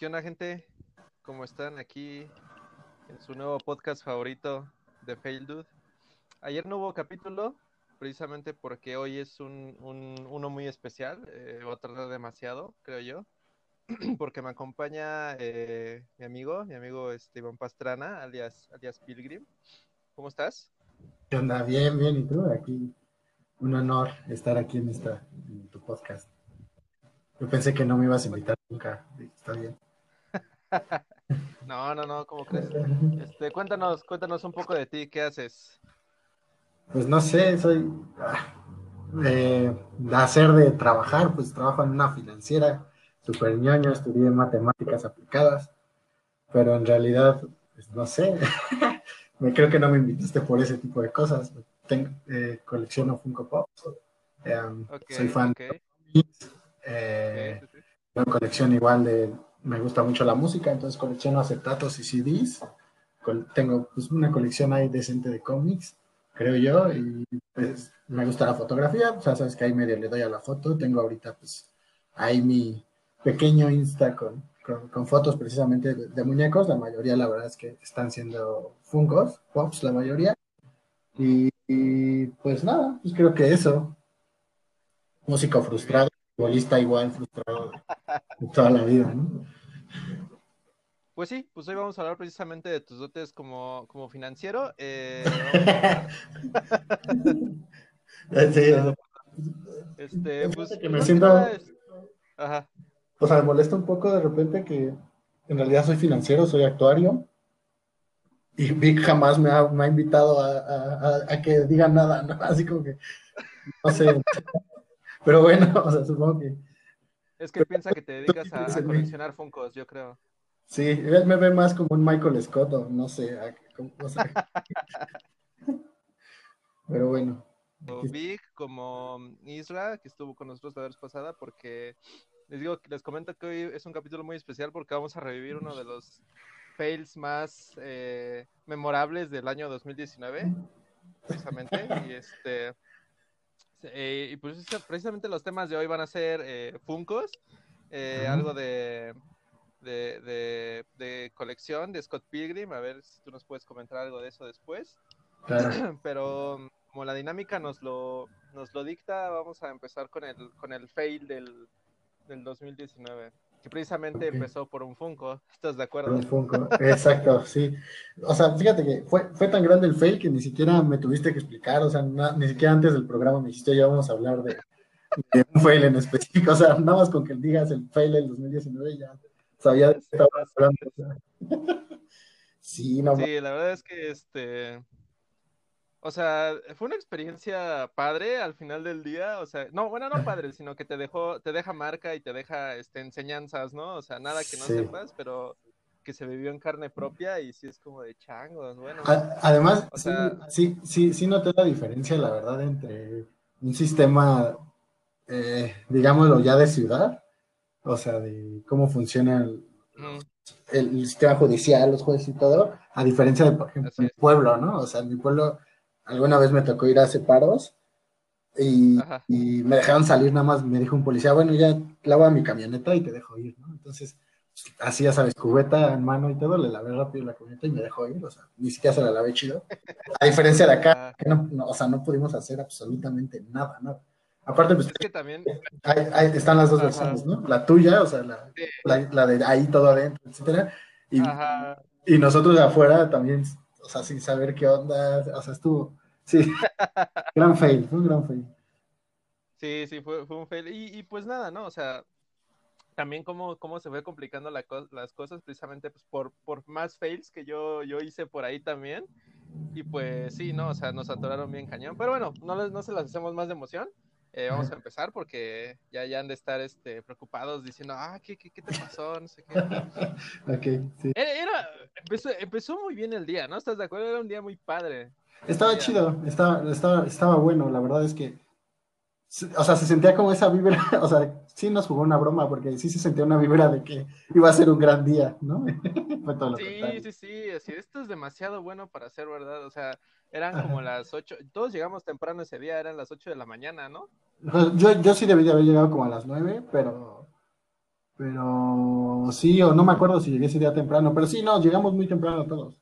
¿Qué onda, gente? ¿Cómo están aquí en su nuevo podcast favorito de Fail Dude? Ayer no hubo capítulo, precisamente porque hoy es un, un- uno muy especial, eh, voy a tardar demasiado, creo yo, porque me acompaña eh, mi amigo, mi amigo este, Iván Pastrana, alias, alias Pilgrim. ¿Cómo estás? ¿Qué onda? Bien, bien. ¿Y tú? Aquí, un honor estar aquí en, esta, en tu podcast. Yo pensé que no me ibas a invitar nunca. Está bien. No, no, no, ¿cómo crees? Este, cuéntanos, cuéntanos un poco de ti, ¿qué haces? Pues no sé, soy ah, eh, de hacer de trabajar, pues trabajo en una financiera, super ñoño, estudié matemáticas aplicadas, pero en realidad, pues no sé, me creo que no me invitaste por ese tipo de cosas. Tengo, eh, colecciono Funko Pops, eh, soy fan de eh, sí, sí. Yo colección igual de, me gusta mucho la música, entonces colecciono acetatos y CDs. Tengo pues una colección ahí decente de cómics, creo yo, y pues me gusta la fotografía, o sea, sabes que ahí medio le doy a la foto. Tengo ahorita pues ahí mi pequeño Insta con, con, fotos precisamente de, muñecos, la mayoría la verdad es que están siendo Funkos, Pops la mayoría. Y, pues nada, pues creo que eso. Músico frustrado, futbolista igual frustrado toda la vida, ¿no? Pues sí, pues hoy vamos a hablar precisamente de tus dotes como, como financiero. Eh, Sí, este, pues, que me siento- es- Ajá, o sea, me molesta un poco de repente que en realidad soy financiero, soy actuario, y Vic jamás me ha, me ha invitado a, a- a- a que diga nada, ¿no? Así como que, no sé, pero bueno, o sea, supongo que es que piensa que te dedicas a, a coleccionar Funkos, yo creo. sí, él me ve más como un Michael Scott, o no sé, como- o sea, pero bueno. O Big como Isra, que estuvo con nosotros la vez pasada, porque les digo, les comento que hoy es un capítulo muy especial porque vamos a revivir uno de los fails más eh, memorables del año 2019, precisamente. Y este eh, y pues es- precisamente los temas de hoy van a ser eh, Funkos, eh, algo de, de, de, de colección de Scott Pilgrim, a ver si tú nos puedes comentar algo de eso después. Claro. pero como la dinámica nos lo, nos lo dicta, vamos a empezar con el, con el fail del, del 2019, que precisamente empezó por un Funko, ¿estás de acuerdo? un Funko. Exacto, sí. O sea, fíjate que fue, fue tan grande el fail que ni siquiera me tuviste que explicar, o sea, na- ni siquiera antes del programa me dijiste, ya vamos a hablar de, de un fail en específico, o sea, nada más con que digas el fail del 2019 ya sabía de qué estabas hablando. o sea. Sí, no, Sí, la verdad es que este, o sea, fue una experiencia padre al final del día, o sea, no, bueno, no padre, sino que te dejó, te deja marca y te deja este enseñanzas, ¿no? O sea, nada que no Sí. sepas, pero que se vivió en carne propia y sí es como de changos, bueno. Además, O sea- sí, sí, sí, sí noté la diferencia, la verdad, entre un sistema, eh, digámoslo ya de ciudad, o sea, de cómo funciona el, sistema judicial, los jueces y todo, a diferencia de, por ejemplo, mi pueblo, ¿no? O sea, mi pueblo alguna vez me tocó ir a separos y, me dejaron salir nada más, me dijo un policía, bueno, ya lava mi camioneta y te dejo ir, ¿no? Entonces, pues, así ya sabes, cubeta en mano y todo, le lavé rápido la camioneta y me dejó ir, o sea, ni siquiera se la lavé chido. A diferencia de acá, que no, no, o sea, no pudimos hacer absolutamente nada, nada. Aparte, pues es que también, hay- hay- están las dos Ajá. versiones, ¿no? La tuya, o sea, la, Sí. la, la de ahí todo adentro, etcétera. Y, y nosotros de afuera también, o sea, sin saber qué onda, o sea, estuvo, sí, gran fail, fue un gran fail. sí, sí, fue, fue un fail. Y, y pues nada, ¿no? O sea, también cómo, cómo se fue complicando la co- las cosas precisamente pues, por, por más fails que yo, yo hice por ahí también. Y pues sí, ¿no? O sea, nos atoraron bien cañón. Pero bueno, no, les- no se las hacemos más de emoción. Eh, vamos a empezar porque ya, ya han de estar este, preocupados diciendo, ah, ¿qué, qué, qué te pasó? No sé qué. Sí. Era, era- empezó, empezó muy bien el día, ¿no? ¿Estás de acuerdo? Era un día muy padre. Estaba chido, estaba, estaba, estaba bueno, la verdad es que, o sea, se sentía como esa vibra, o sea, sí nos jugó una broma, porque sí se sentía una vibra de que iba a ser un gran día, ¿no? Fue todo lo Sí, contrario. sí, sí, así, esto es demasiado bueno para ser verdad, o sea, eran como las ocho, todos llegamos temprano ese día, eran las ocho de la mañana, ¿no? Pues, Yo, yo sí debí de haber llegado como a las nueve, pero, pero sí, o no me acuerdo si llegué ese día temprano, pero sí, no, llegamos muy temprano todos.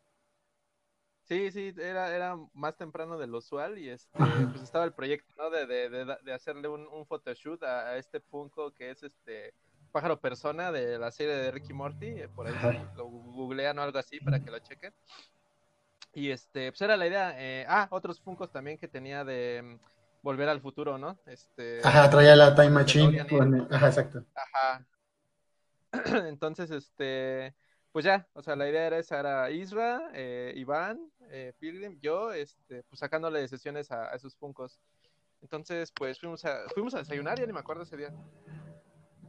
Sí, sí, era, era más temprano de lo usual y este, pues estaba el proyecto, ¿no? De, de, de, de hacerle un, un photoshoot a, a, este Funko que es este pájaro persona de la serie de Ricky Morty, eh, por ahí lo googlean o algo así para que lo chequen. Y este, pues era la idea. Eh, ah, otros Funkos también que tenía de mm, volver al futuro, ¿no? Este, Ajá, traía la Time Machine. Ajá, exacto. Ajá. Entonces, este, pues ya, o sea, la idea era esa, era Isra, eh, Iván, eh, Pilgrim, yo, este, pues sacándole sesiones a, a, esos Funkos. Entonces, pues fuimos a, fuimos a desayunar, ya ni me acuerdo ese día.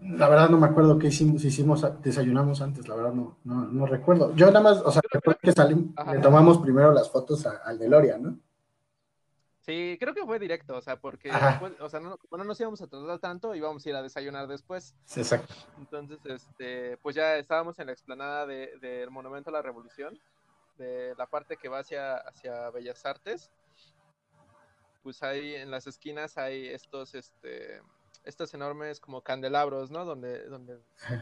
La verdad no me acuerdo qué hicimos, si hicimos, desayunamos antes, la verdad no, no, no recuerdo. Yo nada más, o sea, después que salimos, le tomamos primero las fotos a, al Deloria, ¿no? Sí, creo que fue directo, o sea, porque después, o sea, no, no nos íbamos a tardar tanto, íbamos a ir a desayunar después. Sí, exacto. Entonces, este, pues ya estábamos en la explanada del de, de Monumento a la Revolución, de la parte que va hacia, hacia Bellas Artes. Pues ahí en las esquinas hay estos, este, estos enormes como candelabros, ¿no? Donde, donde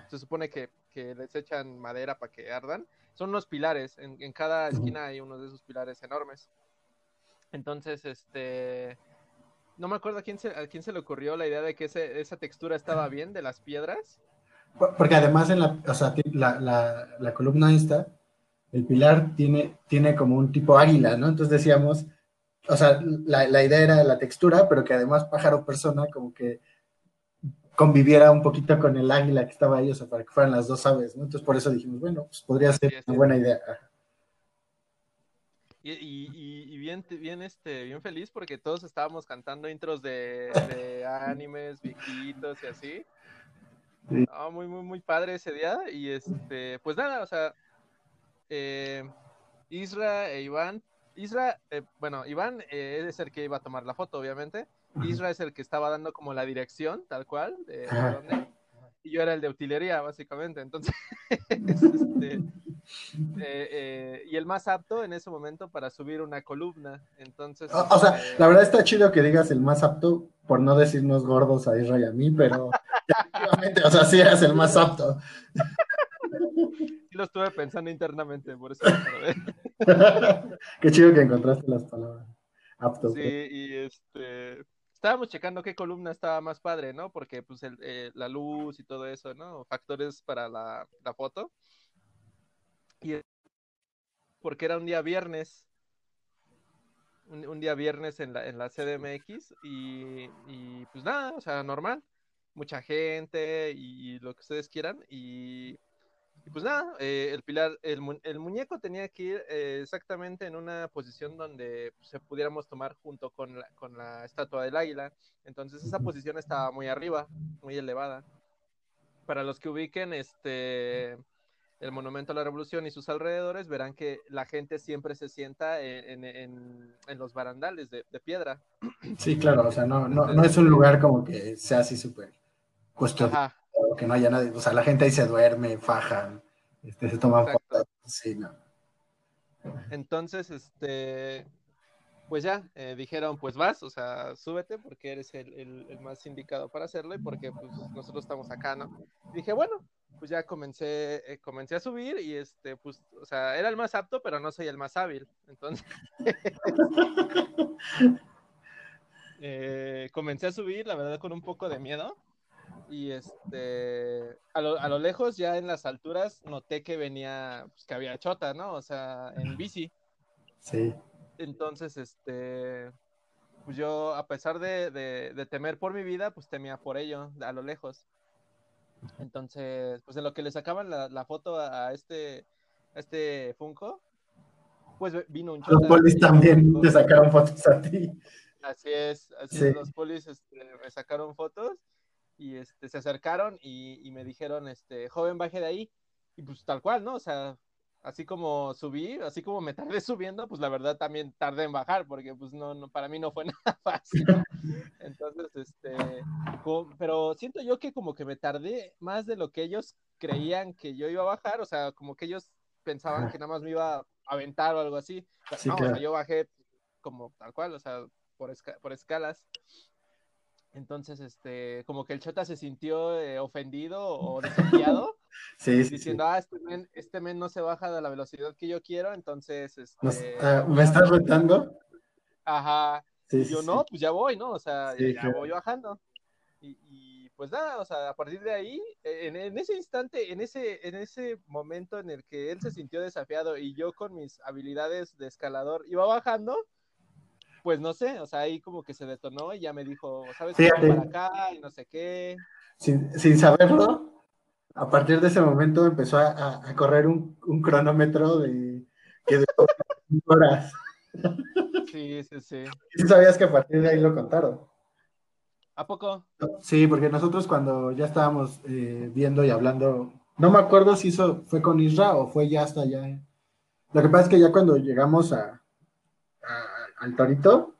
se supone que, que les echan madera para que ardan. Son unos pilares, en, en cada esquina hay uno de esos pilares enormes. Entonces, este, no me acuerdo a quién se, a quién se le ocurrió la idea de que ese, esa textura estaba bien de las piedras. Porque además en la, o sea, la, la, la, columna esta, el pilar tiene, tiene como un tipo águila, ¿no? Entonces decíamos, o sea, la, la idea era la textura, pero que además pájaro persona como que conviviera un poquito con el águila que estaba ahí, o sea, para que fueran las dos aves, ¿no? Entonces por eso dijimos, bueno, pues podría ser sí, una buena idea. Y, y, y, bien, bien, este, bien feliz porque todos estábamos cantando intros de, de animes, viejitos y así. Sí. Oh, muy, muy, muy padre ese día. Y este, pues nada, o sea, eh, Isra e Iván. Isra, eh, bueno, Iván eh, es el que iba a tomar la foto, obviamente. Isra es el que estaba dando como la dirección, tal cual, de, de dónde. Y yo era el de utilería, básicamente. Entonces, este, eh, eh, y el más apto en ese momento para subir una columna. Entonces, o, o sea, eh, la verdad está chido que digas el más apto, por no decirnos gordos a Isra y a mí, pero efectivamente, o sea, sí eras el más apto. Sí lo estuve pensando internamente, por eso. Qué chido que encontraste las palabras. Apto. Sí, y este estábamos checando qué columna estaba más padre, ¿no? Porque pues el, eh, la luz y todo eso, ¿no? Factores para la, la, foto. Y porque era un día viernes, un, un día viernes en la, en la CDMX y, y, pues nada, o sea, normal, mucha gente y, y lo que ustedes quieran y y pues nada, eh, el pilar, el, mu el, muñeco tenía que ir eh, exactamente en una posición donde pues, se pudiéramos tomar junto con la, con la estatua del águila. Entonces esa posición estaba muy arriba, muy elevada. Para los que ubiquen este el Monumento a la Revolución y sus alrededores, verán que la gente siempre se sienta en, en, en los barandales de, de, piedra. Sí, claro, o sea, no, no, no es un lugar como que sea así súper cuestionado que no haya nadie, o sea, la gente ahí se duerme, fajan, este, se toman fotos, sí, no. Entonces, este, pues ya, eh, dijeron, pues vas, o sea, súbete porque eres el, el, el, más indicado para hacerlo y porque pues nosotros estamos acá, ¿no? Y dije, bueno, pues ya comencé, eh, comencé a subir y este, pues, o sea, era el más apto, pero no soy el más hábil. Entonces, eh, comencé a subir, la verdad, con un poco de miedo y este a lo, a lo, lejos ya en las alturas noté que venía pues, que había chota no o sea en bici. Sí. Entonces este pues yo a pesar de, de, de, temer por mi vida pues temía por ello a lo lejos. Entonces pues en lo que le sacaban la, la foto a, a, este a este Funko pues vino un chota. los polis también te sacaron fotos a ti. Así es así sí. es los polis este, me sacaron fotos y este, se acercaron y, y, me dijeron, este, joven, baje de ahí. Y pues tal cual, ¿no? O sea, así como subí, así como me tardé subiendo, pues la verdad también tardé en bajar, porque pues no, no para mí no fue nada fácil. Entonces, este, como, pero siento yo que como que me tardé más de lo que ellos creían que yo iba a bajar, o sea, como que ellos pensaban que nada más me iba a aventar o algo así. Pero, sí, no, claro. o sea, yo bajé como tal cual, o sea, por, esca por escalas. Entonces, este, como que el Chota se sintió eh, ofendido o desafiado. Sí, sí, diciendo, sí. ah, este men, este men no se baja de la velocidad que yo quiero, entonces, Nos- este, ah, ¿Me estás retando? ajá, y yo, no, pues ya voy, ¿no? O sea, ya, ya claro. voy bajando. Y, y, pues nada, o sea, a partir de ahí, en, en ese instante, en ese, en ese momento en el que él se sintió desafiado y yo con mis habilidades de escalador iba bajando, pues no sé, o sea, ahí como que se detonó y ya me dijo, ¿sabes qué? Para acá y no sé qué. Sin, sin saberlo, a partir de ese momento empezó a, correr un, un cronómetro de que de horas. Sí, sí, sí. ¿Y sabías que a partir de ahí lo contaron? ¿A poco? Sí, porque nosotros cuando ya estábamos eh, viendo y hablando, no me acuerdo si eso fue con Isra o fue ya hasta allá. eh. Lo que pasa es que ya cuando llegamos a- al Torito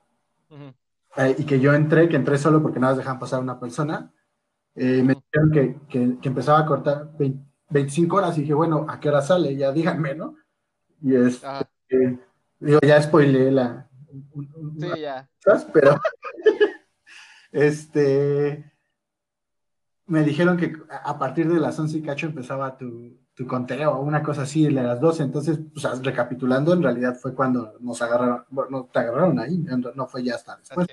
Ujú. eh, y que yo entré, que entré solo porque nada más dejaban pasar una persona, eh, me dijeron que, que- que empezaba a cortar 20 25 horas y dije, bueno, ¿a qué hora sale? Ya díganme, ¿no? Y es, Ajá, eh, digo, ya spoileé la... sí, ya. cosas, pero este me dijeron que a a partir de las 11 y cacho empezaba tu, tu conteo, una cosa así, de las 12. Entonces, pues, recapitulando, en realidad fue cuando nos agarraron, bueno, no te agarraron ahí, no fue ya hasta después.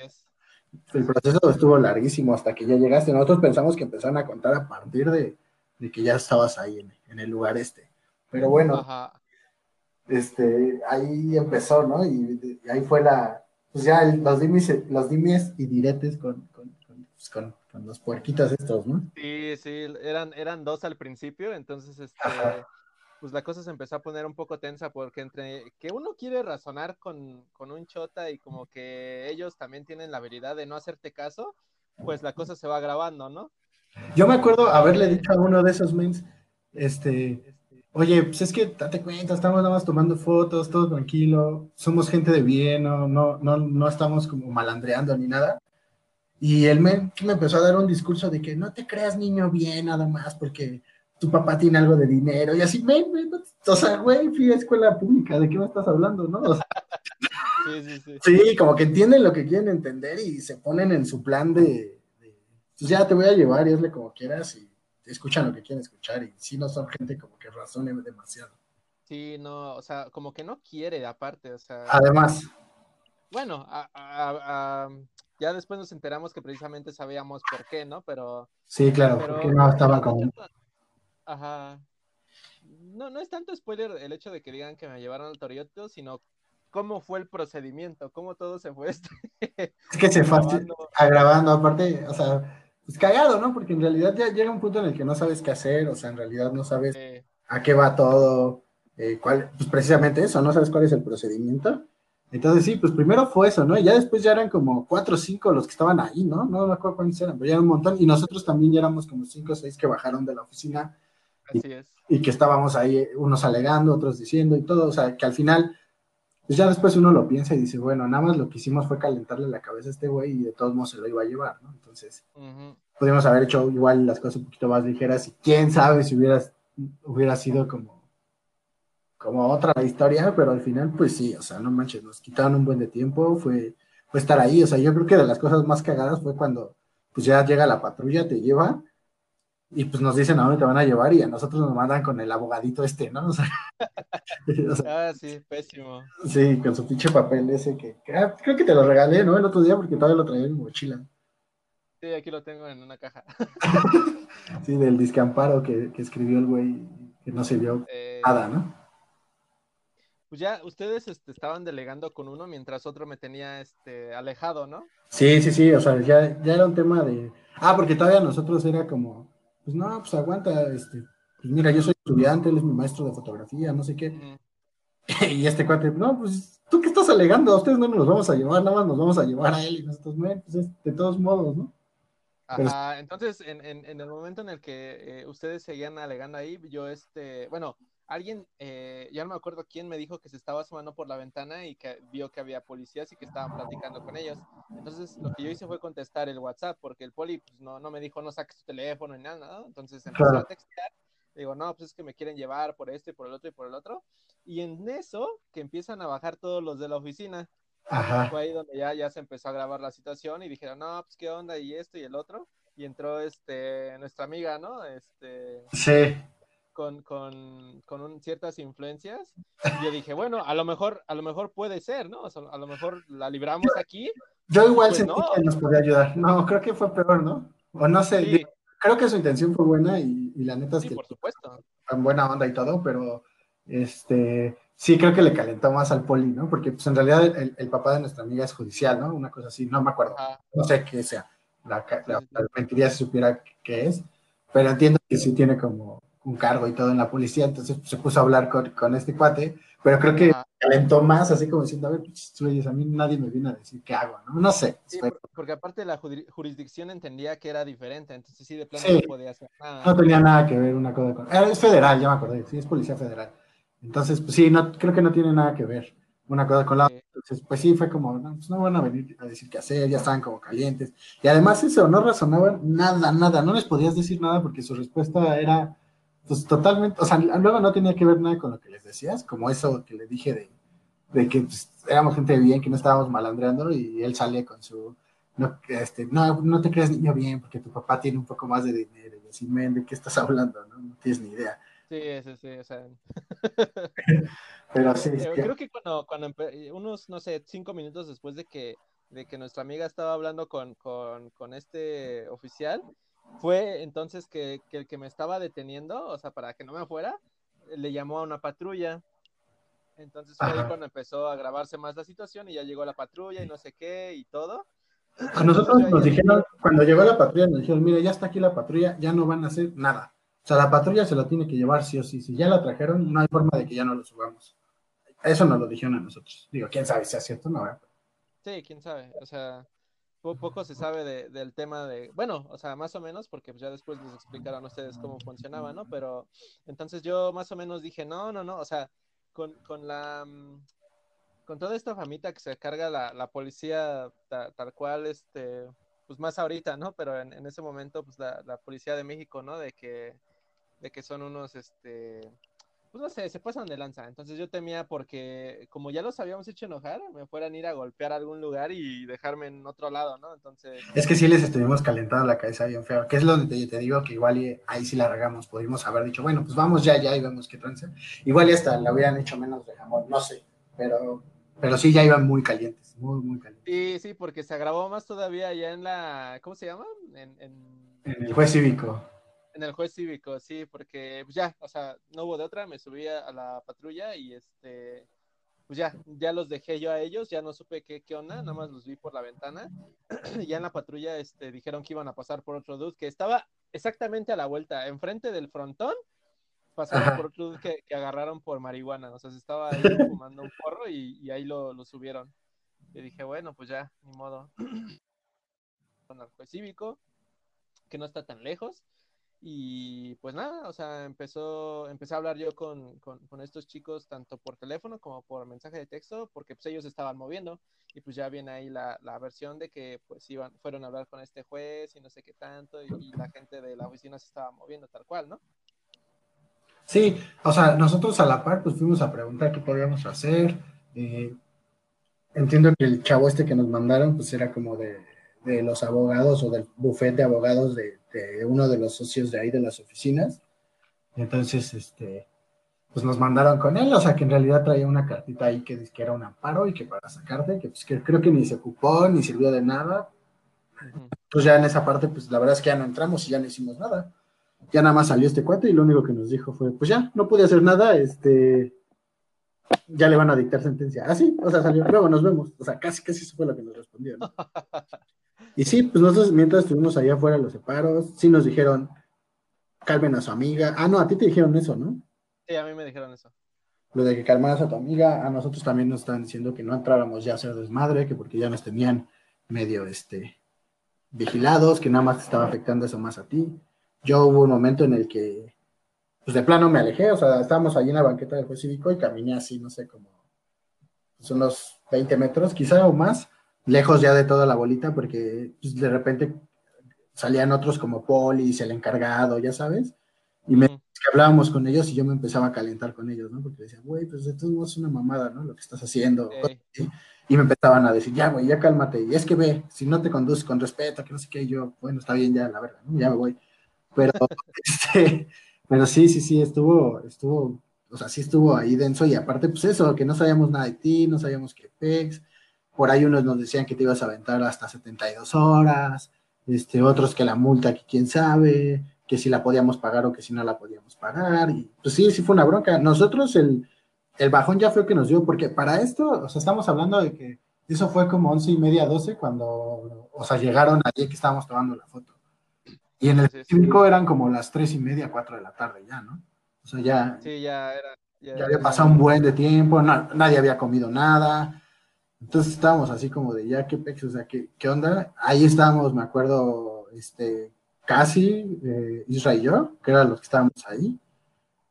El proceso estuvo larguísimo hasta que ya llegaste. Nosotros pensamos que empezaron a contar a partir de, de que ya estabas ahí en, en el lugar este. Pero bueno, Ajá. este, ahí empezó, ¿no? Y, y ahí fue la, pues ya el- los dimes, los dimes y diretes con, con, con, pues, con- con los puerquitos estos, ¿no? Sí, sí, eran, eran dos al principio, entonces este, Ajá. pues la cosa se empezó a poner un poco tensa porque entre que uno quiere razonar con, con un chota y como que ellos también tienen la habilidad de no hacerte caso, pues la cosa se va grabando, ¿no? Yo me acuerdo haberle dicho a uno de esos mens, este, oye, pues es que date cuenta, estamos nada más tomando fotos, todo tranquilo, somos gente de bien, no, no, no, no estamos como malandreando ni nada. Y él me, me empezó a dar un discurso de que no te creas niño bien nada más porque tu papá tiene algo de dinero y así, men, men, o sea, güey, fui a escuela pública, ¿de qué me estás hablando, no? O sea, Sí, sí, sí. Sí, como que entienden lo que quieren entender y se ponen en su plan de, de, pues ya te voy a llevar y hazle como quieras y escuchan lo que quieren escuchar y si no son gente como que razone demasiado. Sí, no, o sea, como que no quiere aparte, o sea, Además, bueno, a- a- a- ya después nos enteramos que precisamente sabíamos por qué, ¿no? Pero, sí, claro, pero porque no estaba tanto- Ajá. No, no es tanto spoiler el hecho de que digan que me llevaron al Torioto, sino cómo fue el procedimiento, cómo todo se fue este, Es que se fue agravando, aparte, o sea, pues cagado, ¿no? Porque en realidad ya llega un punto en el que no sabes qué hacer, o sea, en realidad no sabes Eh, a qué va todo, eh, cuál, pues precisamente eso, no sabes cuál es el procedimiento. Entonces sí, pues primero fue eso, ¿no? Y ya después ya eran como cuatro o cinco los que estaban ahí, ¿no? No me acuerdo cuántos eran, pero ya era un montón. Y nosotros también ya éramos como cinco o seis que bajaron de la oficina así es. y que estábamos ahí, eh, unos alegando, otros diciendo y todo. O sea, que al final, pues ya después uno lo piensa y dice, bueno, nada más lo que hicimos fue calentarle la cabeza a este güey y de todos modos se lo iba a llevar, ¿no? Entonces, Ujú. pudimos haber hecho igual las cosas un poquito más ligeras y quién sabe si hubieras, hubiera sido como, como otra historia, pero al final, pues sí, o sea, no manches, nos quitaron un buen de tiempo, fue, fue estar ahí, o sea, yo creo que de las cosas más cagadas fue cuando, pues ya llega la patrulla, te lleva, y pues nos dicen a dónde te van a llevar, y a nosotros nos mandan con el abogadito este, ¿no? O sea, o sea, Ah, sí, pésimo. sí, con su pinche papel ese que, que, ah, creo que te lo regalé, ¿no? El otro día, porque todavía lo traía en mi mochila. Sí, aquí lo tengo en una caja. Sí, del discamparo que, que escribió el güey, que no se vio Eh, nada, ¿no? Pues ya ustedes este, estaban delegando con uno mientras otro me tenía este, alejado, ¿no? Sí, sí, sí, o sea, ya, ya era un tema de... Ah, porque todavía nosotros era como, pues no, pues aguanta, este, pues mira, yo soy estudiante, él es mi maestro de fotografía, no sé qué. Y este cuate, no, pues, ¿tú qué estás alegando? A ustedes no nos vamos a llevar, nada más nos vamos a llevar a él y nosotros, bueno, pues es de todos modos, ¿no? Ajá, entonces en, en, en el momento en el que eh, ustedes seguían alegando ahí, yo este, bueno, alguien, eh, ya no me acuerdo quién me dijo que se estaba asomando por la ventana y que vio que había policías y que estaban platicando con ellos. Entonces lo que yo hice fue contestar el WhatsApp porque el poli pues, no, no me dijo no saques tu teléfono ni nada, ¿no? Entonces empecé Claro. a textear, digo, no, pues es que me quieren llevar por esto y por el otro y por el otro. Y en eso que empiezan a bajar todos los de la oficina Ajá. fue ahí donde ya, ya se empezó a grabar la situación y dijeron, no, pues qué onda y esto y el otro. Y entró este nuestra amiga, ¿no? Este, Sí, con, con, con ciertas influencias. Y yo dije, bueno, a lo mejor, a lo mejor puede ser, ¿no? a lo mejor la libramos aquí. Yo igual pues sentí que nos podía ayudar. No, creo que fue peor, ¿no? O no sé, creo que su intención fue buena y, la neta es sí, que... por supuesto. En buena onda y todo, pero este, sí creo que le calentó más al poli, ¿no? Porque pues en realidad el, papá de nuestra amiga es judicial, ¿no? Una cosa así, no me acuerdo. No sé qué sea. La, mentiría si supiera qué es, pero entiendo que sí tiene como un cargo y todo en la policía, entonces pues, se puso a hablar con, con este cuate, pero creo que calentó más, así como diciendo, a ver, pues, a mí nadie me viene a decir qué hago, ¿no? No sé. porque aparte la jurisdicción entendía que era diferente, entonces sí, de plano no podía hacer nada. No tenía nada que ver una cosa con... Es federal, ya me acordé, sí, es policía federal. Entonces, pues sí, no, creo que no tiene nada que ver una cosa con la otra. Entonces, pues sí, fue como, no, pues no van a venir a decir qué hacer, ya estaban como calientes. Y además eso, no razonaban nada, nada, no les podías decir nada porque su respuesta era, pues totalmente, o sea, luego no tenía que ver nada con lo que les decías, como eso que le dije de, de que pues, éramos gente bien, que no estábamos malandreando y él sale con su, no, este, no, no te creas niño bien porque tu papá tiene un poco más de dinero. Y así, men, ¿de qué estás hablando? No, no tienes ni idea. Sí, sí, sí, o sea. Pero sí. Creo que cuando, cuando unos, no sé, cinco minutos después de que, de que nuestra amiga estaba hablando con, con, con este oficial, fue entonces que, que, el que me estaba deteniendo, o sea, para que no me fuera, le llamó a una patrulla. Entonces fue ahí cuando empezó a grabarse más la situación y ya llegó la patrulla y no sé qué y todo. A nosotros nos dijeron, cuando llegó la patrulla, nos dijeron, mire, ya está aquí la patrulla, ya no van a hacer nada. O sea, la patrulla se lo tiene que llevar sí o sí. Si ya la trajeron, no hay forma de que ya no lo subamos. Eso nos lo dijeron a nosotros. Digo, quién sabe si es cierto o no. Sí, quién sabe. O sea, poco se sabe del tema de, bueno, o sea, más o menos, porque pues ya después les explicaron a ustedes cómo funcionaba, ¿no? Pero entonces yo más o menos dije, no, no, no, o sea, con, con la, mm, con toda esta famita que se carga la, la policía tal cual, este, pues más ahorita, ¿no? Pero en, en ese momento, pues la, la, policía de México, ¿no? De que de que son unos, este, pues no sé, se pasan de lanza. Entonces yo temía porque como ya los habíamos hecho enojar, me fueran a ir a golpear a algún lugar y dejarme en otro lado, ¿no? Entonces... Es que sí les estuvimos calentando la cabeza bien feo, que es lo que te, digo que igual ahí sí la regamos, pudimos haber dicho, bueno, pues vamos ya, ya y vemos qué trance. Igual y hasta la hubieran hecho menos de jamón, no sé, pero, pero sí ya iban muy calientes, muy, muy calientes. Sí, sí, porque se agravó más todavía allá en la, ¿cómo se llama? En, en... en el juez cívico. En el juez cívico, sí, porque pues ya, o sea, no hubo de otra, me subí a la patrulla y este, pues ya, ya los dejé yo a ellos, ya no supe qué, qué onda, nada más los vi por la ventana. y ya en la patrulla este, dijeron que iban a pasar por otro dude que estaba exactamente a la vuelta, enfrente del frontón, pasaron por otro dude que, agarraron por marihuana, o sea, se estaba ahí fumando un porro y, ahí lo, lo, subieron. Y dije, bueno, pues ya, ni modo. Con el juez cívico, que no está tan lejos y pues nada, o sea, empezó, empecé a hablar yo con, con, estos chicos tanto por teléfono como por mensaje de texto, porque pues ellos estaban moviendo y pues ya viene ahí la, la versión de que pues iban, fueron a hablar con este juez y no sé qué tanto y, la gente de la oficina se estaba moviendo tal cual, ¿no? Sí, o sea, nosotros a la par pues fuimos a preguntar qué podíamos hacer. Eh, entiendo que el chavo este que nos mandaron pues era como de de los abogados o del bufete de abogados de, uno de los socios de ahí de las oficinas. Entonces, este, pues nos mandaron con él, o sea que en realidad traía una cartita ahí que, que era un amparo y que para sacarte, que, pues, creo que ni se ocupó, ni sirvió de nada. Pues ya en esa parte, pues la verdad es que ya no entramos y ya no hicimos nada. Ya nada más salió este cuate y lo único que nos dijo fue, pues ya, no pude hacer nada, este, ya le van a dictar sentencia. Así, ah, o sea, salió, luego nos vemos. O sea, casi, casi eso fue lo que nos respondió. Y sí, pues nosotros mientras estuvimos allá afuera los separos, sí nos dijeron, calmen a su amiga. Ah, no, a ti te dijeron eso, ¿no? Sí, a mí me dijeron eso. Lo de que calmaras a tu amiga, a nosotros también nos estaban diciendo que no entráramos ya a hacer desmadre, que porque ya nos tenían medio este vigilados, que nada más te estaba afectando eso más a ti. Yo hubo un momento en el que, pues de plano me alejé, o sea, estábamos allí en la banqueta del juez cívico y caminé así, no sé, como pues, unos 20 metros quizá o más, lejos ya de toda la bolita, porque pues, de repente salían otros como Polis, el encargado, ya sabes, y me, hablábamos con ellos y yo me empezaba a calentar con ellos, ¿no? Porque decía, güey, pues esto no es una mamada, ¿no? Lo que estás haciendo. Y me empezaban a decir, ya, güey, ya cálmate. Y es que ve, si no te conduces con respeto, que no sé qué, yo, bueno, está bien, ya, la verdad, ¿no? ya me voy. Pero, este, Pero sí, sí, sí, estuvo, estuvo, o sea, sí estuvo ahí denso y aparte, pues eso, que no sabíamos nada de ti, no sabíamos qué pex. Por ahí unos nos decían que te ibas a aventar hasta 72 horas, este, otros que la multa, que quién sabe, que si la podíamos pagar o que si no la podíamos pagar. Y pues sí, sí fue una bronca. Nosotros el, el bajón ya fue que nos dio, porque para esto, o sea, estamos hablando de que eso fue como once y media, doce, cuando, o sea, llegaron allí que estábamos tomando la foto. Y en el cívico eran como las tres y media, cuatro de la tarde ya, ¿no? O sea, ya, sí, ya, era, ya, había pasado un buen de tiempo, nadie había comido nada. Entonces estábamos así como de ya, qué pex, o sea, ¿qué, qué onda? Ahí estábamos, me acuerdo, este, casi eh, Israel y yo, que eran los que estábamos ahí.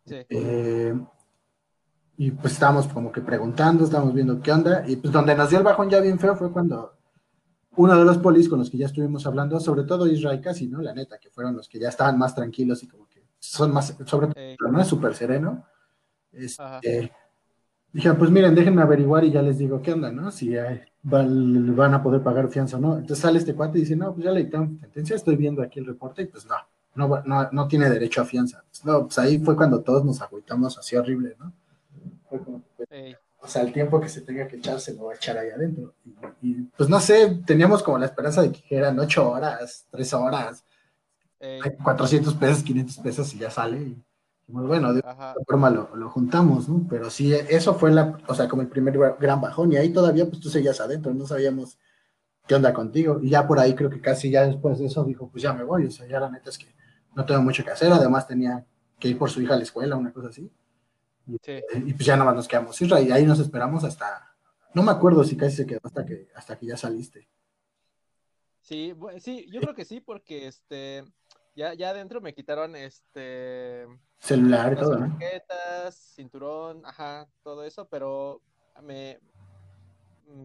Sí. Eh, y pues estábamos como que preguntando, estábamos viendo qué onda, y pues donde nos dio el bajón ya bien feo fue cuando uno de los polis con los que ya estuvimos hablando, sobre todo Israel casi, ¿no? La neta, que fueron los que ya estaban más tranquilos y como que son más, sobre todo, ¿no? Es súper sereno. Este, dijeron, pues miren, déjenme averiguar y ya les digo qué onda, ¿no? Si van, van, a poder pagar fianza o no. Entonces sale este cuate y dice, no, pues ya le dictaron sentencia, estoy viendo aquí el reporte y pues no, no, no, no tiene derecho a fianza. Pues, no, pues ahí fue cuando todos nos agüitamos así horrible, ¿no? o sea, el tiempo que se tenga que echar se lo va a echar ahí adentro. Y, pues no sé, teníamos como la esperanza de que eran ocho horas, tres horas, 400 pesos, 500 pesos y ya sale. Y, muy bueno, de alguna forma lo, juntamos, ¿no? Pero sí, eso fue la, o sea, como el primer gran bajón y ahí todavía pues tú seguías adentro, no sabíamos qué onda contigo. Y ya por ahí creo que casi ya después de eso dijo, pues ya me voy, o sea, ya la neta es que no tengo mucho que hacer, además tenía que ir por su hija a la escuela, una cosa así. Y, pues ya nada más nos quedamos y ahí nos esperamos hasta, no me acuerdo si casi se quedó hasta que, hasta que ya saliste. Sí, sí, yo creo que sí, porque este, ya, ya adentro me quitaron este celular todo, cinturón, ajá, todo eso, pero me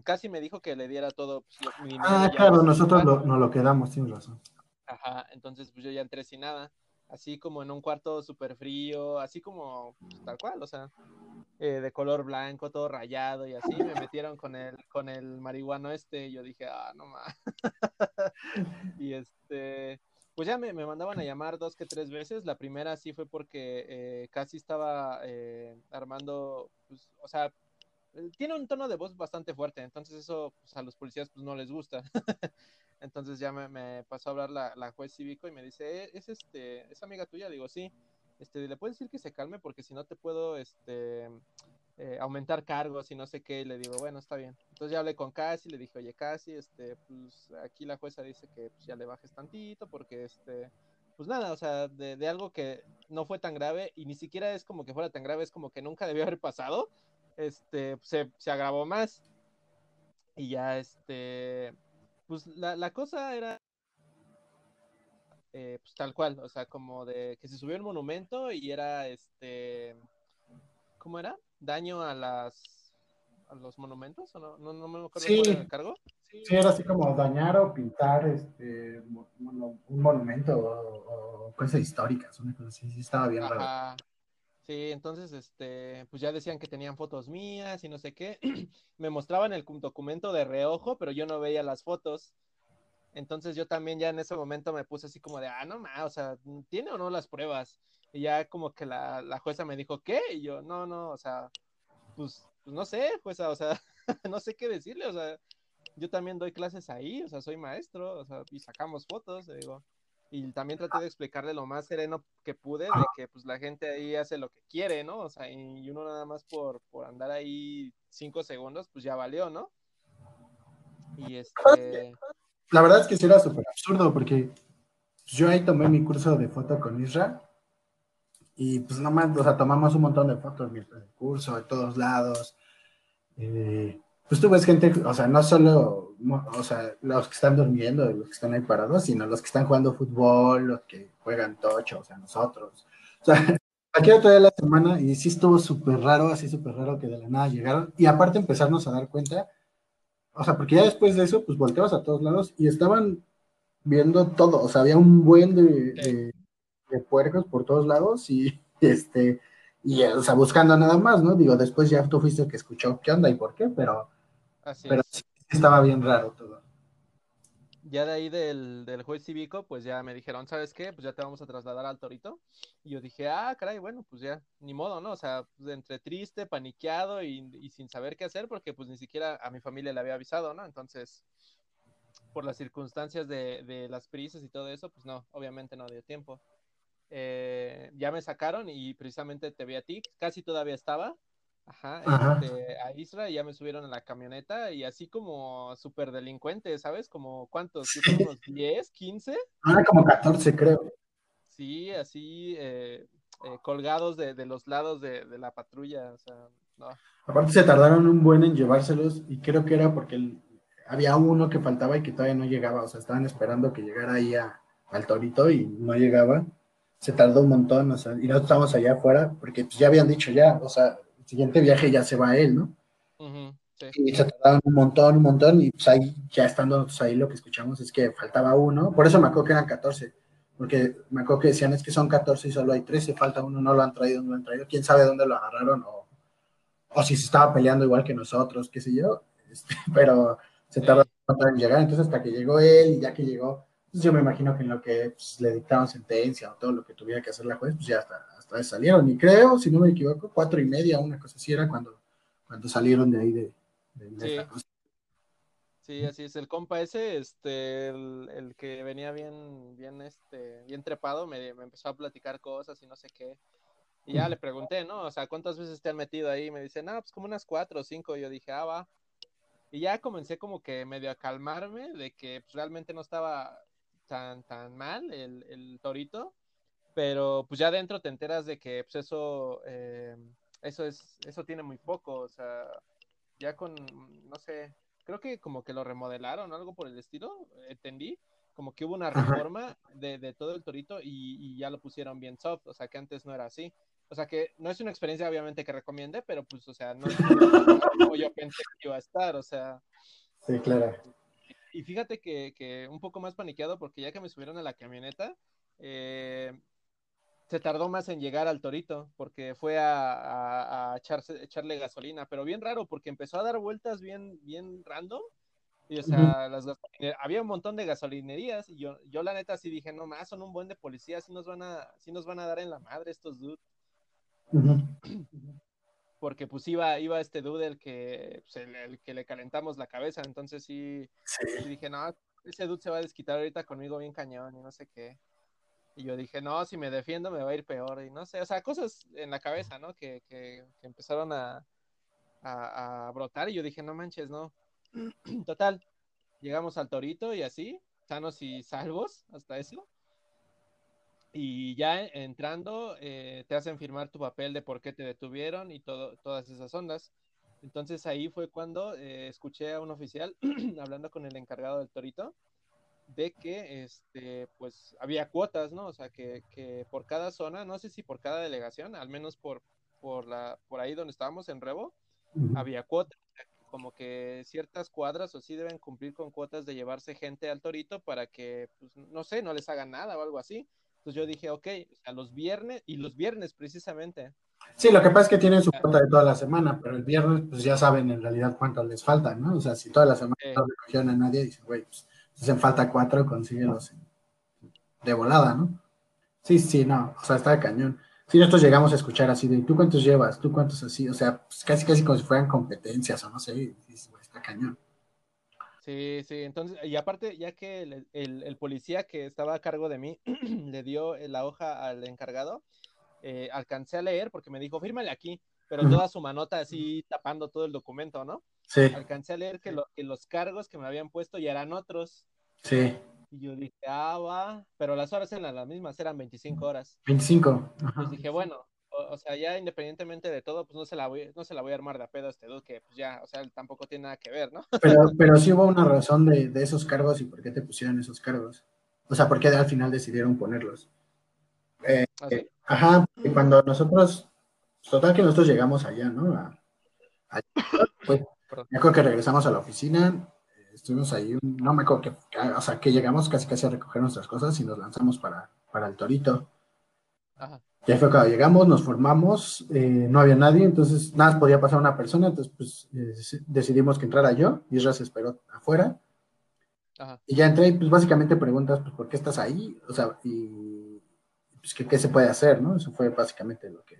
casi me dijo que le diera todo. Pues, ah, claro, nosotros no nos lo quedamos, sin razón. Ajá, entonces pues yo ya entré sin nada así como en un cuarto súper frío, así como pues, tal cual, o sea, eh, de color blanco, todo rayado y así, me metieron con el, con el marihuano este, y yo dije, ah, no más. y este, pues ya me, mandaban a llamar dos que tres veces, la primera sí fue porque eh, casi estaba eh, armando, pues, o sea, tiene un tono de voz bastante fuerte, entonces eso pues, a los policías pues no les gusta. Entonces ya me, pasó a hablar la, la, juez cívico y me dice, eh, ¿es este, es amiga tuya? Digo, sí. Este, ¿le puedes decir que se calme? Porque si no te puedo, este, eh, aumentar cargos y no sé qué. Y le digo, bueno, está bien. Entonces ya hablé con Casi, le dije, oye, Casi, este, pues aquí la jueza dice que pues, ya le bajes tantito porque, este, pues nada, o sea, de, de, algo que no fue tan grave y ni siquiera es como que fuera tan grave, es como que nunca debió haber pasado, este, se, se agravó más. Y ya, este, pues la, la cosa era eh, pues tal cual, o sea, como de que se subió el monumento y era este, ¿cómo era? Daño a las a los monumentos o no, no, no me acuerdo sí. el cargo. Sí. era así como dañar o pintar este un monumento o, cosas históricas, una cosa así, sí estaba bien raro. Sí, entonces, este, pues ya decían que tenían fotos mías y no sé qué. Me mostraban el documento de reojo, pero yo no veía las fotos. Entonces yo también ya en ese momento me puse así como de, ah, no más, o sea, ¿tiene o no las pruebas? Y ya como que la, la jueza me dijo, ¿qué? Y yo, no, no, o sea, pues, pues no sé, jueza, o sea, no sé qué decirle, o sea, yo también doy clases ahí, o sea, soy maestro, o sea, y sacamos fotos, digo y también traté de explicarle lo más sereno que pude de que pues la gente ahí hace lo que quiere, ¿no? O sea, y uno nada más por, por andar ahí cinco segundos, pues ya valió, ¿no? Y este... La verdad es que sí era súper absurdo porque yo ahí tomé mi curso de foto con Isra y pues nada más, o sea, tomamos un montón de fotos en el curso, de todos lados. Eh, pues tú ves gente, o sea, no solo, o sea, los que están durmiendo, los que están ahí parados, sino los que están jugando fútbol, los que juegan tocho, o sea, nosotros. O sea, aquí otro día de la semana y sí estuvo súper raro, así súper raro que de la nada llegaron. Y aparte empezarnos a dar cuenta, o sea, porque ya después de eso, pues volteabas a todos lados y estaban viendo todo, o sea, había un buen de, de puercos por todos lados y este, y o sea, buscando nada más, ¿no? Digo, después ya tú fuiste el que escuchó qué onda y por qué, pero pero sí, estaba bien raro todo. ya de ahí del, del, juez cívico, pues ya me dijeron, ¿sabes qué? Pues ya te vamos a trasladar al torito. Y yo dije, ah, caray, bueno, pues ya, ni modo, ¿no? O sea, pues entre triste, paniqueado y, y, sin saber qué hacer, porque pues ni siquiera a mi familia le había avisado, ¿no? Entonces, por las circunstancias de, de las prisas y todo eso, pues no, obviamente no dio tiempo. Eh, ya me sacaron y precisamente te vi a ti, casi todavía estaba, Ajá, este, a Isra y ya me subieron a la camioneta y así como súper delincuente, ¿sabes? Como cuántos, unos 10, 15. Ah, como 14 creo. Sí, así eh, eh, colgados de, de, los lados de, de, la patrulla, o sea, no. Aparte se tardaron un buen en llevárselos y creo que era porque el, había uno que faltaba y que todavía no llegaba, o sea, estaban esperando que llegara ahí a, al torito y no llegaba. Se tardó un montón, o sea, y nosotros estábamos allá afuera porque pues ya habían dicho ya, o sea, siguiente viaje ya se va él, ¿no? Y se tardaron un montón, un montón, y pues ahí, ya estando ahí, lo que escuchamos es que faltaba uno, por eso me acuerdo que eran 14, porque me acuerdo que decían es que son 14 y solo hay 13, falta uno, no lo han traído, no lo han traído, quién sabe dónde lo agarraron, o, o si se estaba peleando igual que nosotros, qué sé yo, este, pero se tardó en llegar, entonces hasta que llegó él, y ya que llegó, pues yo me imagino que en lo que pues, le dictaron sentencia o todo lo que tuviera que hacer la juez, pues ya hasta, hasta salieron. Y creo, si no me equivoco, cuatro y media, una cosa así era cuando, cuando salieron de ahí de, de sí. sí. así es. El compa ese, este, el, el, que venía bien, bien, este, bien trepado, me, me empezó a platicar cosas y no sé qué. Y ya le pregunté, ¿no? O sea, ¿cuántas veces te han metido ahí? Me dice, no, pues como unas cuatro o cinco. Y yo dije, ah, va. Y ya comencé como que medio a calmarme de que pues, realmente no estaba tan, tan mal el, el torito, pero pues ya adentro te enteras de que pues eso, eh, eso es, eso tiene muy poco, o sea, ya con, no sé, creo que como que lo remodelaron o algo por el estilo, entendí, como que hubo una reforma de, de todo el torito y, y, ya lo pusieron bien soft, o sea que antes no era así. O sea que no es una experiencia obviamente que recomiende, pero pues, o sea, no es como yo pensé que iba a estar, o sea. Sí, claro y fíjate que, que, un poco más paniqueado porque ya que me subieron a la camioneta, eh, se tardó más en llegar al torito porque fue a, a, a echarse, echarle gasolina, pero bien raro porque empezó a dar vueltas bien, bien random. Y, o sea, las había un montón de gasolinerías y yo, yo la neta sí dije, no más, son un buen de policías, sí nos van a, sí nos van a dar en la madre estos dudes. porque pues iba, iba este dude el que, pues, el, que le calentamos la cabeza, entonces sí, dije, no, ese dude se va a desquitar ahorita conmigo bien cañón y no sé qué. Y yo dije, no, si me defiendo me va a ir peor y no sé, o sea, cosas en la cabeza, ¿no? Que, que, que empezaron a, a, a, brotar y yo dije, no manches, no. Total, llegamos al torito y así, sanos y salvos, hasta eso y ya entrando eh, te hacen firmar tu papel de por qué te detuvieron y todo, todas esas ondas. Entonces ahí fue cuando eh, escuché a un oficial hablando con el encargado del torito de que este pues había cuotas, ¿no? O sea que, que, por cada zona, no sé si por cada delegación, al menos por, por la, por ahí donde estábamos en Rebo, había cuotas, como que ciertas cuadras o sí deben cumplir con cuotas de llevarse gente al torito para que, pues, no sé, no les hagan nada o algo así. Entonces yo dije, ok, a los viernes, y los viernes precisamente. Sí, lo que pasa es que tienen su cuota de toda la semana, pero el viernes pues ya saben en realidad cuántos les faltan, ¿no? O sea, si toda la semana no recogieron a nadie, dicen, güey, pues hacen falta cuatro, consíguelos de volada, ¿no? Sí, sí, no, o sea, está cañón. Sí, nosotros llegamos a escuchar así de, ¿tú cuántos llevas? ¿Tú cuántos así? O sea, pues casi, casi como si fueran competencias o no sé, está cañón. Sí, sí, entonces, y aparte, ya que el, el, policía que estaba a cargo de mí le dio la hoja al encargado, eh, alcancé a leer porque me dijo, fírmale aquí, pero toda su manota así tapando todo el documento, ¿no? Sí. Alcancé a leer que, lo, que los cargos que me habían puesto ya eran otros. Sí. Y yo dije, ah, va, pero las horas eran las mismas, eran 25 horas. 25. Entonces dije, bueno, o, sea, ya independientemente de todo, pues no se la voy, no se la voy a armar de a pedo a este dude, que pues ya, o sea, tampoco tiene nada que ver, ¿no? Pero, pero sí hubo una razón de, de esos cargos y por qué te pusieron esos cargos. O sea, por qué al final decidieron ponerlos. Eh, ¿Ah, ajá, y cuando nosotros, total que nosotros llegamos allá, ¿no? A, pues, me acuerdo que regresamos a la oficina, estuvimos ahí, no me acuerdo que, o sea, que llegamos casi casi a recoger nuestras cosas y nos lanzamos para, para el torito. Ajá. Ya fue cuando llegamos, nos formamos, eh, no había nadie, entonces nada podía pasar una persona, entonces pues eh, decidimos que entrara yo, Isra se esperó afuera. Y ya entré y pues básicamente preguntas, pues, ¿por qué estás ahí? O sea, y pues, ¿qué, se puede hacer, no? Eso fue básicamente lo que,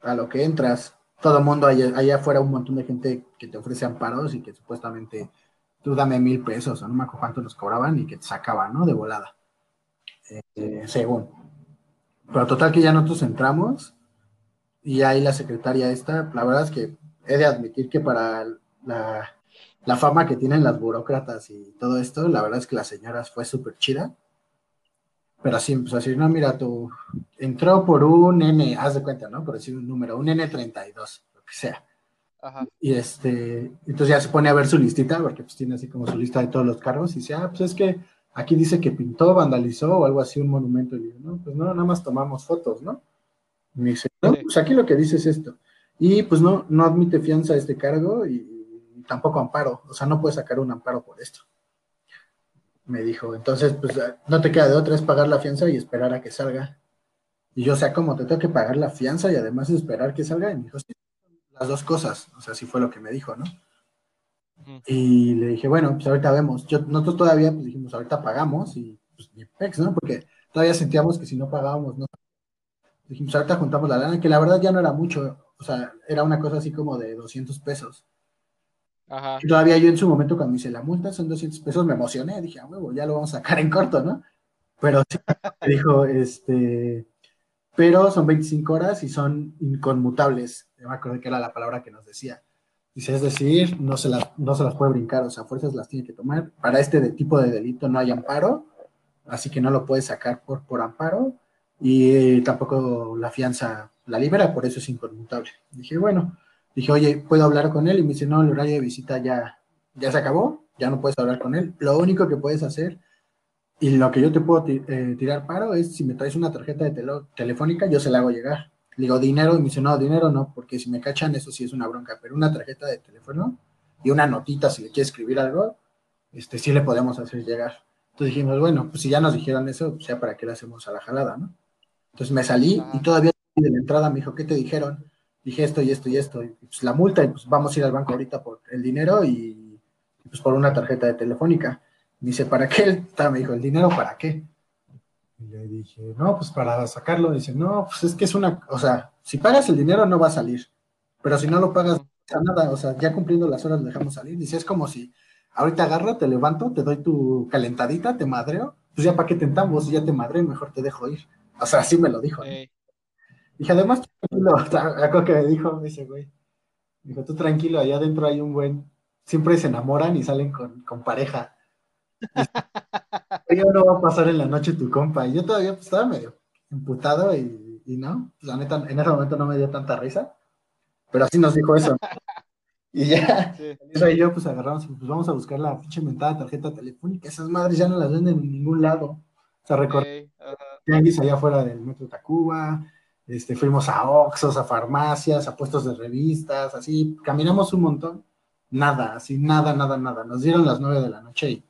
a lo que entras. Todo el mundo, allá, allá afuera un montón de gente que te ofrece amparos y que supuestamente tú dame mil pesos, o no me acuerdo cuánto nos cobraban y que te sacaban, ¿no? De volada. Eh, según. Pero total que ya nosotros entramos y ahí la secretaria esta, la verdad es que he de admitir que para la, la fama que tienen las burócratas y todo esto, la verdad es que la señora fue súper chida. Pero así empezó a decir, no, mira, tú entró por un N, haz de cuenta, ¿no? Por decir un número, un N32, lo que sea. Ajá. Y este, entonces ya se pone a ver su listita, porque pues tiene así como su lista de todos los cargos, y dice, ah, pues es que aquí dice que pintó, vandalizó o algo así un monumento. Y digo, no, pues no, nada más tomamos fotos, ¿no? Y me dice, no, pues aquí lo que dice es esto. Y pues no, no admite fianza a este cargo y tampoco amparo, o sea, no puedes sacar un amparo por esto. Me dijo, entonces, pues no te queda de otra, es pagar la fianza y esperar a que salga. Y yo, o sea, ¿cómo te tengo que pagar la fianza y además esperar que salga? Y me dijo, sí, las dos cosas, o sea, sí fue lo que me dijo, ¿no? Y le dije, bueno, pues ahorita vemos. Yo, nosotros todavía, pues dijimos, ahorita pagamos y pues ni pex, ¿no? Porque todavía sentíamos que si no pagábamos, no. Dijimos, ahorita juntamos la lana, que la verdad ya no era mucho, o sea, era una cosa así como de 200 pesos. Y todavía yo en su momento cuando hice la multa son 200 pesos me emocioné, dije, a huevo, ya lo vamos a sacar en corto, ¿no? Pero sí, dijo, este, pero son 25 horas y son inconmutables. Yo me acuerdo que era la palabra que nos decía. Dice, es decir, no se, las, no se las puede brincar, o sea, fuerzas las tiene que tomar. Para este tipo de delito no hay amparo, así que no lo puede sacar por, por amparo y tampoco la fianza la libera, por eso es inconmutable. Dije, bueno, Dije, oye, ¿puedo hablar con él? Y me dice, no, el horario de visita ya, ya se acabó, ya no puedes hablar con él. Lo único que puedes hacer y lo que yo te puedo eh, tirar paro es si me traes una tarjeta de telefónica, yo se la hago llegar. Digo, dinero, y me dice, no, dinero no, porque si me cachan, eso sí es una bronca, pero una tarjeta de teléfono y una notita, si le quieres escribir algo, este, sí le podemos hacer llegar. Entonces dijimos, bueno, pues si ya nos dijeron eso, pues ya para qué le hacemos a la jalada, ¿no? Entonces me salí y todavía de la entrada me dijo, ¿qué te dijeron? dije esto y esto y esto, y pues la multa, y pues vamos a ir al banco ahorita por el dinero y, pues por una tarjeta de telefónica. Me dice, ¿para qué? Me dijo, ¿el dinero para qué? Y le dije, no, pues para sacarlo. Dice, no, pues es que es una, o sea, si pagas el dinero no va a salir, pero si no lo pagas, nada, o sea, ya cumpliendo las horas lo dejamos salir. Dice, es como si ahorita agarro, te levanto, te doy tu calentadita, te madreo, pues ya para qué tentamos, ya te madreo, mejor te dejo ir. O sea, así me lo dijo. Dije, además, tranquilo, algo que me dijo ese güey. Dijo, tú tranquilo, allá adentro hay un buen. Siempre se enamoran y salen con, con pareja. yo no va a pasar en la noche tu compa. Y yo todavía pues, estaba medio emputado y, y no, pues, la neta, en ese momento no me dio tanta risa. Pero así nos dijo eso. Y ya, y yo pues agarramos, pues vamos a buscar la pinche mentada tarjeta telefónica. Esas madres ya no las venden en ningún lado. O sea, recordé, allá afuera del metro Tacuba, este, fuimos a Oxos, a farmacias, a puestos de revistas, así, caminamos un montón, nada, así, nada, nada, nada. Nos dieron las nueve de la noche y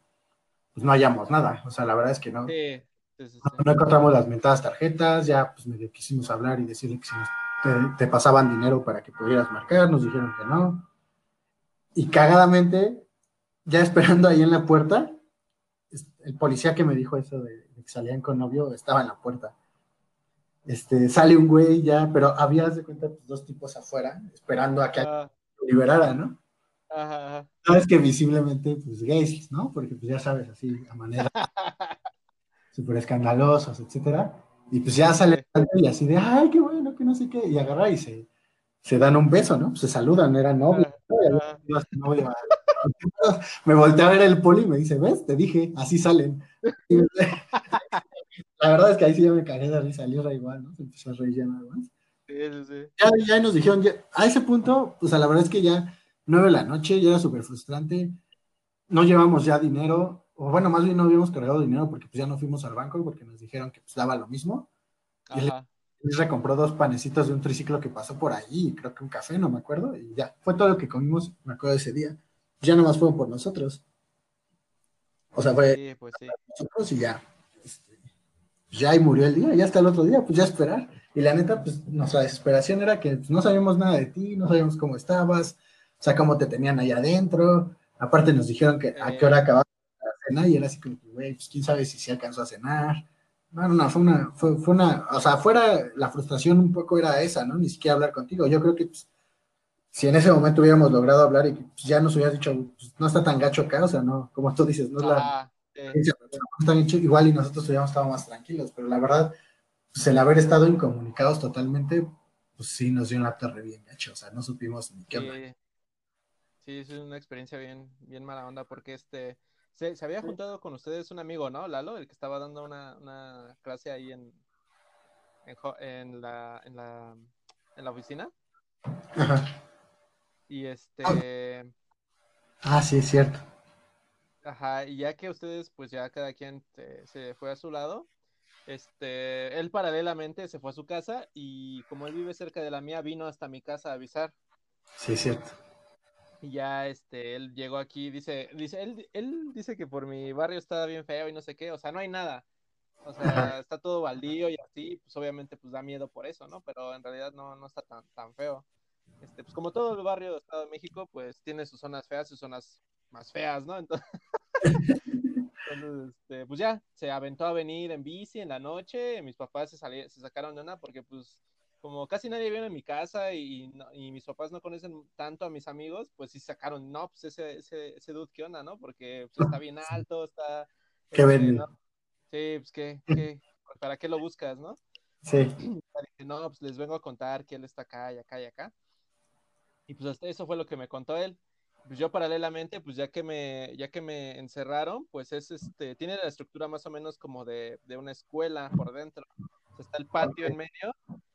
pues no hallamos nada, o sea, la verdad es que no. no, encontramos las mentadas tarjetas, ya pues medio quisimos hablar y decirle que si te, pasaban dinero para que pudieras marcar, nos dijeron que no. Y cagadamente, ya esperando ahí en la puerta, el policía que me dijo eso de que salían con novio estaba en la puerta este, sale un güey ya, pero había, de cuenta, pues, dos tipos afuera, esperando a que ah. lo liberara, ¿no? Ajá. Sabes que visiblemente, pues, gays, ¿no? Porque, pues, ya sabes, así, a manera súper escandalosos, etcétera. Y pues ya sale y así de, ay, qué bueno, que no sé qué, y agarra y se, se dan un beso, ¿no? Se saludan, eran novios. me volteé a ver el poli y me dice, ¿ves? Te dije, así salen. La verdad es que ahí sí ya me cagué de risa, salió igual, ¿no? Se empezó a reír ya nada más. Sí, sí, sí. Ya, ya nos dijeron, a ese punto, pues a la verdad es que ya nueve de la noche, ya era súper frustrante, no llevamos ya dinero, o bueno, más bien no habíamos cargado dinero porque pues ya no fuimos al banco porque nos dijeron que pues daba lo mismo. Ajá. Y él recompró dos panecitos de un triciclo que pasó por ahí, creo que un café, no me acuerdo, y ya, fue todo lo que comimos, me acuerdo de ese día. Ya nomás fueron por nosotros. O sea, fue sí, pues sí. nosotros y ya ya ahí murió el día, ya hasta el otro día, pues ya esperar. Y la neta, pues nuestra desesperación era que pues, no sabíamos nada de ti, no sabíamos cómo estabas, o sea, cómo te tenían ahí adentro. Aparte nos dijeron que a qué hora acababa de cena y era así como, güey, pues quién sabe si se alcanzó a cenar. No, no, no, fue una, fue, fue una, o sea, fuera la frustración un poco era esa, ¿no? Ni siquiera hablar contigo. Yo creo que pues, si en ese momento hubiéramos logrado hablar y pues, ya nos hubieras dicho, pues, no está tan gacho acá, o sea, no, como tú dices, no es la... igual y nosotros hubiéramos estado más tranquilos, pero la verdad, pues el haber estado incomunicados totalmente, pues sí nos dio un laptop re bien gacho, o sea, no supimos ni qué sí. Sí, es una experiencia bien, bien mala onda, porque este, se, se, había juntado con ustedes un amigo, ¿no? Lalo, el que estaba dando una, una clase ahí en, en, en, la, en, la, en la oficina. Ajá. Y este. Ah, sí, es cierto. Ajá, y ya que ustedes, pues ya cada quien se fue a su lado, este, él paralelamente se fue a su casa y como él vive cerca de la mía, vino hasta mi casa a avisar. Sí, es cierto. Y ya, este, él llegó aquí, dice, dice, él, él dice que por mi barrio está bien feo y no sé qué, o sea, no hay nada. O sea, está todo baldío y así, pues obviamente pues da miedo por eso, ¿no? Pero en realidad no, no está tan, tan feo este, pues como todo el barrio de Estado de México, pues tiene sus zonas feas sus zonas más feas, ¿no? Entonces, este, pues ya, se aventó a venir en bici en la noche, mis papás se, se sacaron de una porque pues como casi nadie viene en mi casa y, y, mis papás no conocen tanto a mis amigos, pues sí sacaron, no, pues ese, ese, ese dude, ¿qué onda, no? Porque pues, está bien alto, está... Qué este, Sí, pues ¿qué, qué, ¿para qué lo buscas, no? Sí. No, pues les vengo a contar que él está acá y acá y acá. Y pues eso fue lo que me contó él. Pues yo paralelamente, pues ya que me, ya que me encerraron, pues es este, tiene la estructura más o menos como de, de una escuela por dentro. está el patio en medio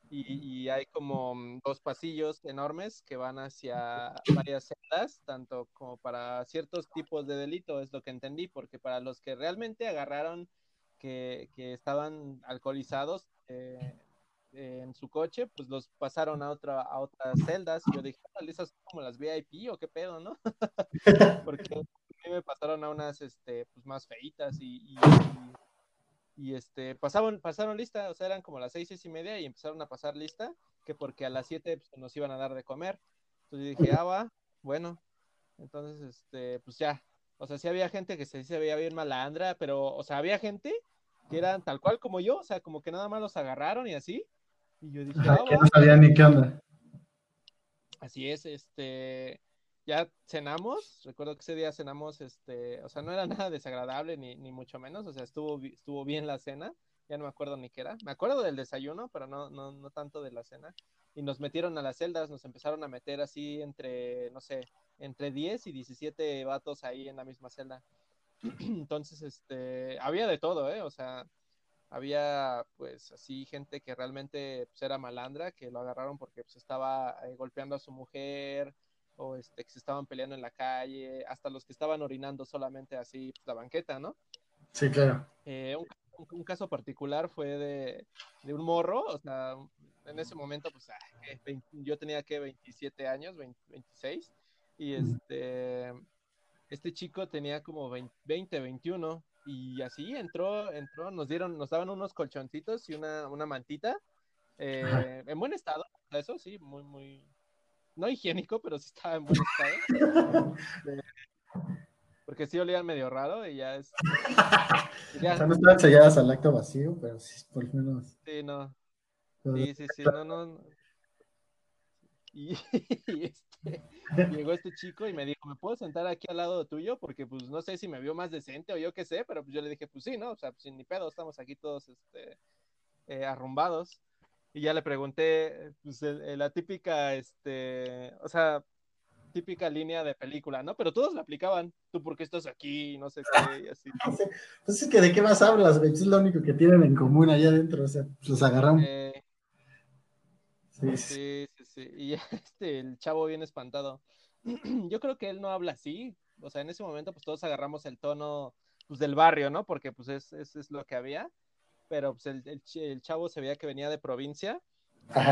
y, hay como dos pasillos enormes que van hacia varias celdas, tanto como para ciertos tipos de delito, es lo que entendí, porque para los que realmente agarraron que, que estaban alcoholizados, eh, en su coche, pues los pasaron a otra a otras celdas y yo dije, ¿esas como las VIP o qué pedo, no? Porque me pasaron a unas este pues más feitas y, y, este pasaron pasaron lista, o sea, eran como las seis, seis y media y empezaron a pasar lista que porque a las siete pues, nos iban a dar de comer. Entonces dije, ah, va, bueno. Entonces, este, pues ya, o sea, sí había gente que se, se veía bien malandra, pero, o sea, había gente que eran tal cual como yo, o sea, como que nada más los agarraron y así, y yo dije, ah, no sabía ni qué onda. Así es, este, ya cenamos, recuerdo que ese día cenamos, este, o sea, no era nada desagradable ni, ni mucho menos, o sea, estuvo, estuvo bien la cena, ya no me acuerdo ni qué era, me acuerdo del desayuno, pero no, no, no tanto de la cena, y nos metieron a las celdas, nos empezaron a meter así entre, no sé, entre 10 y 17 vatos ahí en la misma celda. Entonces, este, había de todo, ¿eh? O sea, había pues así gente que realmente pues, era malandra, que lo agarraron porque pues estaba eh, golpeando a su mujer o este, que se estaban peleando en la calle, hasta los que estaban orinando solamente así pues, la banqueta, ¿no? Sí, claro. Eh, un, un, caso particular fue de, de, un morro, o sea, en ese momento pues ah, yo tenía que 27 años, 26, y este, este chico tenía como 20, 20 21 y así entró, entró, nos dieron, nos daban unos colchoncitos y una, una mantita, eh, en buen estado, eso sí, muy, muy, no higiénico, pero sí estaba en buen estado. porque sí olían medio raro y ya es. Ya... O sea, no estaban selladas al acto vacío, pero sí, por lo menos. Sí, no. Sí, sí, sí, no, no. Y, este, llegó este chico y me dijo, ¿me puedo sentar aquí al lado tuyo? Porque pues no sé si me vio más decente o yo qué sé, pero pues yo le dije, pues sí, ¿no? O sea, pues ni pedo, estamos aquí todos este, eh, arrumbados. Y ya le pregunté, pues la típica, este, o sea, típica línea de película, ¿no? Pero todos la aplicaban. ¿Tú por qué estás aquí? No sé qué, y así. Pues es que de qué más hablas, güey. Es lo único que tienen en común allá adentro. O sea, pues, los agarramos. Eh, sí, sí, Sí, y este, el chavo bien espantado. Yo creo que él no habla así, o sea, en ese momento pues todos agarramos el tono pues del barrio, ¿no? Porque pues es, es, es lo que había, pero pues el, el, chavo se veía que venía de provincia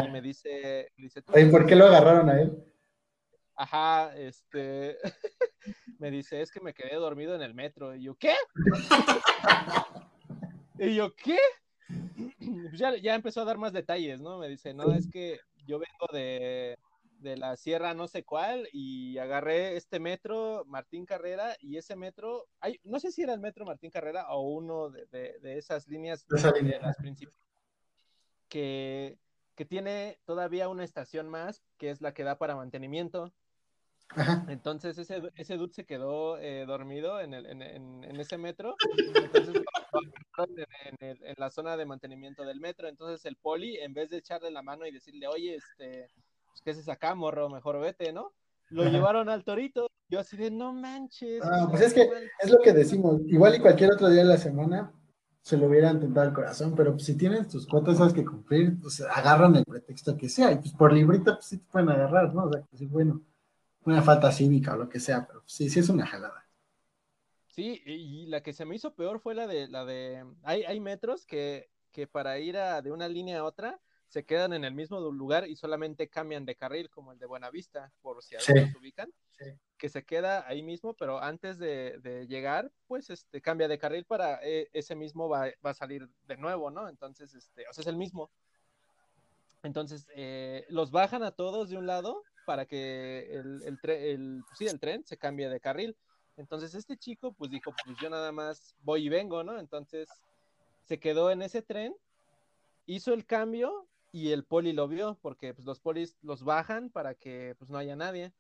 y me dice, dice ¿por qué lo agarraron a él? Ajá, este, me dice, es que me quedé dormido en el metro. Y yo, ¿qué? y yo, ¿qué? Pues ya, ya empezó a dar más detalles, ¿no? Me dice, no, es que yo vengo de, de la sierra no sé cuál y agarré este metro Martín Carrera y ese metro, hay, no sé si era el metro Martín Carrera o uno de, de, esas líneas de, las principales que, que, tiene todavía una estación más que es la que da para mantenimiento. Entonces ese, ese dude se quedó eh, dormido en, el, en, en, ese metro. Entonces, en, la zona de mantenimiento del metro. Entonces el poli, en vez de echarle la mano y decirle, oye, este, pues, ¿qué haces acá, morro? Mejor vete, ¿no? Lo llevaron al torito. Yo así de, no manches. Ah, pues es que es lo que decimos. Igual y cualquier otro día de la semana se lo hubieran tentado el corazón, pero pues, si tienes tus cuotas sabes que cumplir, pues agarran el pretexto que sea. Y pues por librito, pues sí te pueden agarrar, ¿no? O sea, que sí, bueno, una falta cívica o lo que sea, pero sí, sí es una jalada. Sí, y la que se me hizo peor fue la de, la de, hay, hay metros que, que para ir a, de una línea a otra se quedan en el mismo lugar y solamente cambian de carril, como el de Buenavista, por si algunos se ubican, que se queda ahí mismo, pero antes de, llegar, pues este, cambia de carril para eh, ese mismo va, a salir de nuevo, ¿no? Entonces, este, o sea, es el mismo. Entonces, eh, los bajan a todos de un lado para que el, el, el, sí, el tren se cambie de carril. Entonces, este chico, pues dijo, pues yo nada más voy y vengo, ¿no? Entonces, se quedó en ese tren, hizo el cambio y el poli lo vio, porque pues, los polis los bajan para que pues no haya nadie,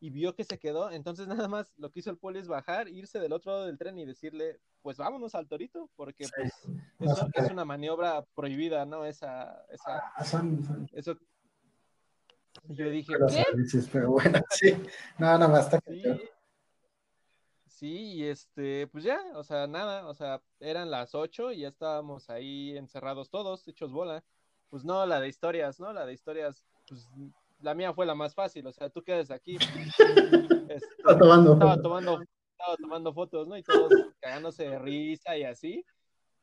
y vio que se quedó, entonces nada más lo que hizo el poli es bajar, irse del otro lado del tren y decirle, pues vámonos al torito, porque pues eso es una maniobra prohibida, ¿no? Esa, esa, ah, eso. Yo dije, ¿qué? pero bueno, sí, no, nada más está sí. sí, y este, pues ya, o sea, nada, o sea, eran las ocho y ya estábamos ahí encerrados todos, hechos bola pues no, la de historias, ¿no? La de historias, pues la mía fue la más fácil, o sea, tú quedas aquí. Este, estaba, tomando estaba, tomando, estaba tomando fotos, ¿no? Y todos cagándose de risa y así.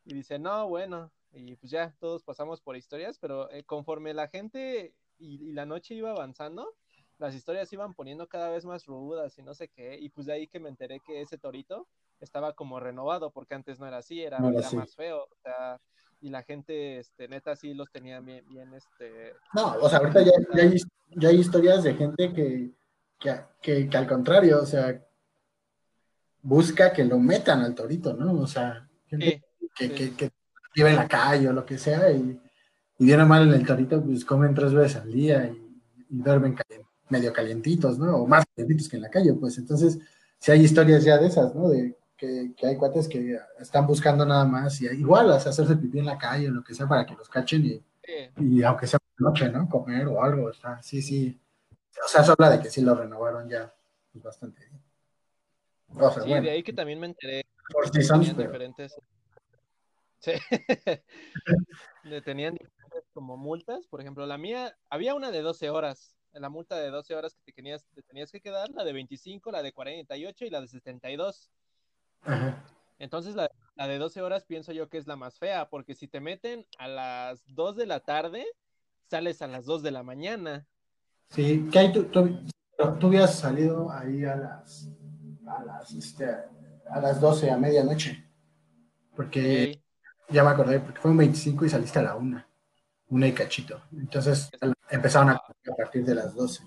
Y dice, no, bueno, y pues ya todos pasamos por historias, pero eh, conforme la gente y, la noche iba avanzando, las historias iban poniendo cada vez más rudas y no sé qué, y pues de ahí que me enteré que ese torito estaba como renovado, porque antes no era así, era, era más feo, o sea, y la gente, este, neta, sí los tenía bien, bien este... No, o sea, ahorita ya, hay, ya hay, historias de gente que, que, que, al contrario, o sea, busca que lo metan al torito, ¿no? O sea, gente que, que, vive en la calle o lo que sea y, y viene mal en el torito, pues comen tres veces al día y, duermen medio calientitos, ¿no? O más calientitos que en la calle, pues entonces, si hay historias ya de esas, ¿no? De que, hay cuates que están buscando nada más, y igual, hacerse pipí en la calle o lo que sea para que los cachen y, y aunque sea noche, ¿no? Comer o algo, está, sí, sí. O sea, eso habla de que sí lo renovaron ya pues, bastante bien. sí, de ahí que también me enteré. Por si son diferentes. Sí. tenían diferentes como multas, por ejemplo, la mía, había una de 12 horas, la multa de 12 horas que te tenías, te tenías que quedar, la de 25, la de 48 y la de 72. Entonces la, de 12 horas pienso yo que es la más fea, porque si te meten a las 2 de la tarde, sales a las 2 de la mañana. Sí, que hay, tú, tú, habías salido ahí a las, a las, este, a las 12, a medianoche, porque ya me acordé, porque fue un 25 y saliste a la 1, una y cachito. Entonces empezaron a, a partir de las 12.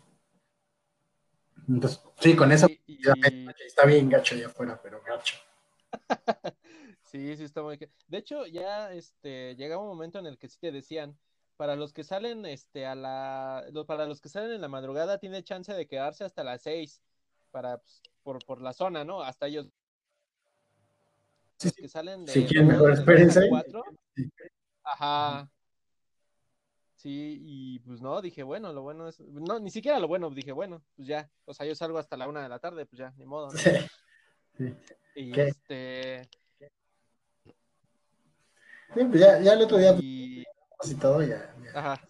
Entonces, sí, con eso está bien gacho allá afuera, pero gacho. Sí, sí está muy De hecho, ya este llegaba un momento en el que sí te decían, para los que salen este a la para los que salen en la madrugada tiene chance de quedarse hasta las seis para pues, por, por la zona, ¿no? Hasta ellos sí, que salen de si quieren mejor experiencia. Ajá. Sí, y pues no, dije, bueno, lo bueno es, no, ni siquiera lo bueno, dije, bueno, pues ya, o sea, yo salgo hasta la una de la tarde, pues ya, ni modo. ¿no? Sí. Y este. Sí, pues ya, ya el otro día, y... Y todo, ya, ya.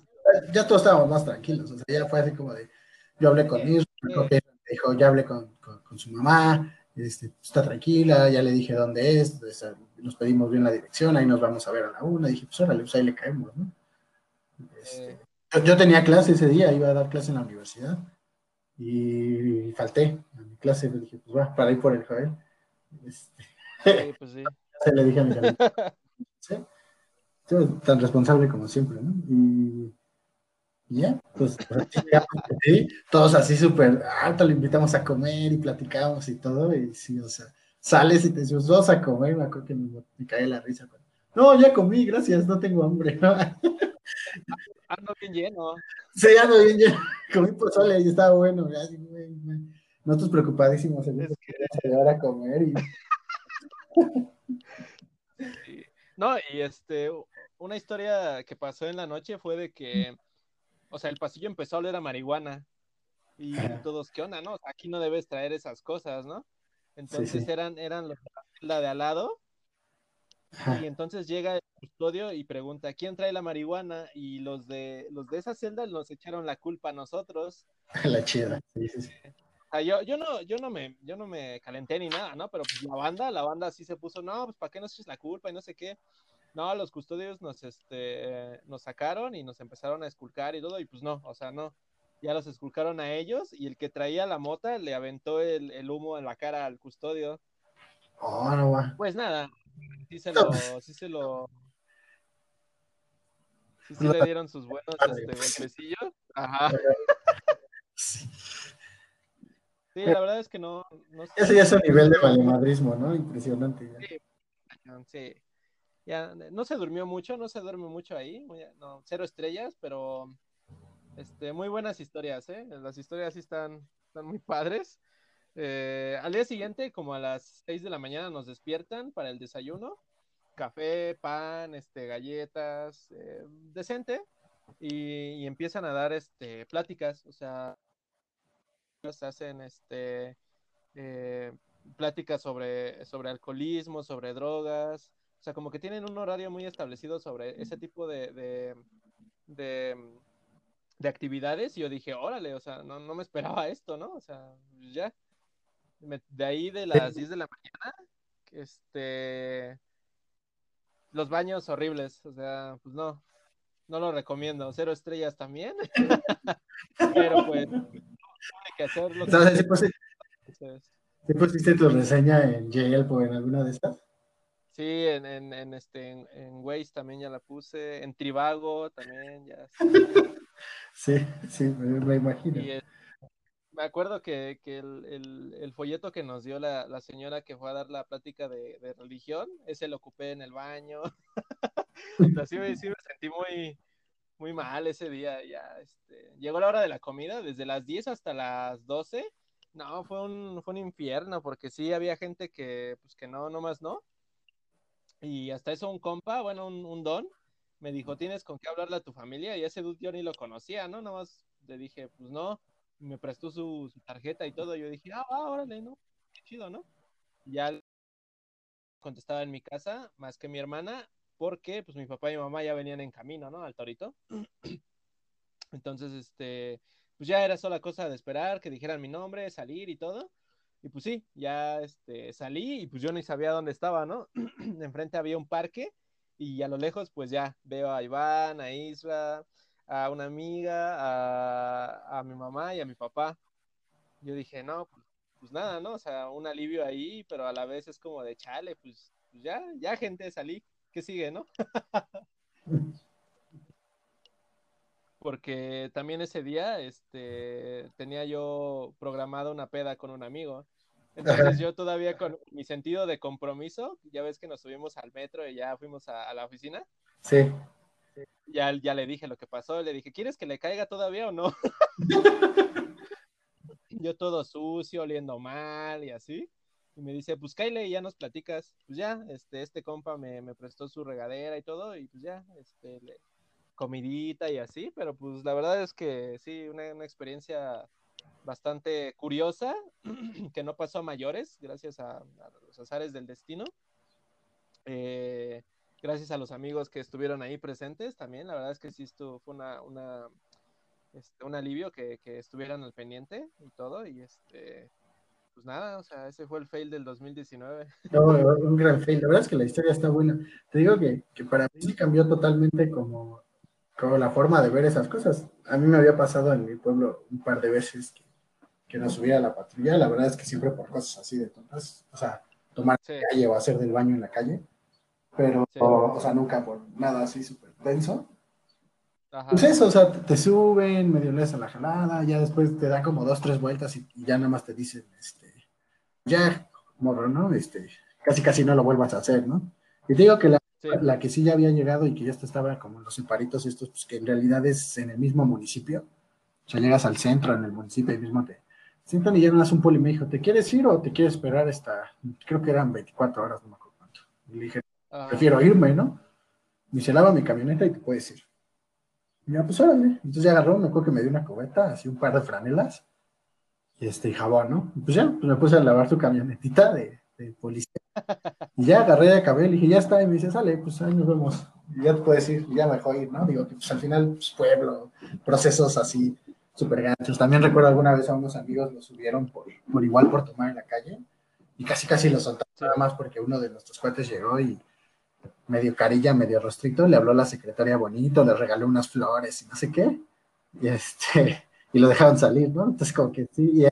ya todos estábamos más tranquilos, o sea, ya fue así como de, yo hablé con Isra, dijo, ya hablé con, con, su mamá, este, está tranquila, ya le dije dónde es, nos pedimos bien la dirección, ahí nos vamos a ver a la una, dije, pues órale, pues ahí le caemos, ¿no? Este, yo, tenía clase ese día, iba a dar clase en la universidad y falté a mi clase, le dije, pues va, para ir por el Joel. Este, sí, pues sí. Se le dije a mi ¿Sí? tan responsable como siempre, ¿no? Y, Y ya, pues, todos así súper alto, le invitamos a comer y platicamos y todo, y sí, o sea, sales y te dices, vamos a comer, me acuerdo que me, cae la risa. No, ya comí, gracias, no tengo hambre. Ando bien lleno. Sí, ando bien lleno. Comí pozole y estaba bueno. Nosotros preocupadísimos en es que... a comer y... No, y este, una historia que pasó en la noche fue de que, o sea, el pasillo empezó a oler a marihuana. Y todos, ¿qué onda, no? Aquí no debes traer esas cosas, ¿no? Entonces eran, eran los la de al lado. Y entonces llega el custodio y pregunta, ¿quién trae la marihuana? Y los de, los de esa celda nos echaron la culpa a nosotros. La chida, sí, sí, sí. yo, yo, no, yo, no me, yo no me calenté ni nada, ¿no? Pero pues la banda, la banda sí se puso, no, pues ¿para qué nos eches la culpa? Y no sé qué. No, los custodios nos, este, nos sacaron y nos empezaron a esculcar y todo, y pues no, o sea, no. Ya los esculcaron a ellos y el que traía la mota le aventó el, humo en la cara al custodio. Oh, no va. Pues nada, sí se lo, sí se lo, sí, sí le dieron sus buenos este, golpecillos. Ajá. Sí. Sí, la verdad es que no. no Ese ya es un nivel de valemadrismo, ¿no? Impresionante. Sí, sí ya no se durmió mucho, no se duerme mucho ahí, no, cero estrellas, pero este, muy buenas historias, ¿eh? Las historias sí están, están muy padres. Eh, al día siguiente, como a las 6 de la mañana, nos despiertan para el desayuno. Café, pan, este, galletas, eh, decente. Y, empiezan a dar este, pláticas, o sea, hacen este, eh, pláticas sobre, sobre alcoholismo, sobre drogas, o sea, como que tienen un horario muy establecido sobre ese tipo de, de, actividades. Y yo dije, órale, o sea, no, me esperaba esto, ¿no? O sea, ya. de ahí de las 10 de la mañana, este. Los baños horribles, o sea, pues no, no lo recomiendo. Cero estrellas también. Pero pues, hay que hacerlo. ¿Sabes? ¿Sí, pusiste tu reseña en Yelp o en alguna de estas? Sí, en, en, en este, en, en, Waze también ya la puse, en Tribago también ya. Sí, sí, me, imagino. Me acuerdo que, que el, el, el, folleto que nos dio la, la, señora que fue a dar la plática de, de religión, ese lo ocupé en el baño. Así me, sí me sentí muy, muy mal ese día. Ya, este, llegó la hora de la comida, desde las 10 hasta las 12. No, fue un, fue un infierno, porque sí había gente que, pues que no, nomás no. Y hasta eso un compa, bueno, un, don, me dijo, tienes con qué hablarle a tu familia. Y ese dude yo ni lo conocía, ¿no? Nada más le dije, pues no. Me prestó su, tarjeta y todo. Yo dije, ah, órale, ¿no? Qué chido, ¿no? ya contestaba en mi casa, más que mi hermana, porque pues mi papá y mi mamá ya venían en camino, ¿no? Al torito. Entonces, este, pues ya era sola cosa de esperar que dijeran mi nombre, salir y todo. Y pues sí, ya este, salí y pues yo ni sabía dónde estaba, ¿no? Enfrente había un parque y a lo lejos pues ya veo a Iván, a Isra, a una amiga, a, a mi mamá y a mi papá. Yo dije, no, pues, pues, nada, ¿no? O sea, un alivio ahí, pero a la vez es como de chale, pues, pues ya, ya gente salí, ¿qué sigue, no? porque también ese día este, tenía yo programado una peda con un amigo. Entonces yo todavía con mi sentido de compromiso, ya ves que nos subimos al metro y ya fuimos a, la oficina. Sí. Ya, ya le dije lo que pasó, le dije, ¿quieres que le caiga todavía o no? yo todo sucio, oliendo mal y así. Y me dice, pues Kyle, ya nos platicas. Pues ya, este, este compa me, me prestó su regadera y todo, y pues ya, este, le, comidita y así, pero pues la verdad es que sí, una, una experiencia bastante curiosa, que no pasó a mayores, gracias a, los azares del destino. Eh, gracias a los amigos que estuvieron ahí presentes también, la verdad es que sí esto fue una, una este, un alivio que, que, estuvieran al pendiente y todo, y este, pues nada, o sea, ese fue el fail del 2019. No, un gran fail, la verdad es que la historia está buena. Te digo que, que para mí sí cambió totalmente como como la forma de ver esas cosas. A mí me había pasado en mi pueblo un par de veces que, que nos subía a la patrulla, la verdad es que siempre por cosas así de tontas, o sea, tomar la calle o hacer del baño en la calle, pero, o, sea, nunca por nada así súper denso. Pues eso, o sea, te, suben, medio lees a la jalada, ya después te dan como dos, tres vueltas y, ya nada más te dicen, este, ya, morro, ¿no? Este, casi casi no lo vuelvas a hacer, ¿no? Y te digo que la, la que sí ya había llegado y que ya estaba como en los separitos estos, pues que en realidad es en el mismo municipio. O sea, llegas al centro, en el municipio, y mismo te sientan y llegan a un poli y me dijo, ¿te quieres ir o te quieres esperar hasta, creo que eran 24 horas, no me acuerdo cuánto. Y le dije. Prefiero irme, ¿no? Y se lava mi camioneta y te puedes ir. Y ya, pues órale. Entonces ya agarró, me acuerdo que me dio una cubeta, así un par de franelas y este jabón, ¿no? Y pues ya, pues me puse a lavar su camionetita de, de policía. Y ya agarré de cabello y dije, ya está. Y me dice, sale, pues ahí nos vemos. Y ya te puedes ir, ya me dejó ir, ¿no? Digo que pues al final, pues pueblo, procesos así súper ganchos. También recuerdo alguna vez a unos amigos los subieron por, por igual por tomar en la calle y casi casi los soltaron nada más porque uno de nuestros cuates llegó y medio carilla, medio restricto, le habló a la secretaria bonito, le regaló unas flores y no sé qué. Y este, y lo dejaron salir, ¿no? Entonces como que sí,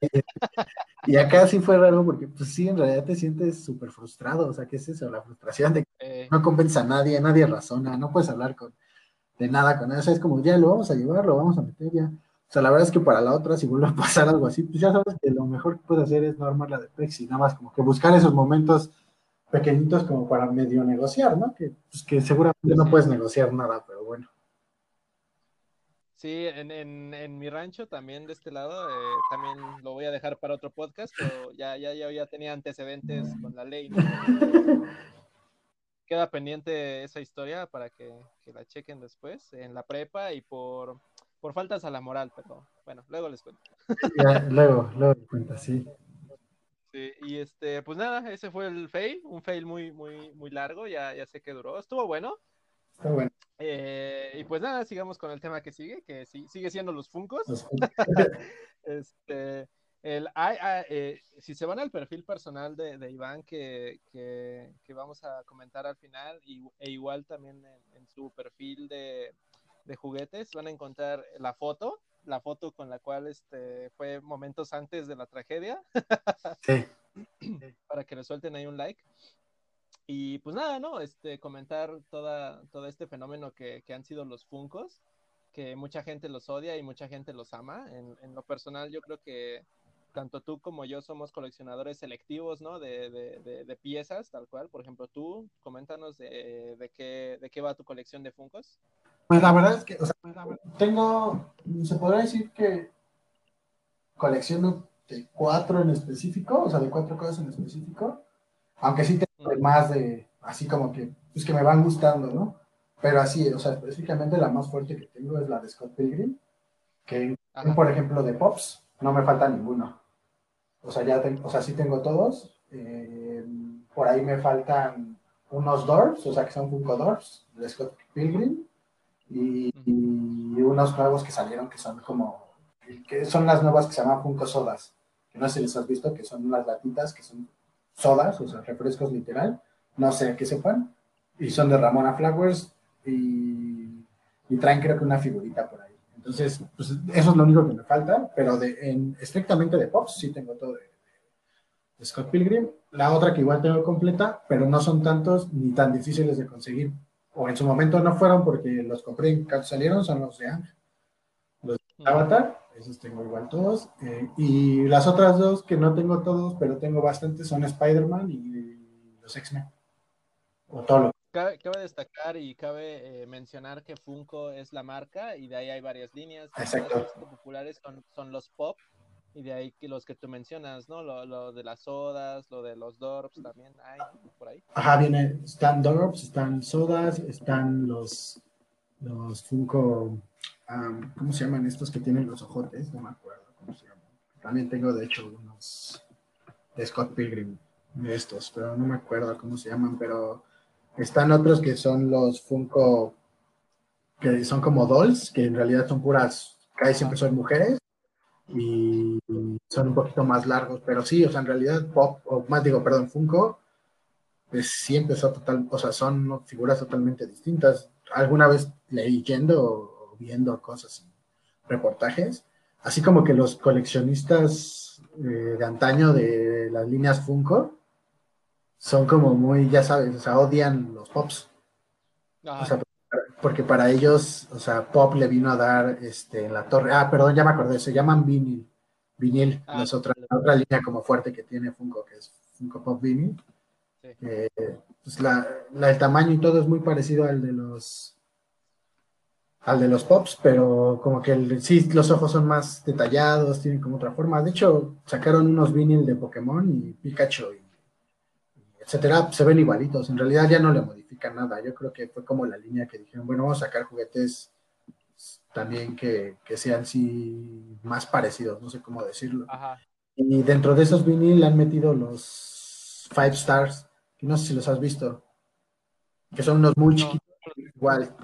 y, acá sí fue raro porque pues sí, en realidad te sientes súper frustrado, o sea, ¿qué es eso? La frustración de que eh. no convence a nadie, nadie razona, no puedes hablar con, de nada con él, o sea, es como, ya lo vamos a llevar, lo vamos a meter ya. O sea, la verdad es que para la otra, si vuelve a pasar algo así, pues ya sabes que lo mejor que puedes hacer es no armar la de Pexi, nada más como que buscar esos momentos pequeñitos como para medio negociar, ¿no? Que, pues, que seguramente no puedes negociar nada, pero bueno. Sí, en, en, en, mi rancho también de este lado, eh, también lo voy a dejar para otro podcast, pero ya, ya, ya, ya tenía antecedentes con la ley. Queda pendiente esa historia para que, que, la chequen después en la prepa y por, por faltas a la moral, pero bueno, luego les cuento. luego, luego les cuento, sí. Sí, y este, pues nada, ese fue el fail, un fail muy, muy, muy largo, ya, ya sé que duró, estuvo bueno. Está bueno. Eh, y pues nada, sigamos con el tema que sigue, que sigue siendo los Funcos. este, el, eh, si se van al perfil personal de, Iván que, que, vamos a comentar al final, y, e igual también en, su perfil de, de, juguetes, van a encontrar la foto, la foto con la cual este, fue momentos antes de la tragedia. sí. Para que le suelten ahí un like. Y pues nada, ¿no? Este, comentar toda, todo este fenómeno que, que han sido los Funcos, que mucha gente los odia y mucha gente los ama. En, en, lo personal, yo creo que tanto tú como yo somos coleccionadores selectivos, ¿no? De, de, de, piezas, tal cual. Por ejemplo, tú, coméntanos de, de, qué, de qué va tu colección de Funcos. Pues la verdad es que, o sea, tengo, se podría decir que colecciono de cuatro en específico, o sea, de cuatro cosas en específico, aunque sí más de, así como que, pues que me van gustando, ¿no? Pero así, o sea, específicamente la más fuerte que tengo es la de Scott Pilgrim, que por ejemplo de Pops, no me falta ninguno. O sea, ya tengo, o sea, sí tengo todos. Eh, por ahí me faltan unos Doors, o sea, que son Funko Doors de Scott Pilgrim, y, y, unos nuevos que salieron que son como, que son las nuevas que se llaman Funko Sodas, que no sé si les has visto, que son unas latitas que son sodas, o sea, refrescos literal, no sé qué sepan, y son de Ramona Flowers y, y, traen creo que una figurita por ahí. Entonces, pues eso es lo único que me falta, pero de, en, estrictamente de Pops sí tengo todo de, Scott Pilgrim. La otra que igual tengo completa, pero no son tantos ni tan difíciles de conseguir, o en su momento no fueron porque los compré en cuanto salieron, son los de Ang, los de Avatar esos tengo igual todos. Eh, y las otras dos que no tengo todos, pero tengo bastantes, son Spider-Man y los X-Men. O todo lo Cabe, cabe, destacar y cabe eh, mencionar que Funko es la marca y de ahí hay varias líneas. Exacto. Los populares son, son, los pop y de ahí que los que tú mencionas, ¿no? Lo, lo, de las sodas, lo de los dorps también hay por ahí. Ajá, viene, están dorps, están sodas, están los, los Funko ¿cómo se llaman estos que tienen los ojotes? No me acuerdo cómo se llaman. También tengo, de hecho, unos de Scott Pilgrim de estos, pero no me acuerdo cómo se llaman, pero están otros que son los Funko, que son como dolls, que en realidad son puras, casi siempre son mujeres, y son un poquito más largos, pero sí, o sea, en realidad Pop, o más digo, perdón, Funko, pues sí empezó total, o sea, son figuras totalmente distintas. Alguna vez leyendo viendo cosas, reportajes, así como que los coleccionistas eh, de antaño de las líneas Funko son como muy, ya sabes, o sea, odian los pops. O sea, porque para ellos, o sea, Pop le vino a dar este, en la torre, ah, perdón, ya me acordé, se llaman vinil, vinil, ah, es otra, otra línea como fuerte que tiene Funko, que es Funko Pop vinil. Eh, pues la, el tamaño y todo es muy parecido al de los al de los pops, pero como que sí, los ojos son más detallados, tienen como otra forma. De hecho, sacaron unos vinil de Pokémon y Pikachu y etcétera, se ven igualitos. En realidad ya no le modifican nada. Yo creo que fue como la línea que dijeron, bueno, vamos a sacar juguetes también que, sean sí más parecidos, no sé cómo decirlo. Y dentro de esos vinil han metido los Five Stars, que no sé si los has visto, que son unos muy chiquitos, igual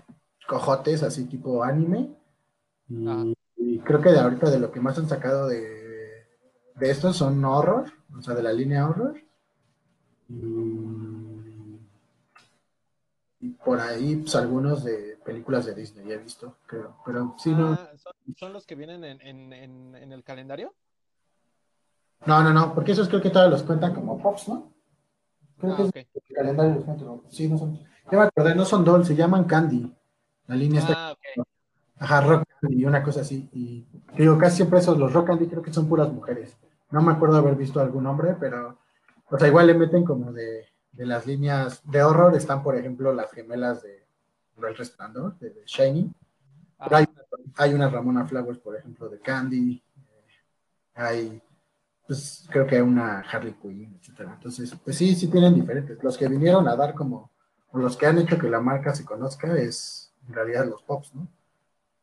cojotes, así tipo anime. Y, creo que de ahorita de lo que más han sacado de, de estos son horror, o sea, de la línea horror. Y, por ahí, pues algunos de películas de Disney he visto, creo. Pero sí, no. Ah, ¿son, los que vienen en, en, el calendario? No, no, no, porque esos creo que todavía los cuentan como pops, ¿no? Creo ah, que es el calendario los Sí, no son. Ya me acordé, no son dolls, se llaman Candy. La línea está. Ah, Ajá, Rock Candy y una cosa así. Y digo, casi siempre esos, los Rock Candy creo que son puras mujeres. No me acuerdo haber visto algún hombre, pero o sea, igual le meten como de, las líneas de horror, están por ejemplo las gemelas de El Resplandor, de, Shiny. Pero hay, una Ramona Flowers, por ejemplo, de Candy. Eh, hay, pues creo que hay una Harley Quinn, etcétera. Entonces, pues sí, sí tienen diferentes. Los que vinieron a dar como, o los que han hecho que la marca se conozca es en realidad los pops, ¿no?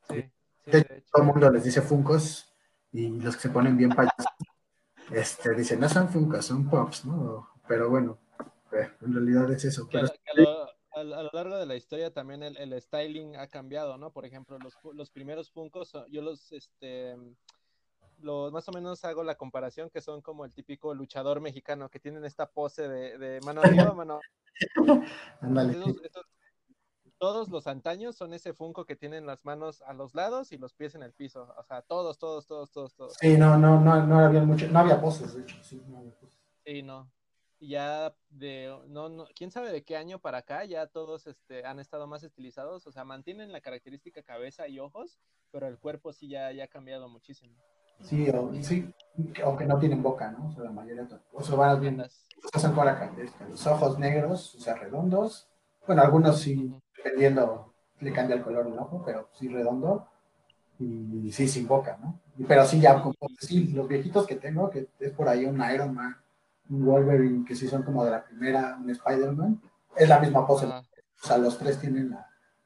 Sí. todo el mundo les dice Funcos y los que se ponen bien payasos este, dicen, no son Funko, son Pops, ¿no? Pero bueno, eh, en realidad es eso. a, lo, largo de la historia también el, styling ha cambiado, ¿no? Por ejemplo, los, los primeros Funkos, yo los, este, los, más o menos hago la comparación que son como el típico luchador mexicano que tienen esta pose de, mano arriba, mano. Ándale todos los antaños son ese Funko que tienen las manos a los lados y los pies en el piso. O sea, todos, todos, todos, todos, todos. Sí, no, no, no, no había mucho, no había poses, de hecho, sí, no había poses. Sí, no. Ya de, no, no, quién sabe de qué año para acá, ya todos este, han estado más estilizados, o sea, mantienen la característica cabeza y ojos, pero el cuerpo sí ya, ya ha cambiado muchísimo. Sí, o, sí, aunque no tienen boca, ¿no? O sea, la mayoría, o sea, van bien, pasan con la los ojos negros, o sea, redondos, bueno, algunos sí, dependiendo, le cambia el color del ojo, pero sí redondo y sí sin boca, ¿no? Pero sí, ya, como, sí, los viejitos que tengo, que es por ahí un Iron Man, un Wolverine, que sí son como de la primera, un Spider-Man, es la misma pose. O sea, los tres tienen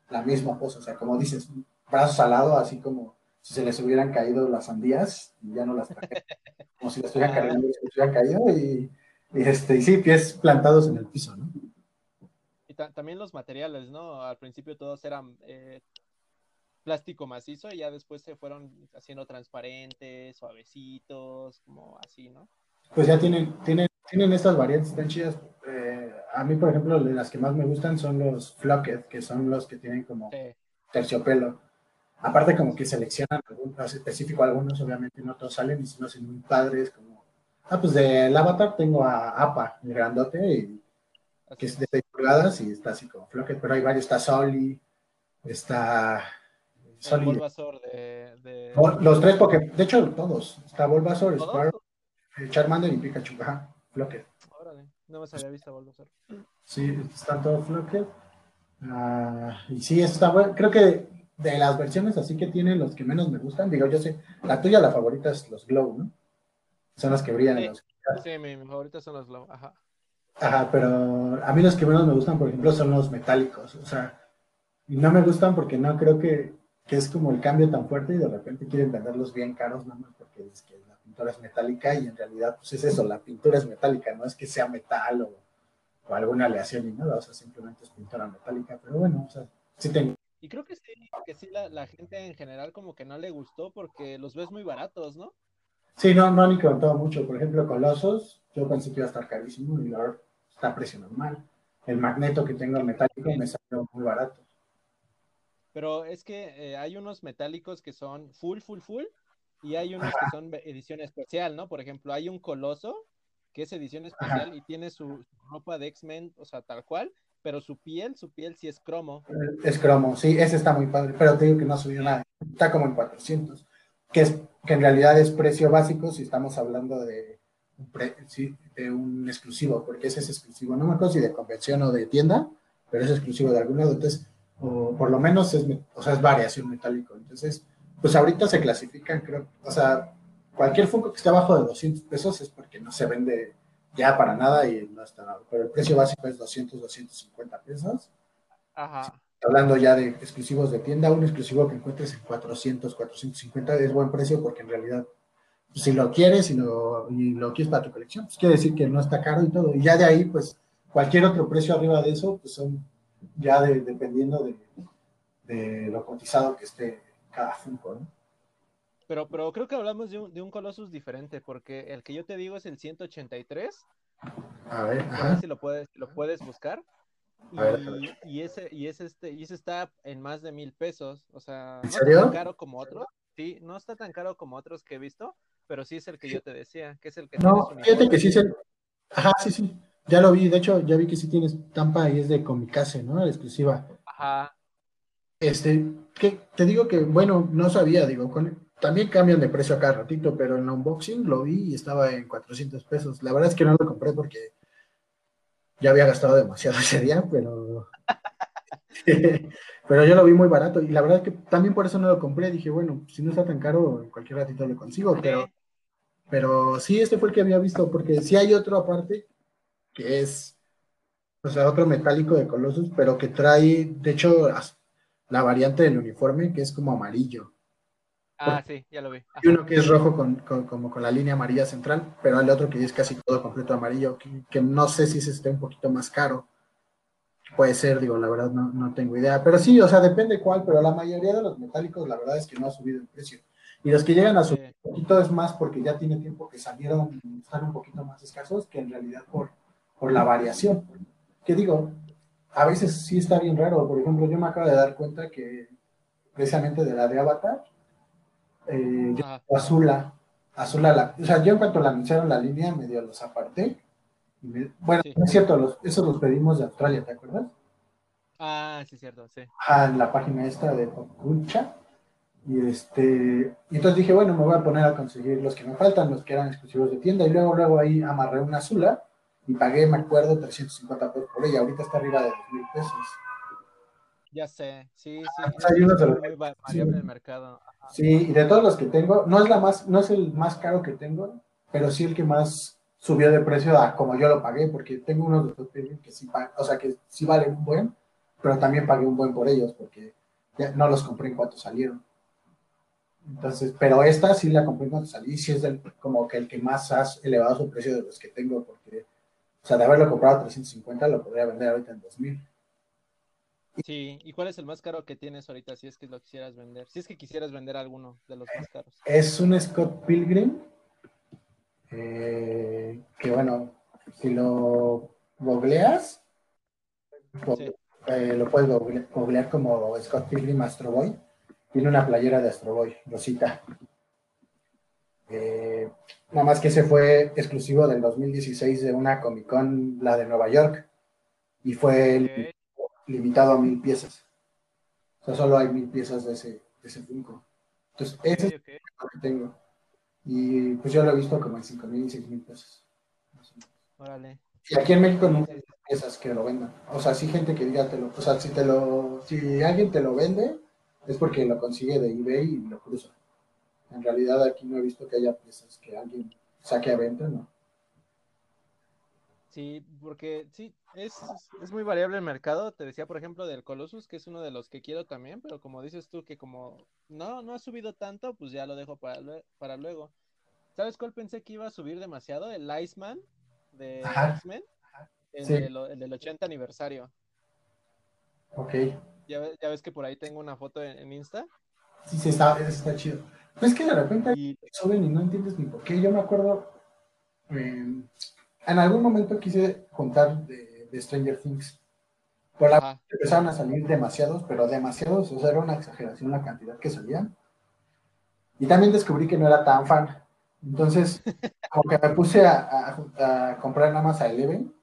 la, misma pose. O sea, como dices, brazos al lado, así como si se les hubieran caído las sandías y ya no las traje. Como si les hubieran, caído, y, y, este, y sí, pies plantados en el piso, ¿no? También los materiales, ¿no? Al principio todos eran eh, plástico macizo y ya después se fueron haciendo transparentes, suavecitos, como así, ¿no? Pues ya tienen, tienen, tienen estas variantes tan chidas. Eh, a mí, por ejemplo, de las que más me gustan son los Flocket, que son los que tienen como terciopelo. Aparte como que seleccionan algunos, específico algunos, obviamente no todos salen y si no son muy padres, como... Ah, pues del avatar tengo a APA, el grandote, y que es de 6 pulgadas y está así como flocket, pero hay varios, está Soli, está Soli. De, de... Los tres, porque de hecho todos, está Bulbasaur, Sparrow, eh, Charmander y Pikachu, ajá, flocket. Órale, no me había visto Bulbasaur. Sí, están todos flocket. Ah, y sí, está bueno, creo que de las versiones así que tienen los que menos me gustan, digo, yo sé, la tuya, la favorita es los Glow, ¿no? Son las que brillan. Sí, los... sí mi, mi favorita son los Glow, ajá. Ajá, pero a mí los que menos me gustan, por ejemplo, son los metálicos. O sea, y no me gustan porque no creo que, es como el cambio tan fuerte y de repente quieren venderlos bien caros, nada más porque es que la pintura es metálica y en realidad, pues es eso, la pintura es metálica, no es que sea metal o, alguna aleación ni nada, o sea, simplemente es pintura metálica, pero bueno, o sea, sí tengo. Y creo que sí, que sí la, la gente en general como que no le gustó porque los ves muy baratos, ¿no? Sí, no, no han incrementado mucho. Por ejemplo, Colosos, yo pensé que iba a estar carísimo y la está a precio normal. El magneto que tengo metálico me salió muy barato. Pero es que eh, hay unos metálicos que son full, full, full, y hay unos que son edición especial, ¿no? Por ejemplo, hay un coloso que es edición especial y tiene su ropa de X-Men, o sea, tal cual, pero su piel, su piel sí es cromo. Es cromo, sí, ese está muy padre, pero te digo que no ha subido nada, está como en 400, que, es, que en realidad es precio básico si estamos hablando de, de un exclusivo, porque ese es exclusivo, no me acuerdo si de convención o de tienda, pero es exclusivo de algún lado, entonces, o por lo menos es, o sea, es variación metálico, entonces, pues ahorita se clasifican, creo, o sea, cualquier Funko que esté abajo de 200 pesos es porque no se vende ya para nada y no está nada. Pero el precio básico es 200, 250 pesos. Ajá. Hablando ya de exclusivos de tienda, un exclusivo que encuentres en 400, 450 es buen precio porque en realidad, si lo quieres y lo, y lo quieres para tu colección, pues quiere decir que no está caro y todo. Y ya de ahí, pues cualquier otro precio arriba de eso, pues son ya dependiendo de, de, lo cotizado que esté cada Funko, ¿no? Pero, pero creo que hablamos de un, de un Colossus diferente, porque el que yo te digo es el 183. A ver, a ver si lo puedes, lo puedes buscar. Y, y, ese, y ese este, y ese está en más de mil pesos. O sea, no está tan caro como otros. Sí, no está tan caro como otros que he visto, pero sí es el que yo te decía, que es el que No, fíjate que sí es el. Ajá, sí, sí. Ya lo vi, de hecho, ya vi que sí tienes tampa y es de Comicase, ¿no? La exclusiva. Ajá. Este, que te digo que, bueno, no sabía, digo, con, también cambian de precio cada ratito, pero en el unboxing lo vi y estaba en 400 pesos. La verdad es que no lo compré porque ya había gastado demasiado ese día, pero... pero yo lo vi muy barato y la verdad es que también por eso no lo compré. Dije, bueno, si no está tan caro, en cualquier ratito lo consigo, pero... Pero sí, este fue el que había visto, porque sí hay otro aparte, que es, o sea, otro metálico de Colossus, pero que trae, de hecho, la variante del uniforme, que es como amarillo. Ah, sí, ya lo vi. Hay uno que es rojo con, como con la línea amarilla central, pero hay otro que es casi todo completo amarillo, que, no sé si se esté un poquito más caro. Puede ser, digo, la verdad no, no, tengo idea. Pero sí, o sea, depende cuál, pero la mayoría de los metálicos, la verdad es que no ha subido el precio. Y los que llegan a subir un poquito es más porque ya tiene tiempo que salieron y están un poquito más escasos que en realidad por, por la variación. Que digo, a veces sí está bien raro. Por ejemplo, yo me acabo de dar cuenta que precisamente de la de Avatar, eh, Azula, Azula la, o sea, yo en cuanto la anunciaron la línea, medio los aparté. bueno, es cierto, los, esos los pedimos de Australia, ¿te acuerdas? Ah, sí, cierto, sí. Ah, en la página esta de Popculcha. Y este, y entonces dije, bueno, me voy a poner a conseguir los que me faltan, los que eran exclusivos de tienda, y luego, luego ahí amarré una Azula y pagué, me acuerdo, 350 pesos por ella. Ahorita está arriba de 2 mil pesos. Ya sé, sí, sí. Hay unos de los... mercado. Sí, y de todos los que tengo, no es la más, no es el más caro que tengo, pero sí el que más subió de precio a como yo lo pagué, porque tengo unos de los que sí, o sea, que sí valen un buen, pero también pagué un buen por ellos, porque ya no los compré en cuanto salieron. Entonces, pero esta sí la compré en cuanto salí, y sí es del, como que el que más has elevado su precio de los que tengo, porque, o sea, de haberlo comprado a 350 lo podría vender ahorita en 2000. Sí, ¿y cuál es el más caro que tienes ahorita si es que lo quisieras vender? Si es que quisieras vender alguno de los más caros. Es un Scott Pilgrim, eh, que bueno, si lo googleas, eh, lo puedes googlear como Scott Pilgrim Astro Boy. Tiene una playera de Astro Boy, Rosita. Eh, nada más que ese fue exclusivo del 2016 de una Comic Con, la de Nueva York. Y fue el, limitado a mil piezas. O sea, solo hay mil piezas de ese, de ese Funko. Entonces, ese es lo que tengo. Y pues yo lo he visto como en cinco mil y seis mil pesos. Órale. Y aquí en México no hay piezas que lo vendan. O sea, si gente que diga, te lo, o sea, si te lo, si alguien te lo vende, es porque lo consigue de eBay y lo cruza. En realidad aquí no he visto que haya piezas que alguien saque a venta, ¿no? Sí, porque sí, es, es, muy variable el mercado. Te decía, por ejemplo, del Colossus, que es uno de los que quiero también, pero como dices tú, que como no, no ha subido tanto, pues ya lo dejo para, para luego. ¿Sabes cuál pensé que iba a subir demasiado? El Iceman de X-Men, el, del 80 aniversario. Ok. ¿Ya, ¿Ya, ves que por ahí tengo una foto en, Insta? Sí, sí, está, está chido. Pues es que de repente y... suben y no entiendes ni por qué. Yo me acuerdo. Eh, en algún momento quise contar de, Stranger Things. Por la empezaron a salir demasiados, pero demasiados, o sea, era una exageración la cantidad que salían. Y también descubrí que no era tan fan. Entonces, como que me puse a, comprar nada más a Eleven.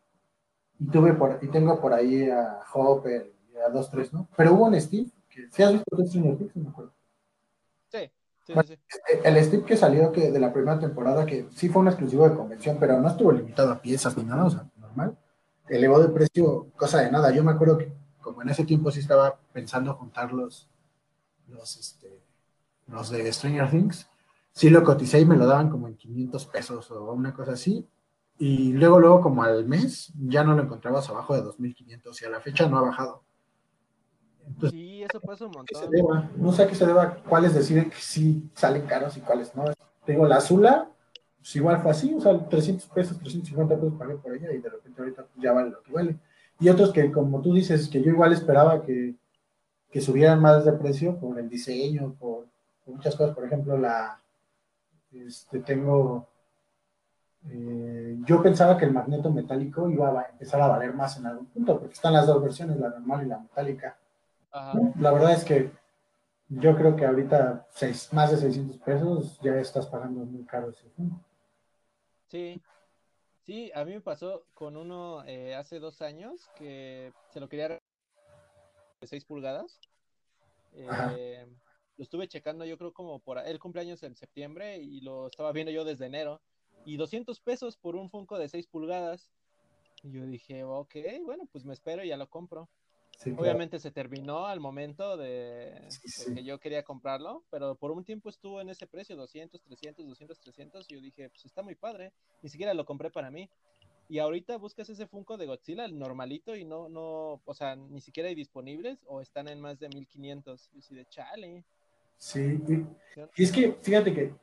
y tuve por, y tengo por ahí a Hopper a dos, tres, ¿no? Pero hubo un Steve, que si has visto Stranger Things, no me acuerdo. Sí, sí, Bueno, sí. El Steve que salió que de la primera temporada, que sí fue un exclusivo de convención, pero no estuvo limitado a piezas ni nada, o sea, normal. Elevó de precio cosa de nada. Yo me acuerdo que como en ese tiempo sí estaba pensando juntar los, los, este, los de Stranger Things, sí lo coticé y me lo daban como en 500 pesos o una cosa así. Y luego, luego como al mes, ya no lo encontrabas abajo de 2.500 y a la fecha no ha bajado. Entonces, Sí, eso pasa un montón. deba. No sé a qué se deba, cuáles deciden que sí salen caros y cuáles no. Tengo la Azula, pues igual fue así, o sea, 300 pesos, 350 pesos pagué por ella y de repente ahorita pues, ya vale lo que vale. Y otros que, como tú dices, que yo igual esperaba que, que subieran más de precio por el diseño, por, por muchas cosas. Por ejemplo, la, este, tengo, eh, yo pensaba que el magneto metálico iba a empezar a valer más en algún punto, porque están las dos versiones, la normal y la metálica. Ajá. La verdad es que yo creo que ahorita seis, más de 600 pesos ya estás pagando muy caro ese Funko. Sí, sí, a mí me pasó con uno eh, hace dos años que se lo quería de 6 pulgadas. Eh, lo estuve checando yo creo como por el cumpleaños en septiembre y lo estaba viendo yo desde enero. Y 200 pesos por un Funko de 6 pulgadas. Y yo dije, ok, bueno, pues me espero y ya lo compro. Sí, claro. Obviamente se terminó al momento de, Sí, de que yo quería comprarlo, pero por un tiempo estuvo en ese precio, 200, 300, 200, 300, y yo dije, pues está muy padre, ni siquiera lo compré para mí. Y ahorita buscas ese Funko de Godzilla, el normalito, y no, no, o sea, ni siquiera hay disponibles o están en más de 1500. Y así de chale. Sí, y, es que fíjate que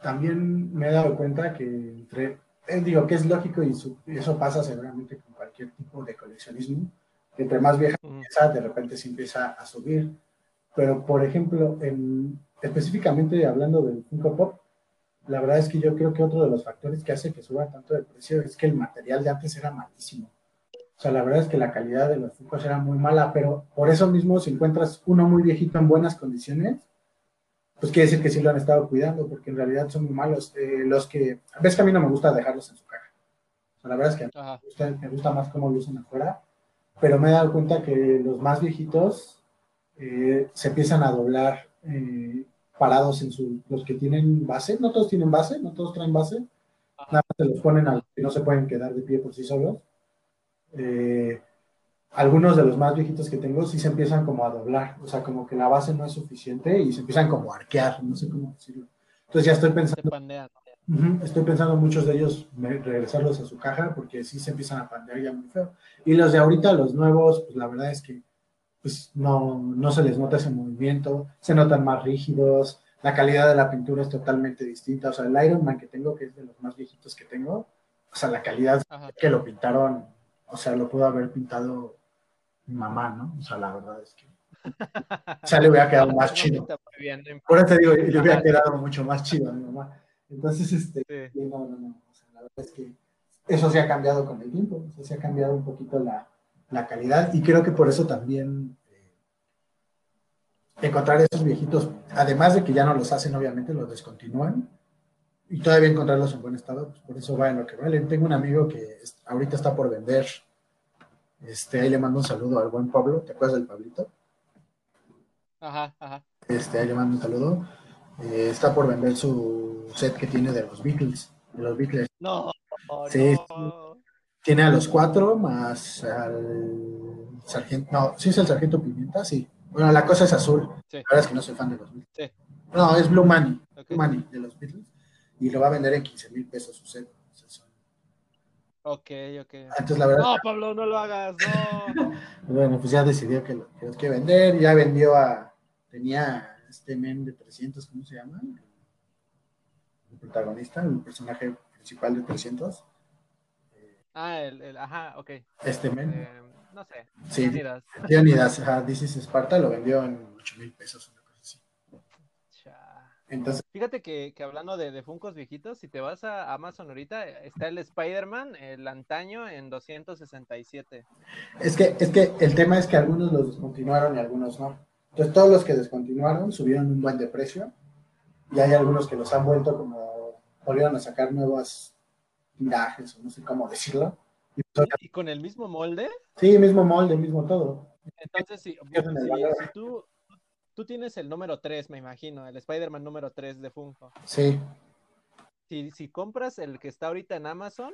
también me he dado cuenta que entre, eh, digo que es lógico y, su- y eso pasa seguramente con cualquier tipo de coleccionismo, entre más vieja empieza, de repente se empieza a subir. Pero, por ejemplo, en, específicamente hablando del Funko Pop, la verdad es que yo creo que otro de los factores que hace que suba tanto de precio es que el material de antes era malísimo. O sea, la verdad es que la calidad de los Funkos era muy mala, pero por eso mismo, si encuentras uno muy viejito en buenas condiciones, pues quiere decir que sí lo han estado cuidando, porque en realidad son muy malos. Eh, los que, ves que a mí no me gusta dejarlos en su caja. O sea, la verdad es que a mí me gusta, me gusta más cómo lucen afuera, pero me he dado cuenta que los más viejitos eh, se empiezan a doblar eh, parados en su, los que tienen base, no todos tienen base, no todos traen base, Ajá. nada más se los ponen a los que no se pueden quedar de pie por sí solos. Eh, algunos de los más viejitos que tengo sí se empiezan como a doblar, o sea, como que la base no es suficiente y se empiezan como a arquear, no sé cómo decirlo. Entonces ya estoy Se pensando, estoy pensando muchos de ellos regresarlos a su caja porque sí se empiezan a pandear ya muy feo. Y los de ahorita, los nuevos, pues la verdad es que pues no, no se les nota ese movimiento, se notan más rígidos, la calidad de la pintura es totalmente distinta, o sea, el Iron Man que tengo, que es de los más viejitos que tengo, o sea, la calidad Ajá. que lo pintaron, o sea, lo pudo haber pintado mi mamá, ¿no? O sea, la verdad es que, o sea, le hubiera quedado más chido. Por eso te digo, le hubiera quedado mucho más chido a mi mamá. Entonces, este, Sí. no, no, no, o sea, la verdad es que eso sí ha cambiado con el tiempo, o sea, sí ha cambiado un poquito la, la calidad y creo que por eso también eh, encontrar esos viejitos, además de que ya no los hacen, obviamente los descontinúan y todavía encontrarlos en buen estado, pues por eso valen lo que valen. Tengo un amigo que ahorita está por vender, este, ahí le mando un saludo al buen Pablo, ¿te acuerdas del Pablito? Ajá, ajá. Este, ahí le mando un saludo. Eh, está por vender su set que tiene de los Beatles, de los Beatles. No, Sí, no. Tiene a los cuatro más al sargento, no, sí es el sargento Pimienta, sí. Bueno, la cosa es azul. Sí. La verdad es que no soy fan de los Beatles. Sí. No, es Blue Money. Blue Money de los Beatles. Y lo va a vender en 15 mil pesos su set. Ok, ok. Entonces, la verdad, No, Pablo, no lo hagas, no. bueno, pues ya decidió que lo que vender. Ya vendió a, tenía este men de 300, ¿cómo se llama? El protagonista, el personaje principal de 300. Ah, el, el, ajá, ok. Este men. Eh, no sé. Sí. Leonidas. Leonidas, ajá, This is Sparta lo vendió en 8 mil pesos, una cosa así. Entonces, Fíjate que, que hablando de, de Funcos viejitos, si te vas a Amazon ahorita, está el Spider-Man, el antaño, en 267. es que, es que el tema es que algunos los descontinuaron y algunos no. Entonces, todos los que descontinuaron subieron un buen de precio y hay algunos que los han vuelto como, volvieron a sacar nuevas tirajes o no sé cómo decirlo. Y, ¿Y con el mismo molde? Sí, mismo molde, mismo todo. Entonces, si- valor. si tú, tú tienes el número 3, me imagino, el Spider-Man número 3 de Funko. Sí, Si, si compras el que está ahorita en Amazon,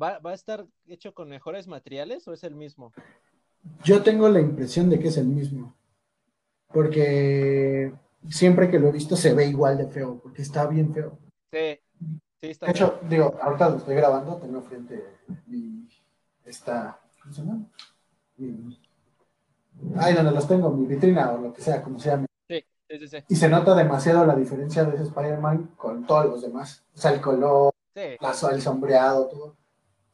¿va, va a estar hecho con mejores materiales o es el mismo? yo tengo la impresión de que es el mismo. Porque siempre que lo he visto se ve igual de feo, porque está bien feo. Sí, sí, está De hecho, digo, ahorita lo estoy grabando, tengo frente mi, esta, ¿cómo se llama? Mi- ay, donde los tengo, mi vitrina o lo que sea, como se llame. Sí, sí, sí, sí. Y se nota demasiado la diferencia de ese Spider-Man con todos los demás. O sea, el color, Sí, la, el sombreado, todo.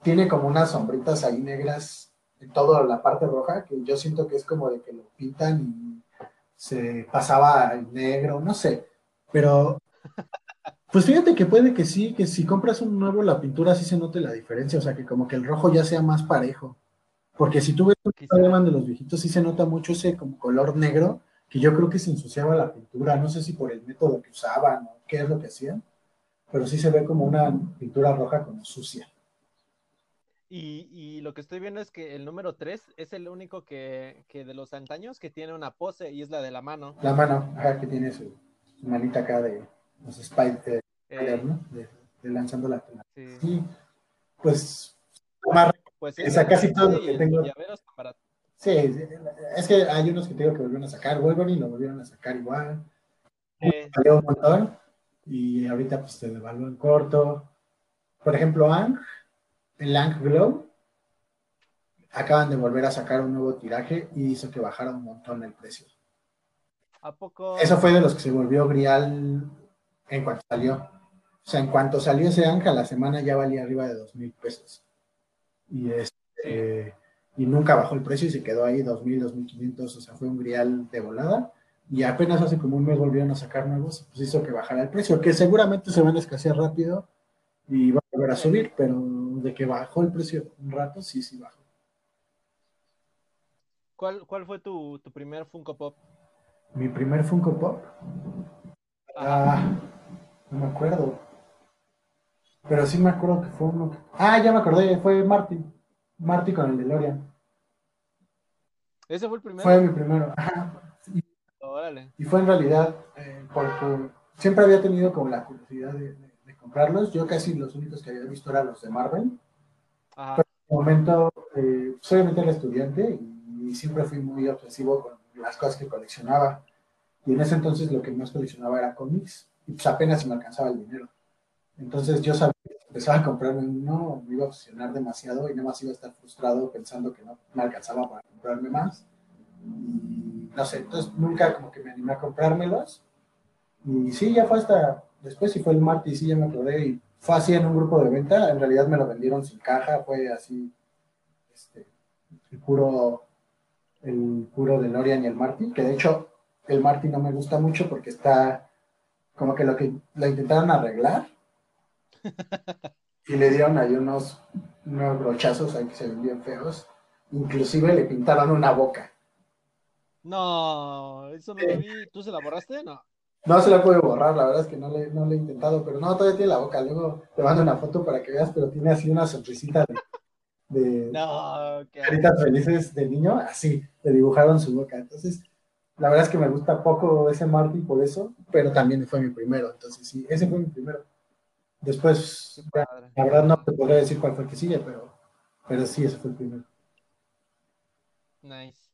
Tiene como unas sombritas ahí negras en toda la parte roja, que yo siento que es como de que lo pintan y se pasaba al negro, no sé. Pero, pues fíjate que puede que sí, que si compras un nuevo, la pintura sí se note la diferencia, o sea, que como que el rojo ya sea más parejo. Porque si tú ves un. Spider-Man de los viejitos, sí se nota mucho ese como color negro, que yo creo que se ensuciaba la pintura, no sé si por el método que usaban o qué es lo que hacían, pero sí se ve como una pintura roja como sucia. Y, y lo que estoy viendo es que el número 3 es el único que, que de los antaños que tiene una pose y es la de la mano. La mano, ajá, que tiene su, su manita acá de los Spider, de, Eh, ¿no? de, de lanzando la sí. Sí, pues, más Pues O sea, ese- casi todo lo y que tengo- barato. Sí, es que hay unos que te digo que volvieron a sacar, Wolverine lo volvieron a sacar igual, Eh, salió un montón y ahorita pues se devaluó en corto. Por ejemplo, Ang, el Ang Glow, acaban de volver a sacar un nuevo tiraje y hizo que bajara un montón el precio. ¿A poco? Eso fue de los que se volvió Grial en cuanto salió. O sea, en cuanto salió ese Ang, a la semana ya valía arriba de dos mil pesos. Y este, y nunca bajó el precio y se quedó ahí 2.000, 2.500, o sea, fue un grial de volada. Y apenas hace como un mes volvieron a sacar nuevos, pues hizo que bajara el precio, que seguramente se van a escasear rápido y va a volver a subir, pero de que bajó el precio un rato, sí, sí bajó. ¿Cuál, cuál fue tu, tu primer Funko Pop? Mi primer Funko Pop, ah, no me acuerdo. Pero sí me acuerdo que fue uno. Ah, ya me acordé, fue Marty. Marty con el DeLorean. ¿Ese fue el primero? Fue mi primero. Ajá. Órale. Y fue en realidad eh, porque siempre había tenido como la curiosidad de, de- de comprarlos. Yo casi los únicos que había visto eran los de Marvel. Ajá. En un momento, eh, pues, obviamente era estudiante y, siempre fui muy obsesivo con las cosas que coleccionaba. Y en ese entonces lo que más coleccionaba era cómics y pues apenas se me alcanzaba el dinero. Entonces yo sabía empezaba a comprarme uno, me iba a obsesionar demasiado y nada más iba a estar frustrado pensando que no me alcanzaba para comprarme más. Y no sé, entonces nunca como que me animé a comprármelos. Y sí, ya fue hasta después, si fue el martes, sí, ya me acordé. Y fue así en un grupo de venta. En realidad me lo vendieron sin caja, fue así, este, el puro, el puro DeLorean y el Marty. Que de hecho, el Marty no me gusta mucho porque está como que lo que lo intentaron arreglar. y le dieron ahí unos, unos brochazos ahí que se ven bien feos. Inclusive le pintaron una boca. No, eso no lo vi. ¿Tú se la borraste? No. No se la puede borrar, la verdad es que no le, no le he intentado, pero no, todavía tiene la boca. Luego te mando una foto para que veas, pero tiene así una sonrisita de, de No, caritas felices de niño, así, le dibujaron su boca. Entonces, la verdad es que me gusta poco ese Marty por eso, pero también fue mi primero. Entonces, sí, ese fue mi primero. Después, la verdad no te podría decir cuál fue el que sigue, pero, pero sí, ese fue el primero. Nice.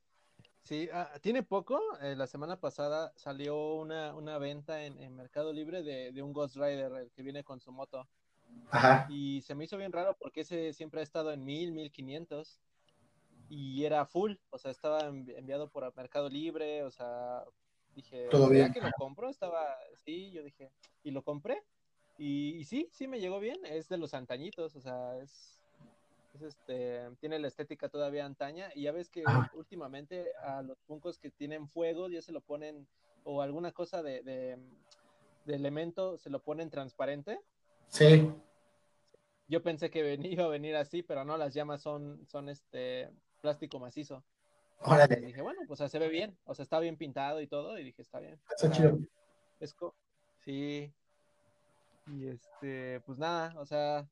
Sí, ah, tiene poco, eh, la semana pasada salió una, una venta en, en Mercado Libre de, de un Ghost Rider, el que viene con su moto. Ajá, Y se me hizo bien raro porque ese siempre ha estado en mil, mil quinientos. Y era full, o sea, estaba envi- enviado por Mercado Libre, o sea, dije, Todo ¿será bien. que lo compro? Estaba, sí, yo dije, y lo compré. Y, y sí, sí me llegó bien, es de los antañitos, o sea, es, es este, tiene la estética todavía antaña. Y ya ves que Ajá. últimamente a los puncos que tienen fuego ya se lo ponen, o alguna cosa de, de, de elemento, se lo ponen transparente. sí, Yo pensé que venía, iba a venir así, pero no, las llamas son, son este plástico macizo. Y órale, dije, bueno, pues se ve bien, o sea, está bien pintado y todo, y dije, está bien. está O sea, chido. es sí. Y este, pues nada, o sea,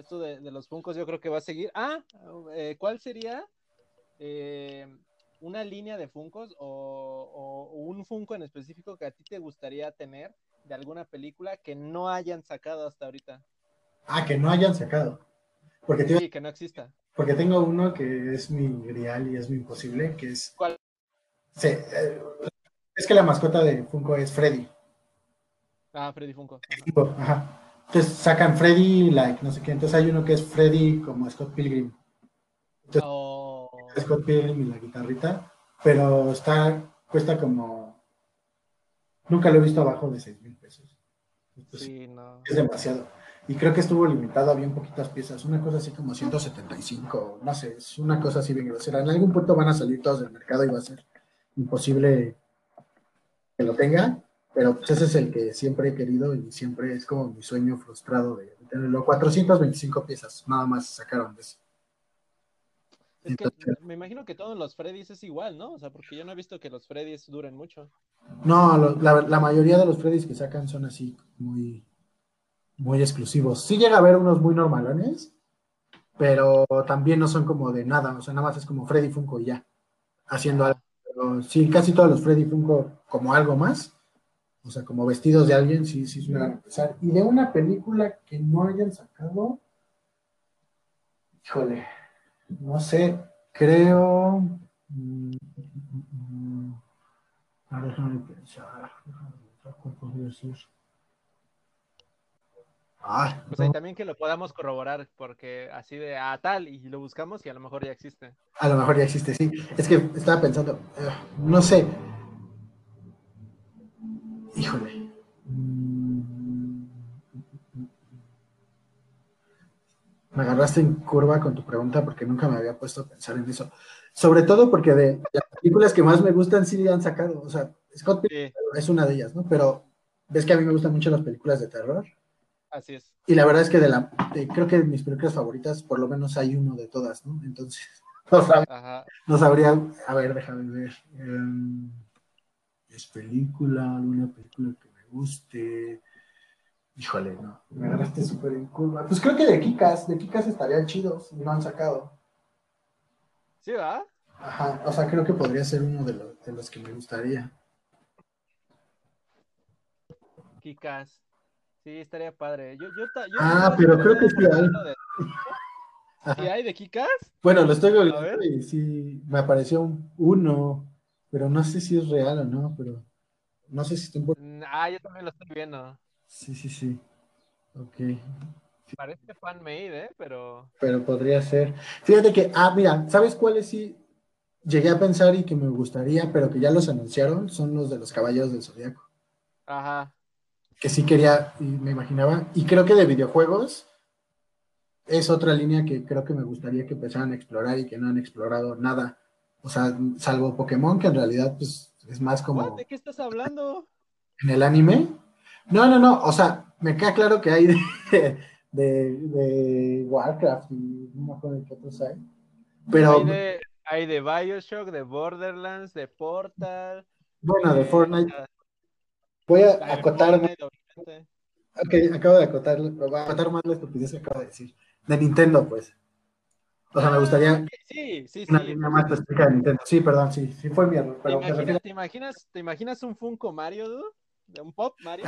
esto de, los Funcos yo creo que va a seguir. Ah, eh, ¿cuál sería eh, una línea de Funcos o, un Funko en específico que a ti te gustaría tener de alguna película que no hayan sacado hasta ahorita? Ah, que no hayan sacado. Porque sí, que no exista. Porque tengo uno que es mi grial y es mi imposible, que es... ¿Cuál? Sí, eh, es que la mascota de Funko es Freddy. Ah, Freddy Funko. Ajá. Entonces sacan Freddy, like, no sé qué. Entonces hay uno que es Freddy como Scott Pilgrim. oh. Scott Pilgrim y la guitarrita. Pero está, cuesta como. Nunca lo he visto abajo de 6 mil pesos. sí, no. Es demasiado. Y creo que estuvo limitado a bien poquitas piezas. Una cosa así como 175, no sé, es una cosa así bien grosera. En algún punto van a salir todos del mercado y va a ser imposible que lo tenga pero pues ese es el que siempre he querido y siempre es como mi sueño frustrado de tenerlo. 425 piezas, nada más sacaron de eso. Es que me imagino que todos los Freddys es igual, ¿no? O sea, porque yo no he visto que los Freddys duren mucho. No, la, mayoría de los Freddys que sacan son así muy, muy exclusivos. Sí llega a haber unos muy normalones, pero también no son como de nada, o sea, nada más es como Freddy Funko y ya, haciendo algo. sí, casi todos los Freddy Funko como algo más, o sea, como vestidos de alguien, sí, sí suelen empezar. Y de una película que no hayan sacado, híjole, no sé, creo. Mm, a ver, déjame pensar. ¿Cuál podría ser? Ah, pues ahí también que lo podamos corroborar, porque así de a ah, tal, y lo buscamos y a lo mejor ya existe. A lo mejor ya existe, sí. Es que estaba pensando, eh, no sé, Híjole. Me agarraste en curva con tu pregunta porque nunca me había puesto a pensar en eso. Sobre todo porque de las películas que más me gustan sí han sacado. O sea, Scott es una de ellas, ¿no? Pero ves que a mí me gustan mucho las películas de terror. Así es. Y la verdad es que de la creo que de mis películas favoritas, por lo menos hay uno de todas, ¿no? Entonces, no, sabría. A ver, déjame ver. Em, película, alguna película que me guste. Híjole, no, me agarraste súper en curva. Pues creo que de Kikas, de Kikas estarían chidos y no han sacado. ¿Sí, va? Ajá, o sea, creo que podría ser uno de, los, de los que me gustaría. Kikas. Sí, estaría padre. Yo, yo, ah, pero creo que sí hay. ¿Sí hay de Kikas? Bueno, lo estoy viendo y sí, me apareció un uno pero no sé si es real o no, pero no sé si está mm, Ah, yo también lo estoy viendo. Sí, sí, sí. Ok. Parece fan-made, ¿eh? Pero... Pero podría ser. Fíjate que, ah, mira, ¿sabes cuáles sí llegué a pensar y que me gustaría, pero que ya los anunciaron? Son los de los Caballeros del Zodiaco. Ajá. Que sí quería, y me imaginaba. Y creo que de videojuegos es otra línea que creo que me gustaría que empezaran a explorar y que no han explorado nada. O sea, salvo Pokémon, que en realidad pues, es más como... ¿De qué estás hablando? ¿En el anime? No, no, no. O sea, me queda claro que hay de, de, Warcraft y no me acuerdo de qué otros hay. Pero... Hay de, hay de Bioshock, de Borderlands, de Portal. Bueno, de, Fortnite. Voy a acotar... Ok, acabo de acotar, voy a acotar más la estupidez que acabo de decir. De Nintendo, pues. O sea, me gustaría. Ah, sí, sí, una sí. línea más específica de Nintendo. Sí, perdón, sí, sí fue mi error. ¿Te, imaginas, ¿te, imaginas, un Funko Mario, dude? ¿De un pop Mario?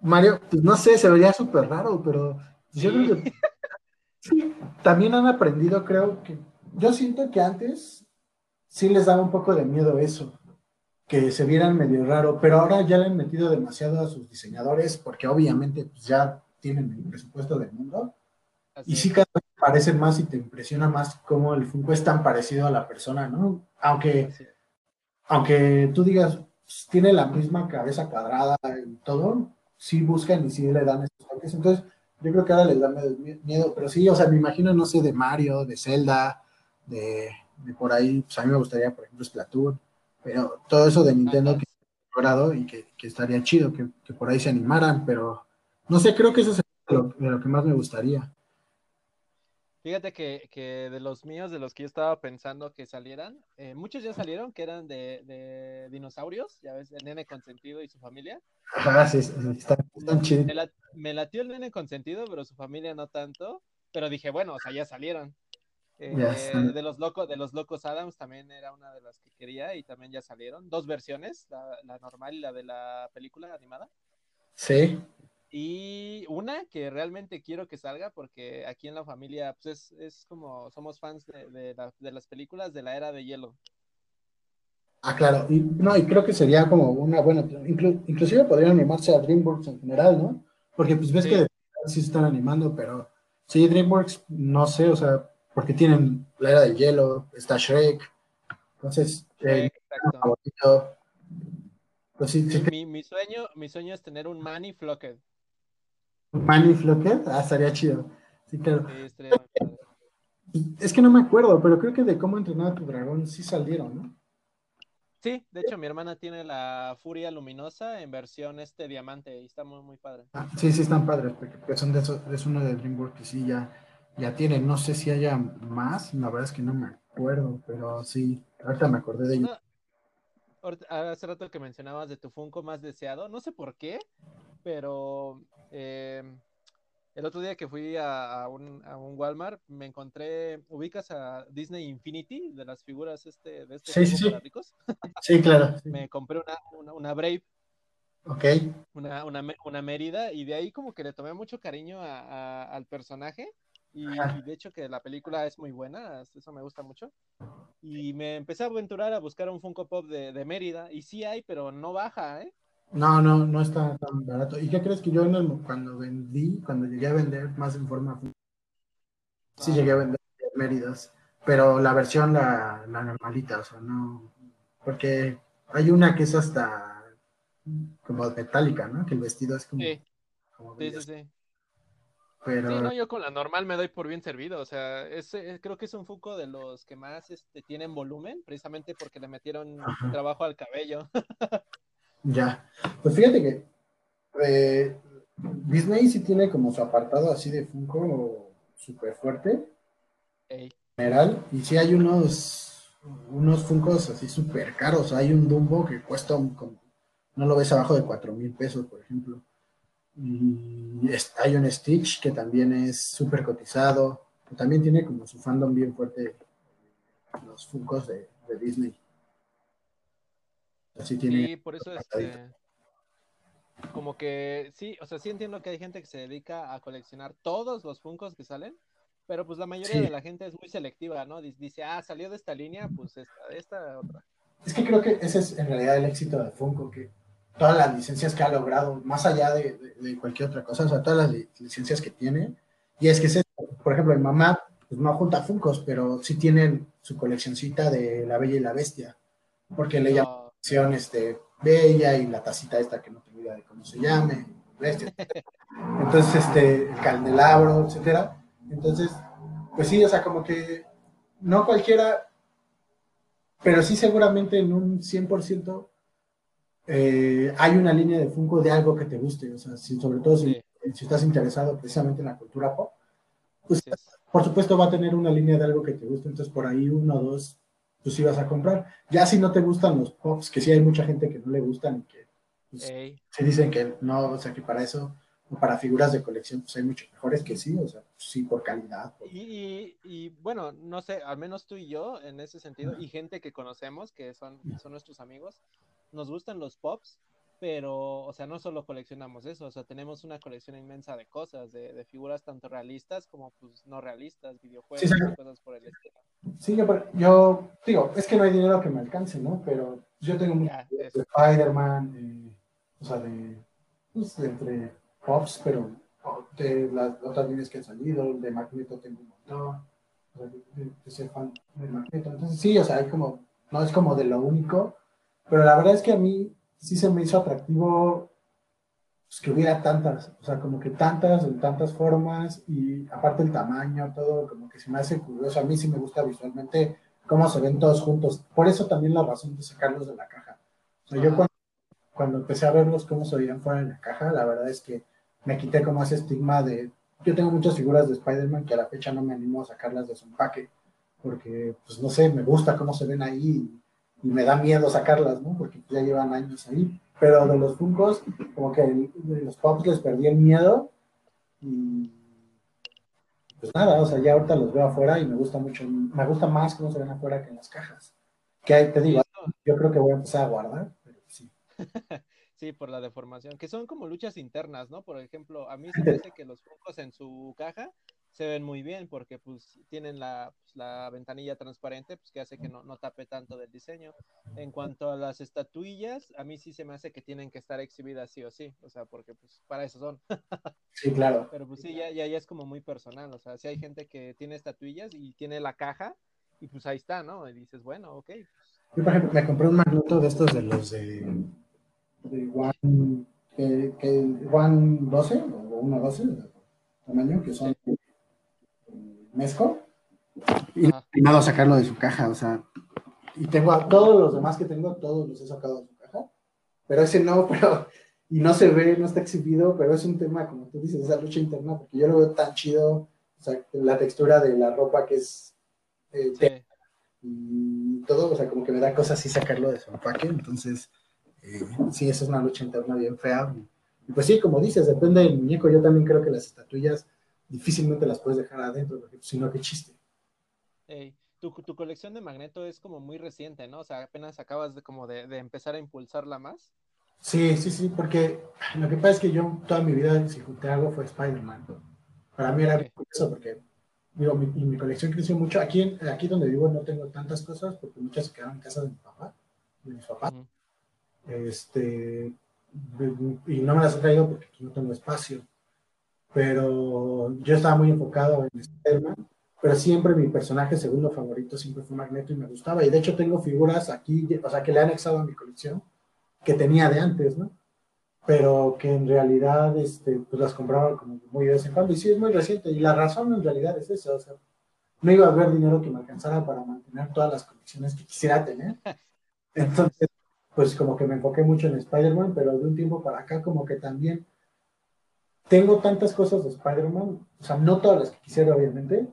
Mario, pues no sé, se vería súper raro, pero yo creo que sí, también han aprendido, creo que. Yo siento que antes sí les daba un poco de miedo eso, que se vieran medio raro, pero ahora ya le han metido demasiado a sus diseñadores, porque obviamente pues, ya tienen el presupuesto del mundo. Y sí, cada vez parecen más y te impresiona más cómo el Funko es tan parecido a la persona, ¿no? Aunque, aunque tú digas, pues, tiene la misma cabeza cuadrada y todo, sí buscan y sí le dan esos toques. Entonces, yo creo que ahora les da miedo, pero sí, o sea, me imagino, no sé, de Mario, de Zelda, de, por ahí, pues a mí me gustaría, por ejemplo, Splatoon, pero todo eso de Nintendo que he logrado y que, estaría chido, que, por ahí se animaran, pero no sé, creo que eso es lo, de lo que más me gustaría. Fíjate que, que, de los míos, de los que yo estaba pensando que salieran, eh, muchos ya salieron, que eran de, de, dinosaurios, ya ves, el nene consentido y su familia. Ah, sí, sí están, están chidos. Me, la, me, latió el nene consentido, pero su familia no tanto. Pero dije, bueno, o sea, ya salieron. Eh, de los locos, de los locos Adams también era una de las que quería y también ya salieron. Dos versiones, la, la normal y la de la película animada. Sí. Y una que realmente quiero que salga porque aquí en la familia pues es, es como somos fans de, de, la, de, las películas de la era de hielo. Ah, claro. Y, no, y creo que sería como una buena, inclu, inclusive podrían animarse a DreamWorks en general, ¿no? Porque pues ves sí. que sí se están animando, pero sí, DreamWorks, no sé, o sea, porque tienen la era del hielo, está Shrek, entonces, eh, pues sí, sí, mi, mi, sueño, mi sueño es tener un Manny Flocked. Manny Flocked, ah, estaría chido. Sí, claro. Sí, es que no me acuerdo, pero creo que de cómo entrenar a tu dragón sí salieron, ¿no? Sí, de hecho mi hermana tiene la Furia Luminosa en versión este diamante y está muy, muy padre. Ah, sí, sí están padres, porque son de esos, es uno de DreamWorks que sí ya, ya tienen. No sé si haya más, la verdad es que no me acuerdo, pero sí, ahorita me acordé de ello. Hace rato que mencionabas de tu Funko más deseado, no sé por qué, pero eh, el otro día que fui a, a, un, a, un, Walmart me encontré, ubicas a Disney Infinity de las figuras este, de este sí, sí, para ricos. Sí, claro. Sí. me compré una, una, una, Brave. Ok. Una, una, una Mérida y de ahí como que le tomé mucho cariño a, al personaje y, y, de hecho que la película es muy buena, eso me gusta mucho. Y me empecé a aventurar a buscar un Funko Pop de, de Mérida y sí hay, pero no baja, ¿eh? No, no, no está tan barato. ¿Y qué crees que yo el, cuando vendí, cuando llegué a vender más en forma, sí ah. llegué a vender Méridas, pero la versión, la, la, normalita, o sea, no, porque hay una que es hasta como metálica, ¿no? Que el vestido es como... Sí, como sí, sí, sí. Pero... Sí, no, yo con la normal me doy por bien servido, o sea, es, es, creo que es un Funko de los que más este, tienen volumen, precisamente porque le metieron Ajá. trabajo al cabello. Ya, pues fíjate que eh, Disney sí tiene como su apartado así de Funko súper fuerte. Hey. General, y sí hay unos, unos Funkos así súper caros. Hay un Dumbo que cuesta un, como, no lo ves abajo de cuatro mil pesos, por ejemplo. Y hay un Stitch que también es súper cotizado. También tiene como su fandom bien fuerte los Funkos de, de Disney. Así tiene. Sí, por eso este, como que sí, o sea, sí entiendo que hay gente que se dedica a coleccionar todos los Funkos que salen, pero pues la mayoría sí. de la gente es muy selectiva, ¿no? Dice, ah, salió de esta línea, pues esta, esta otra. Es que creo que ese es en realidad el éxito de Funko, que todas las licencias que ha logrado, más allá de, de, de cualquier otra cosa, o sea, todas las licencias que tiene, y es que, se, por ejemplo, mi mamá pues no junta Funkos, pero sí tienen su coleccioncita de La Bella y la Bestia, porque le llaman oh este, bella y la tacita esta que no tengo idea de cómo se llame, entonces este, el candelabro, etcétera. Entonces, pues sí, o sea, como que no cualquiera, pero sí seguramente en un 100% eh, hay una línea de Funko de algo que te guste, o sea, si, sobre todo si, sí. si, estás interesado precisamente en la cultura pop, pues sí. por supuesto va a tener una línea de algo que te guste, entonces por ahí uno o dos pues vas a comprar. Ya si no te gustan los pops, que sí hay mucha gente que no le gustan y que pues, se dicen que no, o sea, que para eso, o para figuras de colección, pues hay muchos mejores que sí, o sea, sí por calidad. Por... Y, y, y, bueno, no sé, al menos tú y yo, en ese sentido, y gente que conocemos, que son, son nuestros amigos, nos gustan los pops, pero, o sea, no solo coleccionamos eso, o sea, tenemos una colección inmensa de cosas, de, de figuras tanto realistas como pues no realistas, videojuegos, sí, sí. cosas por el estilo. Sí, yo, yo, digo, es que no hay dinero que me alcance, ¿no? Pero yo tengo mucho de, de Spider-Man, eh, o sea, de, pues, de entre pops, pero de las otras líneas que han salido, de Magneto tengo un montón, o sea, de, de, ser fan de Magneto. Entonces, sí, o sea, hay como, no es como de lo único, pero la verdad es que a mí sí se me hizo atractivo pues, que hubiera tantas, o sea, como que tantas, en tantas formas, y aparte el tamaño, todo, como que se me hace curioso. A mí sí me gusta visualmente cómo se ven todos juntos. Por eso también la razón de sacarlos de la caja. O sea, yo cuando, cuando, empecé a verlos cómo se veían fuera de la caja, la verdad es que me quité como ese estigma de yo tengo muchas figuras de Spider-Man que a la fecha no me animo a sacarlas de su empaque, porque, pues no sé, me gusta cómo se ven ahí y, me da miedo sacarlas, ¿no? Porque ya llevan años ahí. Pero de los Funkos, como que de los Pops les perdí el miedo y pues nada, o sea, ya ahorita los veo afuera y me gusta mucho, me gusta más cómo se ven afuera que en las cajas. Que te digo, yo creo que voy a empezar a guardar, pero sí. Sí, por la deformación, que son como luchas internas, ¿no? Por ejemplo, a mí se me hace que los focos en su caja se ven muy bien porque pues tienen la, pues, la ventanilla transparente, pues que hace que no, no, tape tanto del diseño. En cuanto a las estatuillas, a mí sí se me hace que tienen que estar exhibidas sí o sí, o sea, porque pues para eso son. Sí, claro. Pero pues sí, ya, ya, ya es como muy personal, o sea, si hay gente que tiene estatuillas y tiene la caja y pues ahí está, ¿no? Y dices, bueno, ok. Pues, Yo, por ejemplo, me compré un magneto de estos de los de de One, que, que One 12 o 1.12 tamaño, que son y he a sacarlo de su caja, o sea, y tengo a todos los demás que tengo, todos los he sacado de su caja, pero ese no, pero, y no se ve, no está exhibido, pero es un tema, como tú dices, esa lucha interna, porque yo lo veo tan chido, o sea, la textura de la ropa que es eh, y todo, o sea, como que me da cosas así sacarlo de su empaque, entonces eh, sí, esa es una lucha interna bien fea. Y pues sí, como dices, depende del muñeco. Yo también creo que las estatuillas difícilmente las puedes dejar adentro, porque si no, qué chiste. tu, tu, colección de Magneto es como muy reciente, ¿no? O sea, apenas acabas de como de, de, empezar a impulsarla más. Sí, sí, sí, porque lo que pasa es que yo toda mi vida, si junté algo, fue Spider-Man. Para mí era okay. curioso porque, digo, mi, mi, colección creció mucho. Aquí, aquí donde vivo no tengo tantas cosas porque muchas se quedaron en casa de mi papá, de mis papás. Este, y no me las he traído porque aquí no tengo espacio. Pero yo estaba muy enfocado en Spider-Man, pero siempre mi personaje segundo favorito siempre fue Magneto y me gustaba. Y de hecho tengo figuras aquí, o sea, que le he anexado a mi colección, que tenía de antes, ¿no? Pero que en realidad este, pues las compraba como muy de vez en cuando. Y sí, es muy reciente. Y la razón en realidad es esa, o sea, no iba a haber dinero que me alcanzara para mantener todas las colecciones que quisiera tener. Entonces, pues como que me enfoqué mucho en Spider-Man, pero de un tiempo para acá como que también tengo tantas cosas de Spider-Man, o sea, no todas las que quisiera obviamente,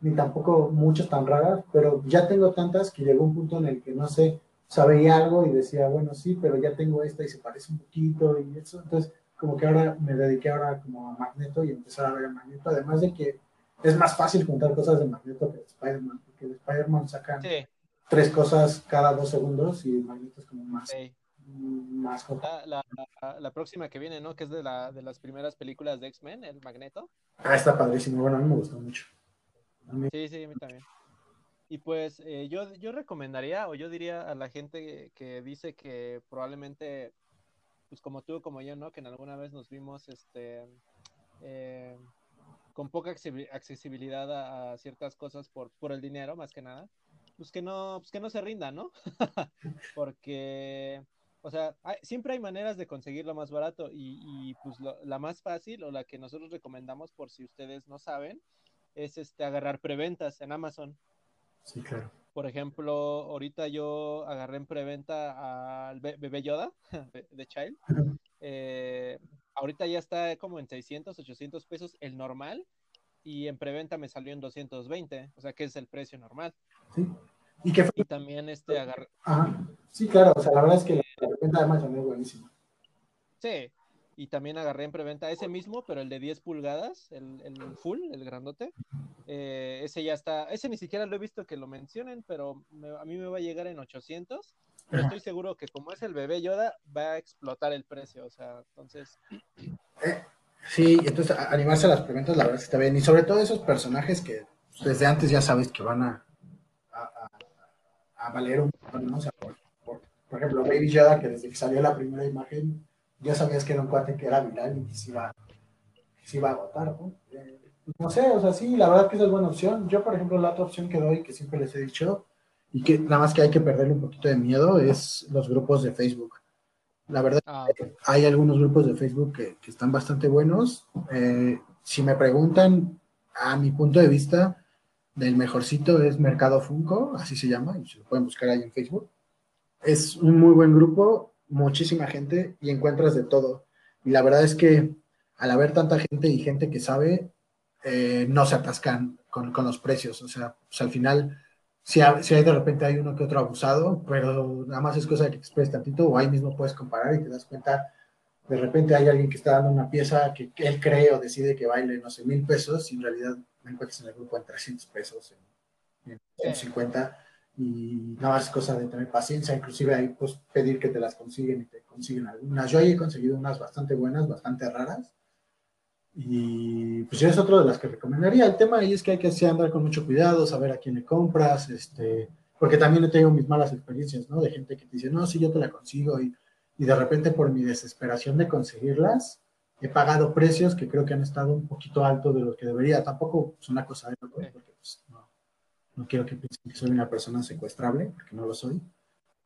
ni tampoco muchas tan raras, pero ya tengo tantas que llegó un punto en el que no sé, sabía algo y decía, bueno, sí, pero ya tengo esta y se parece un poquito y eso, entonces como que ahora me dediqué ahora como a Magneto y empezar a ver a Magneto, además de que es más fácil juntar cosas de Magneto que de Spider-Man, porque de Spider-Man sacan sí tres cosas cada dos segundos y Magneto es como más. Sí. Más la, la, la, próxima que viene, ¿no? Que es de, la, de las primeras películas de X-Men, el Magneto. Ah, está padrísimo. Bueno, a mí me gustó mucho. Mí... Sí, sí, a mí también. Y pues eh, yo, yo recomendaría, o yo diría a la gente que dice que probablemente, pues como tú, como yo, ¿no? Que en alguna vez nos vimos, este, eh, con poca accesibilidad a, a, ciertas cosas por, por el dinero, más que nada pues que no, pues que no se rinda, ¿no? Porque, o sea, hay, siempre hay maneras de conseguirlo más barato y, y pues lo, la más fácil o la que nosotros recomendamos por si ustedes no saben es este agarrar preventas en Amazon. Sí, claro. Por ejemplo, ahorita yo agarré en preventa al bebé Yoda de Child. Eh, ahorita ya está como en 600, 800 pesos el normal y en preventa me salió en 220, o sea que es el precio normal. Sí. ¿Y qué fue? Y también este agarré. Ajá. Sí, claro, o sea, la verdad es que preventa de Amazon es buenísima. Sí, y también agarré en preventa ese mismo, pero el de 10 pulgadas, el, el full, el grandote. Eh, ese ya está, ese ni siquiera lo he visto que lo mencionen, pero me, a mí me va a llegar en 800. Pero estoy seguro que como es el bebé Yoda, va a explotar el precio, o sea, entonces... Eh, sí, entonces animarse a las preventas, la verdad es que está bien. Y sobre todo esos personajes que desde antes ya sabes que van a, a, a, a valer un montón, ¿no? O sea, por, ejemplo, Baby Yoda, que desde que salió la primera imagen, ya sabías que era un cuate que era viral y que se iba, que se iba a agotar, ¿no? Eh, no sé, o sea, sí, la verdad que esa es buena opción. Yo, por ejemplo, la otra opción que doy, que siempre les he dicho, y que nada más que hay que perderle un poquito de miedo, es los grupos de Facebook. La verdad, ah, okay. hay algunos grupos de Facebook que, que están bastante buenos. Eh, si me preguntan, a mi punto de vista, del mejorcito es Mercado Funko, así se llama, y se lo pueden buscar ahí en Facebook. Es un muy buen grupo, muchísima gente y encuentras de todo. Y la verdad es que al haber tanta gente y gente que sabe, eh, no se atascan con, los precios. O sea, pues al final, si hay, si hay de repente hay uno que otro abusado, pero nada más es cosa de que esperes tantito o ahí mismo puedes comparar y te das cuenta. De repente hay alguien que está dando una pieza que, él cree o decide que vale, no sé, mil pesos y en realidad me encuentras en el grupo en 300 pesos, en, en 50 y nada más es cosa de tener paciencia, inclusive ahí pues pedir que te las consiguen y te consiguen algunas. Yo ahí he conseguido unas bastante buenas, bastante raras y pues es otro de las que recomendaría. El tema ahí es que hay que andar con mucho cuidado, saber a quién le compras, este, porque también he tenido mis malas experiencias, ¿no? De gente que te dice, no, sí, yo te la consigo y, y de repente por mi desesperación de conseguirlas, he pagado precios que creo que han estado un poquito alto de lo que debería. Tampoco es una cosa de porque pues, no, no quiero que piensen que soy una persona secuestrable, porque no lo soy.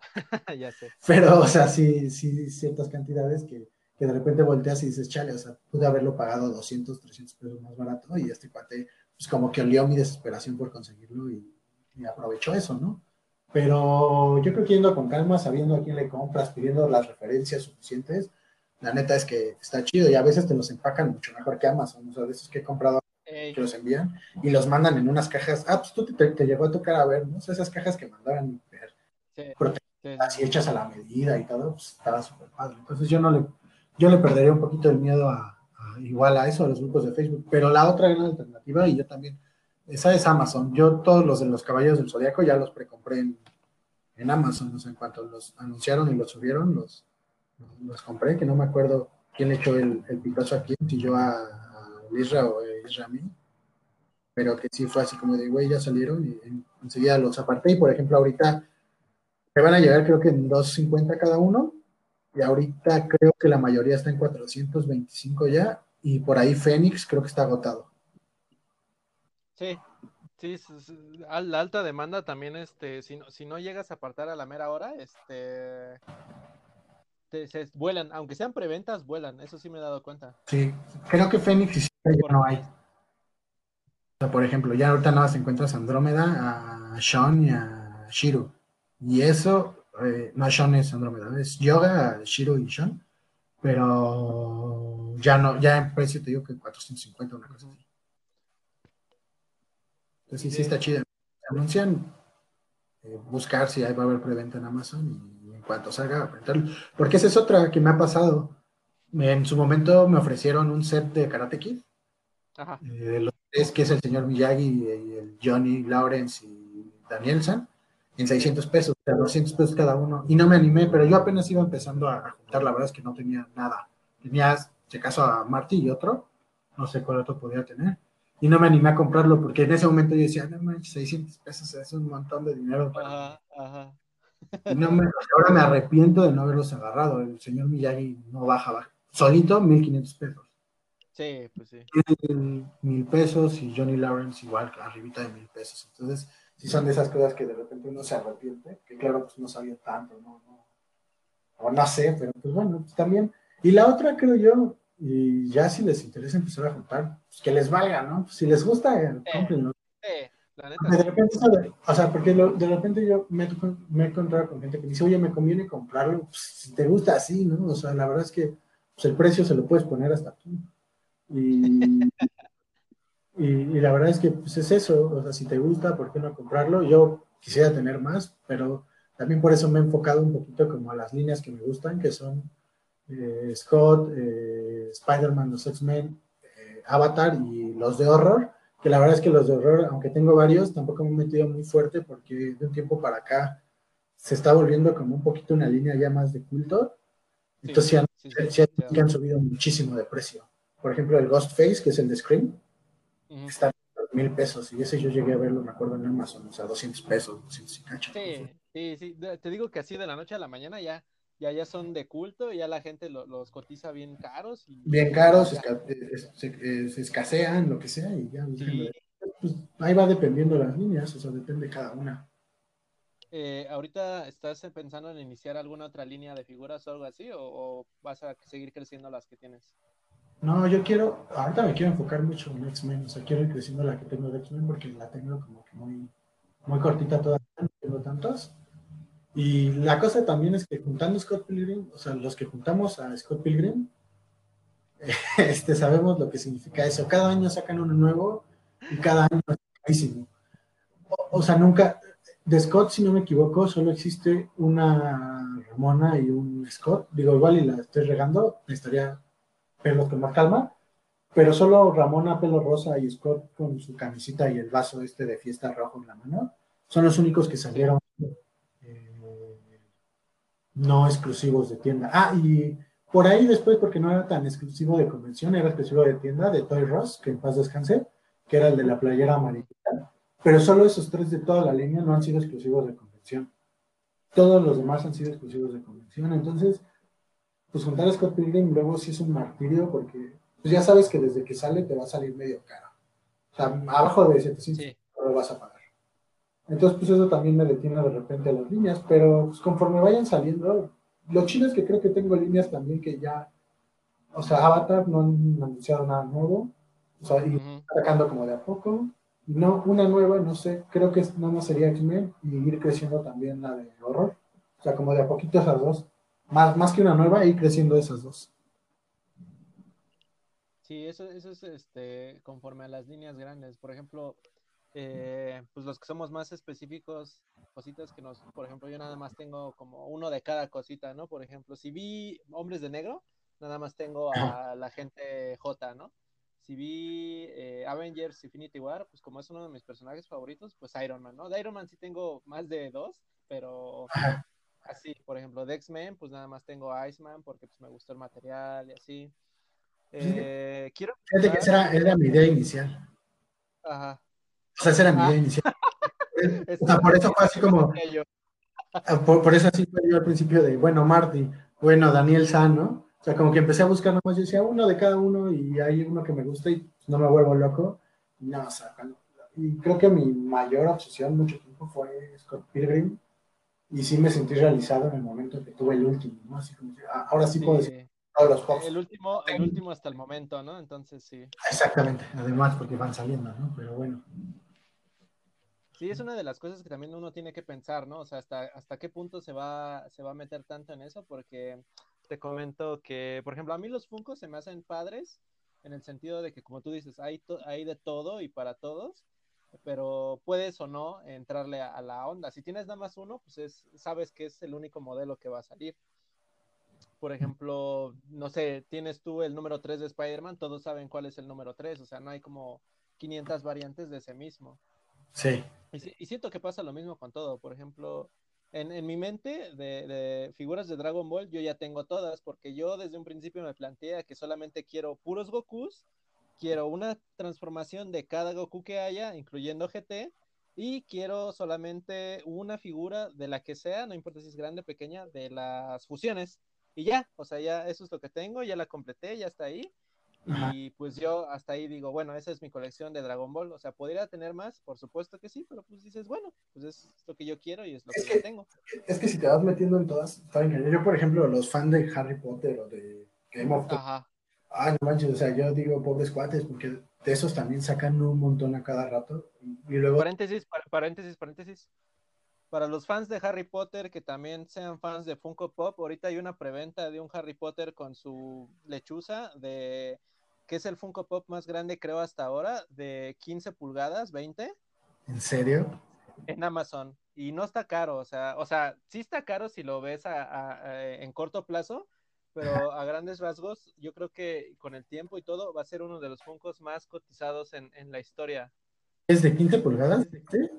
ya sé. Pero, o sea, sí, sí, ciertas cantidades que, que, de repente volteas y dices, chale, o sea, pude haberlo pagado 200, 300 pesos más barato y este cuate, pues como que olió mi desesperación por conseguirlo y, y aprovechó eso, ¿no? Pero yo creo que yendo con calma, sabiendo a quién le compras, pidiendo las referencias suficientes, la neta es que está chido y a veces te los empacan mucho mejor que Amazon. O sea, a veces que he comprado que los envían y los mandan en unas cajas. Ah, pues tú te, te llegó a tocar a ver, ¿no? esas cajas que mandaban ver, así hechas a la medida y todo, pues estaba súper padre. Entonces yo no le, yo le perdería un poquito el miedo a, igual a eso, a los grupos de Facebook. Pero la otra gran alternativa, y yo también, esa es Amazon. Yo todos los de los caballos del Zodíaco ya los precompré en, en Amazon, o sea, en cuanto los anunciaron y los subieron, los, los compré, que no me acuerdo quién echó el, el pitazo aquí, si yo a, a Isra o a mí, pero que sí fue así como de, güey, ya salieron y enseguida los aparté. Y por ejemplo, ahorita me van a llegar creo que en 250 cada uno, y ahorita creo que la mayoría está en 425 ya, y por ahí Fénix creo que está agotado. Sí, sí, la alta demanda también, este, si no, si no llegas a apartar a la mera hora, este, se vuelan, aunque sean preventas, vuelan, eso sí me he dado cuenta. Sí, creo que Fénix ya no hay. Por ejemplo, ya ahorita nada más encuentras a Andrómeda, a Sean y a Shiro. Y eso, eh, no Sean es Andrómeda, es Yoga, Shiro y Sean. Pero ya no, ya en precio te digo que 450, una cosa así. Entonces sí, está chido. Anuncian eh, buscar si ahí va a haber preventa en Amazon y en cuanto salga, porque esa es otra que me ha pasado. En su momento me ofrecieron un set de Karate Kid. Ajá. Eh, los tres, que es el señor Miyagi, y el Johnny Lawrence y Danielson, en 600 pesos, o sea, 200 pesos cada uno. Y no me animé, pero yo apenas iba empezando a, juntar, la verdad es que no tenía nada. Tenía, si acaso, a Marty y otro, no sé cuál otro podía tener. Y no me animé a comprarlo porque en ese momento yo decía, no manches, 600 pesos es un montón de dinero. Para ajá, Y no me, ahora me arrepiento de no haberlos agarrado. El señor Miyagi no baja, solito 1500 pesos. Sí, pues sí. Mil pesos y Johnny Lawrence igual, arribita de mil pesos. Entonces, sí son de esas cosas que de repente uno se arrepiente, que claro, pues no sabía tanto, ¿no? no o no sé, pero pues bueno, pues también. Y la otra, creo yo, y ya si les interesa empezar a juntar, pues que les valga, ¿no? Pues si les gusta, eh, cómprenlo. Sí, la neta. De repente, o sea, porque de repente yo me, me, he encontrado con gente que dice, oye, me conviene comprarlo, pues si te gusta así, ¿no? O sea, la verdad es que pues, el precio se lo puedes poner hasta tú. Y, y, la verdad es que pues es eso, o sea, si te gusta, ¿por qué no comprarlo? Yo quisiera tener más, pero también por eso me he enfocado un poquito como a las líneas que me gustan, que son eh, Scott, eh, Spider-Man, los X-Men, eh, Avatar y los de horror, que la verdad es que los de horror, aunque tengo varios, tampoco me he metido muy fuerte porque de un tiempo para acá se está volviendo como un poquito una línea ya más de culto. Entonces sí, han subido muchísimo de precio. Por ejemplo, el Ghostface, que es el de Scream, está a mil pesos. Y ese yo llegué a verlo, me acuerdo, en Amazon, o sea, 200 pesos, 200 y cacho. Sí, sí, sí. Te digo que así de la noche a la mañana ya, ya, ya son de culto, y ya la gente los cotiza bien caros. bien caros, se, escasean, lo que sea, y ya. Pues, ahí va dependiendo las líneas, o sea, depende cada una. Eh, ¿Ahorita estás pensando en iniciar alguna otra línea de figuras o algo así? ¿O, vas a seguir creciendo las que tienes? No, yo quiero, ahorita me quiero enfocar mucho en X-Men, o sea, quiero ir creciendo la que tengo de X-Men porque la tengo como que muy, muy cortita todavía, no tengo tantos. Y la cosa también es que juntando Scott Pilgrim, o sea, los que juntamos a Scott Pilgrim, este, sabemos lo que significa eso. Cada año sacan uno nuevo y cada año es carísimo. O, sea, nunca, de Scott, si no me equivoco, solo existe una Ramona y un Scott. Digo, igual y la estoy regando, necesitaría verlos con más calma. Pero solo Ramona, pelo rosa y Scott con su camisita y el vaso este de fiesta rojo en la mano son los únicos que salieron eh, no exclusivos de tienda. Ah, y por ahí después, porque no era tan exclusivo de convención, era exclusivo de tienda, de Toy Ross, que en paz descanse, que era el de la playera amarilla. Pero solo esos tres de toda la línea no han sido exclusivos de convención. Todos los demás han sido exclusivos de convención. Entonces, pues juntar a Scott Pilgrim luego sí es un martirio porque pues ya sabes que desde que sale te va a salir medio caro. O sea, abajo de 700 lo vas a pagar. Entonces, pues eso también me detiene de repente a las líneas, pero pues, conforme vayan saliendo, lo chido es que creo que tengo líneas también que ya, o sea, Avatar no han anunciado nada nuevo, o sea, y sacando como de a poco, y no, una nueva, no sé, creo que nada más sería X-Men y ir creciendo también la de horror, o sea, como de a poquito esas dos, más, más que una nueva, ir creciendo esas dos. Sí, eso, eso es este, conforme a las líneas grandes. Por ejemplo, eh, pues los que somos más específicos, cositas que nos, por ejemplo, yo nada más tengo como uno de cada cosita, ¿no? Por ejemplo, si vi Hombres de Negro, nada más tengo a la gente J, ¿no? Si vi eh, Avengers Infinity War, pues como es uno de mis personajes favoritos, pues Iron Man, ¿no? De Iron Man sí tengo más de dos, pero así, por ejemplo, de X-Men, pues nada más tengo a Iceman porque pues me gustó el material y así. Eh, quiero... Fíjate que esa era mi idea inicial. Ajá. O sea, esa era mi idea ah. inicial. o sea, por eso fue así como. Ah, por, eso así fue yo al principio de, bueno, Marty, bueno, Daniel San, ¿no? O sea, como que empecé a buscar nomás, yo decía uno de cada uno y hay uno que me gusta y no me vuelvo loco. No, o sea, y creo que mi mayor obsesión mucho tiempo fue Scott Pilgrim y sí me sentí realizado en el momento en que tuve el último, ¿no? Así como, ah, ahora sí, puedo decir todos los juegos. El último, el último hasta el momento, ¿no? Entonces sí. Exactamente, además porque van saliendo, ¿no? Pero bueno. Sí, es una de las cosas que también uno tiene que pensar, ¿no? O sea, hasta, hasta qué punto se va, se va a meter tanto en eso, porque te comento que, por ejemplo, a mí los Funkos se me hacen padres en el sentido de que, como tú dices, hay, hay de todo y para todos, pero puedes o no entrarle a, la onda. Si tienes nada más uno, pues es, sabes que es el único modelo que va a salir. Por ejemplo, no sé, tienes tú el número 3 de Spider-Man, todos saben cuál es el número 3, o sea, no hay como 500 variantes de ese mismo. Sí. Y, siento que pasa lo mismo con todo. Por ejemplo, en, mi mente de, figuras de Dragon Ball, yo ya tengo todas, porque yo desde un principio me planteé que solamente quiero puros Gokus, quiero una transformación de cada Goku que haya, incluyendo GT, y quiero solamente una figura de la que sea, no importa si es grande o pequeña, de las fusiones. Y ya, o sea, ya eso es lo que tengo, ya la completé, ya está ahí. Y pues yo hasta ahí digo, bueno, esa es mi colección de Dragon Ball. O sea, ¿podría tener más? Por supuesto que sí, pero pues dices, bueno, pues es lo que yo quiero y es lo que, tengo. Es que si te vas metiendo en todas, está bien. Yo, por ejemplo, los fans de Harry Potter o de Game of Thrones. Ah, no manches, o sea, yo digo pobres cuates, porque de esos también sacan un montón a cada rato. Y, luego. Paréntesis, paréntesis, paréntesis. Para los fans de Harry Potter que también sean fans de Funko Pop, ahorita hay una preventa de un Harry Potter con su lechuza de que es el Funko Pop más grande, creo, hasta ahora, de 15 pulgadas, 20. ¿En serio? En Amazon. Y no está caro, o sea, o sea, sí está caro si lo ves en corto plazo, pero a grandes rasgos, yo creo que con el tiempo y todo va a ser uno de los Funkos más cotizados en, la historia. ¿Es de 15 pulgadas? ¿Sí?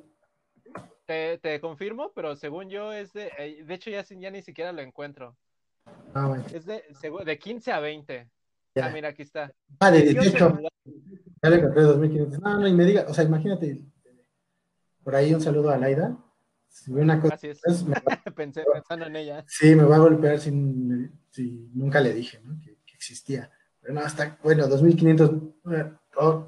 Te, te, confirmo, pero según yo es de, eh, de hecho ya, ya ni siquiera lo encuentro. Ah, bueno. Es de, de 15 a 20. Ah, mira, aquí está. Ah, de, hecho, ya le compré 2500. No, no, y me diga, o sea, imagínate, por ahí un saludo a Laida. Si una cosa, Así es. Pues, Pensé, pensando en ella. Sí, me va a golpear sin, si nunca le dije, ¿no? Que, existía. Pero no, hasta, bueno, 2500.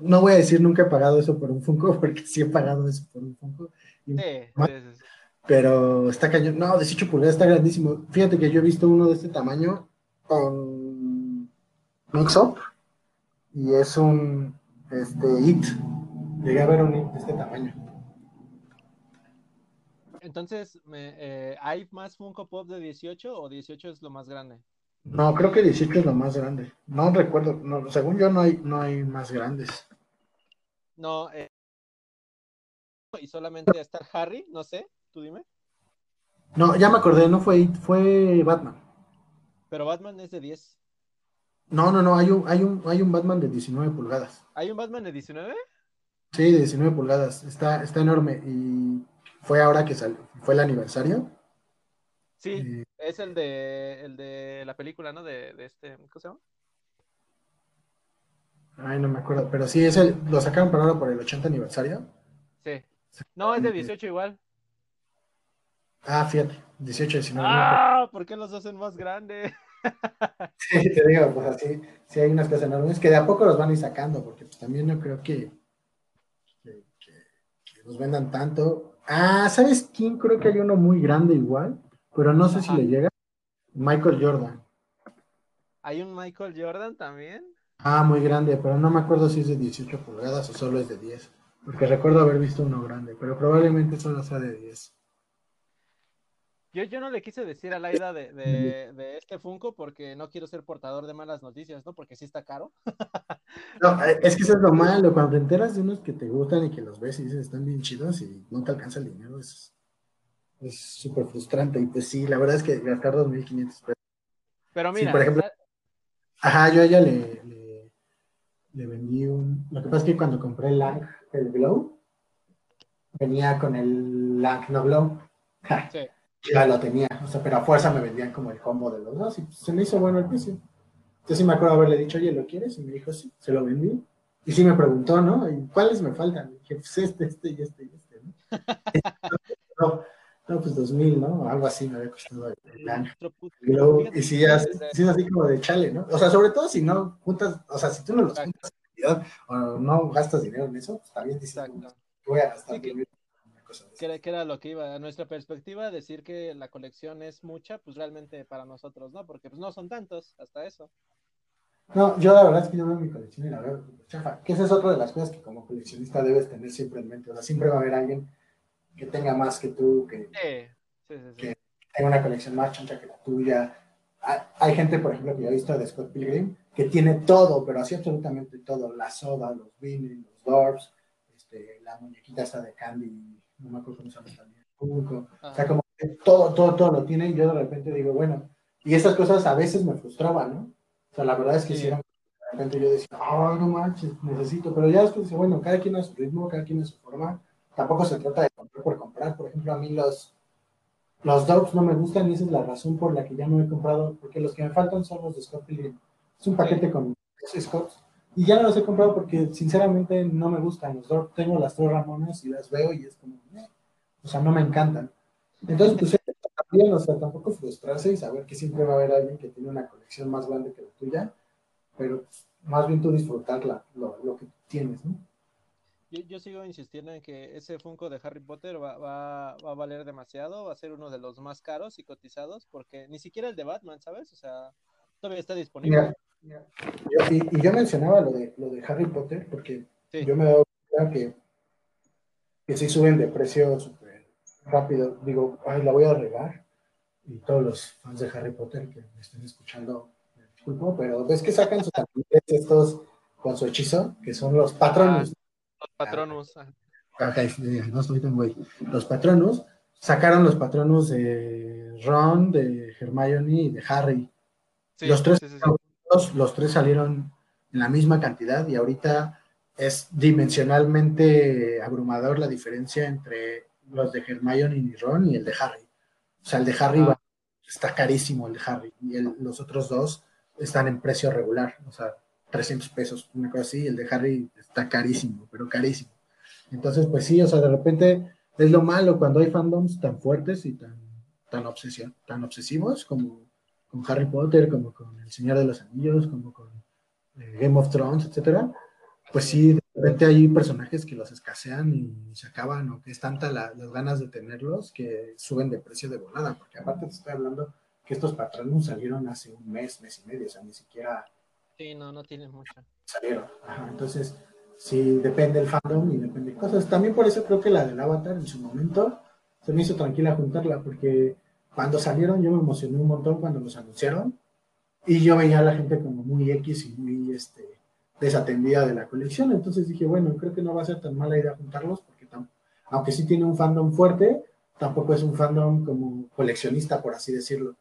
no voy a decir nunca he pagado eso por un Funko, porque sí he pagado eso por un Funko. sí, sí, Pero está cañón. No, 18 pulgadas está grandísimo. Fíjate que yo he visto uno de este tamaño con mix-up y es un este, IT. Llegué a ver un IT de este tamaño. Entonces, me, eh, ¿hay más Funko Pop de 18 o 18 es lo más grande? No, creo que 18 es lo más grande. No recuerdo, no, según yo no hay, no hay más grandes. No, eh, y solamente está Harry, no sé, tú dime. No, ya me acordé, no fue fue Batman. Pero Batman es de 10. No, no, no, hay un, hay un, hay un Batman de 19 pulgadas. ¿Hay un Batman de 19? Sí, de 19 pulgadas. Está, está enorme. Y fue ahora que salió, fue el aniversario. Sí, eh, es el de, el de la película, ¿no? De, de este, ¿cómo se llama? Ay, no me acuerdo, pero sí, es el, lo sacaron para ahora por el 80 aniversario. Sí. No, es de 18 igual. Ah, fíjate, 18, 19. Ah, ¿por qué los hacen más grandes? sí, te digo, pues así, sí hay unas cosas enormes que de a poco los van a ir sacando, porque pues también no creo que, que, los vendan tanto. Ah, ¿sabes quién? Creo que hay uno muy grande igual, pero no sé si le llega. Michael Jordan. ¿Hay un Michael Jordan también? Ah, muy grande, pero no me acuerdo si es de 18 pulgadas o solo es de 10. Porque recuerdo haber visto uno grande, pero probablemente solo sea de 10. Yo, yo no le quise decir a Laida de, de, de, este Funko porque no quiero ser portador de malas noticias, ¿no? Porque sí está caro. no, eh, es que eso es lo malo, cuando te enteras de unos que te gustan y que los ves y dices están bien chidos y no te alcanza el dinero, es súper frustrante. Y pues sí, la verdad es que gastar 2.500 pesos. Pero mira, por ejemplo, ajá, yo a ella le, le, le, vendí un. Lo que pasa es que cuando compré el Lang, el Glow, venía con el Lang No Glow. Sí ya lo tenía, o sea, pero a fuerza me vendían como el combo de los dos y se me hizo bueno el precio. Entonces sí me acuerdo haberle dicho, oye, ¿lo quieres? Y me dijo, sí, se lo vendí. Y sí me preguntó, ¿no? ¿Y cuáles me faltan? Y dije, pues este, este y este y este, ¿no? no, no, pues dos mil, ¿no? Algo así me había costado el año. Y, luego, y sí, es así como de chale, ¿no? O sea, sobre todo si no juntas, o sea, si tú no los juntas o no gastas dinero en eso, pues también dices, voy a gastar dinero que, era lo que iba a nuestra perspectiva, decir que la colección es mucha, pues realmente para nosotros, ¿no? Porque pues no son tantos, hasta eso. No, yo la verdad es que yo veo mi colección y la veo chafa, que esa es otra de las cosas que como coleccionista debes tener siempre en mente, o sea, siempre va a haber alguien que tenga más que tú, que, que tenga una colección más chancha que la tuya. Hay, gente, por ejemplo, que yo he visto de Scott Pilgrim, que tiene todo, pero así absolutamente todo, la soda, los vinyls, los doors, este, la muñequita esta de Candy no me acuerdo cómo se llama también, O sea, como que todo, todo, todo lo tiene y yo de repente digo, bueno, y esas cosas a veces me frustraban, ¿no? O sea, la verdad es que si de repente yo decía, ay, no manches, necesito, pero ya después dice, bueno, cada quien a su ritmo, cada quien a su forma, tampoco se trata de comprar por comprar, por ejemplo, a mí los, los dogs no me gustan y esa es la razón por la que ya no he comprado, porque los que me faltan son los de Scott Pilgrim. Es un paquete con Scotts y ya no los he comprado porque sinceramente no me gustan. Los tengo las tres Ramones y las veo y es como, eh, o sea, no me encantan. Entonces, pues también, o sea, tampoco frustrarse y saber que siempre va a haber alguien que tiene una colección más grande que la tuya, pero más bien tú disfrutarla, lo, lo que tienes, ¿no? Yo, yo, sigo insistiendo en que ese Funko de Harry Potter va, va, va, a valer demasiado, va a ser uno de los más caros y cotizados, porque ni siquiera el de Batman, ¿sabes? O sea, todavía está disponible y, yo mencionaba lo de, lo de Harry Potter porque yo me he dado cuenta que, que sí suben de precio súper rápido. Digo, ay, la voy a regar. Y todos los fans de Harry Potter que me estén escuchando, me disculpo, pero ves que sacan sus estos con su hechizo, que son los patronos. Ah, los patronos. Ah, no estoy tan güey. Los patronos sacaron los patronos de Ron, de Hermione y de Harry. los tres los tres salieron en la misma cantidad y ahorita es dimensionalmente abrumador la diferencia entre los de Hermione y Ron y el de Harry. O sea, el de Harry está carísimo, el de Harry, y los otros dos están en precio regular, o sea, 300 pesos, una cosa así, y el de Harry está carísimo, pero carísimo. Entonces, pues sí, o sea, de repente es lo malo cuando hay fandoms tan fuertes y tan, tan, obsesión, tan obsesivos como con Harry Potter, como con El Señor de los Anillos, como con eh, Game of Thrones, etcétera, pues sí, de repente hay personajes que los escasean y se acaban, o que es tanta las ganas de tenerlos que suben de precio de volada, porque aparte te estoy hablando que estos patronos salieron hace un mes, mes y medio, o sea, ni siquiera... Sí, no, no tienen mucho. Salieron, entonces sí, depende el fandom y depende de cosas. También por eso creo que la del Avatar en su momento se me hizo tranquila juntarla, porque cuando salieron yo me emocioné un montón cuando los anunciaron y yo veía a la gente como muy X y muy este, desatendida de la colección, entonces dije, bueno, creo que no va a ser tan mala idea juntarlos, porque aunque sí tiene un fandom fuerte, tampoco es un fandom como coleccionista, por así decirlo.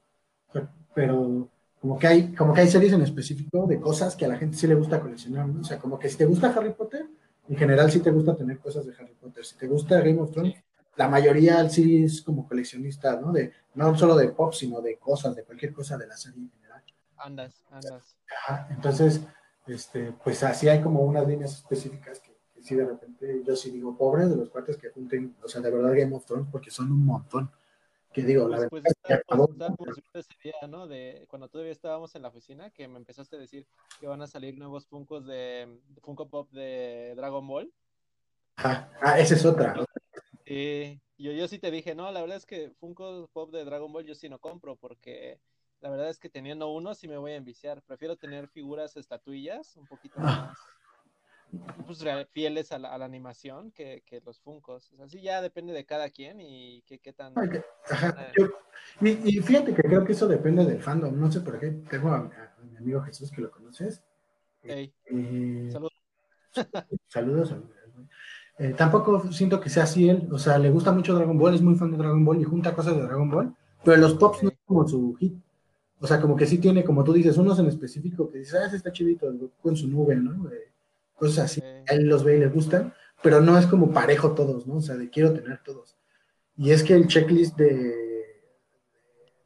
Pero como que hay, como que hay series en específico de cosas que a la gente sí le gusta coleccionar, ¿no? O sea, como que si te gusta Harry Potter, en general sí te gusta tener cosas de Harry Potter. Si te gusta Game of Thrones, la mayoría sí es como coleccionista, ¿no? De, no solo de pop, sino de cosas, de cualquier cosa de la serie en general. Andas, andas. entonces, este, pues así hay como unas líneas específicas que, que sí de repente yo sí digo, pobres de los cuates que junten, o sea, de verdad Game of Thrones, porque son un montón que digo, la pues, verdad pues, ese día, ¿no? De cuando todavía estábamos en la oficina, que me empezaste a decir que van a salir nuevos Funkos de, Funko Pop de Dragon Ball. Ah, ah esa es otra. Sí, yo, yo sí te dije, no, la verdad es que Funko Pop de Dragon Ball yo sí no compro, porque la verdad es que teniendo uno sí me voy a enviciar. Prefiero tener figuras estatuillas un poquito ah. más pues, fieles a la, a la animación que, que, los Funcos. Así ya depende de cada quien y qué, qué tan... y, fíjate que creo que eso depende del fandom. No sé por qué. Tengo a, mi amigo Jesús que lo conoces. Eh, saludos. saludos. Eh, tampoco siento que sea así él. O sea, le gusta mucho Dragon Ball, es muy fan de Dragon Ball y junta cosas de Dragon Ball. Pero los pops no es como su hit. O sea, como que sí tiene, como tú dices, unos en específico que dices, ah, ese está chidito, con su nube, ¿no? cosas así, a él los ve y le gustan, pero no es como parejo todos, ¿no? O sea, de quiero tener todos. Y es que el checklist de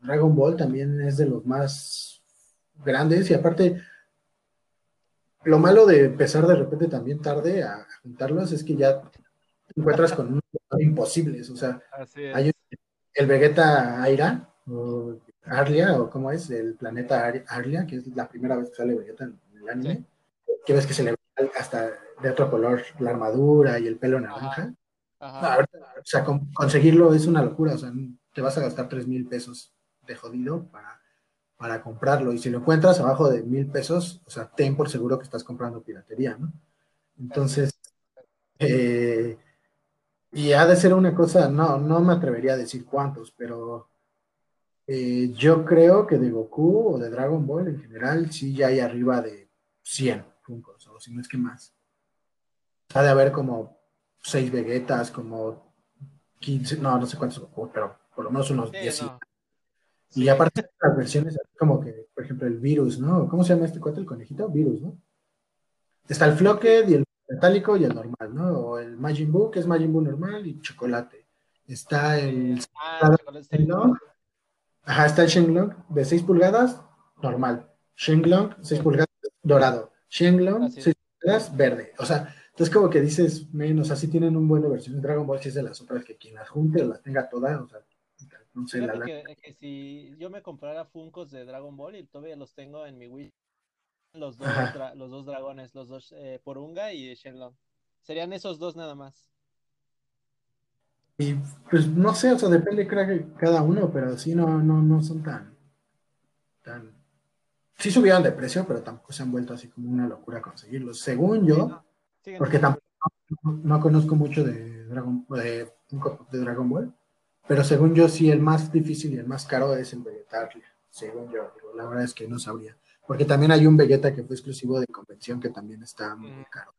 Dragon Ball también es de los más grandes y aparte, lo malo de empezar de repente también tarde a juntarlos es que ya te encuentras con imposibles, o sea, hay el Vegeta Aira, o Arlia, o cómo es, el planeta Arlia, que es la primera vez que sale Vegeta en el anime, que ves que se le hasta de otro color la armadura y el pelo naranja. o sea, conseguirlo es una locura, o sea, te vas a gastar tres mil pesos de jodido para, para comprarlo. Y si lo encuentras abajo de mil pesos, o sea, ten por seguro que estás comprando piratería, ¿no? Entonces, eh, y ha de ser una cosa, no, no me atrevería a decir cuántos, pero eh, yo creo que de Goku o de Dragon Ball en general sí ya hay arriba de 100 o si no es que más. Ha de haber como seis Vegetas, como 15, no, no sé cuántos, pero por lo menos unos 10. Y aparte las versiones, como que, por ejemplo, el virus, ¿no? ¿Cómo se llama este cuate, el conejito? Virus, ¿no? Está el Flocked y el metálico y el normal, ¿no? O el Majin Buu, que es Majin Buu normal y chocolate. Está el... Ah, Ajá, está el Shenlong de 6 pulgadas, normal. Shenlong, 6 pulgadas, dorado. Shenlong, seis verde. O sea, entonces como que dices, menos, así tienen un buen versión de Dragon Ball, si es de las otras que quien las junte o las tenga todas, o sea, no sé, la, que, si yo me comprara Funcos de Dragon Ball y todavía los tengo en mi Wii, los dos, los dos dragones, los dos eh, Porunga y Shenlong. Serían esos dos nada más. Y pues no sé, o sea, depende creo que cada uno, pero sí no, no, no son tan, tan sí subieron de precio, pero tampoco se han vuelto así como una locura conseguirlos. Según yo, porque tampoco no, conozco mucho de Dragon, de, de, Dragon Ball, pero según yo sí el más difícil y el más caro es el Vegeta según yo, la verdad es que no sabría. Porque también hay un Vegeta que fue exclusivo de convención que también está muy caro,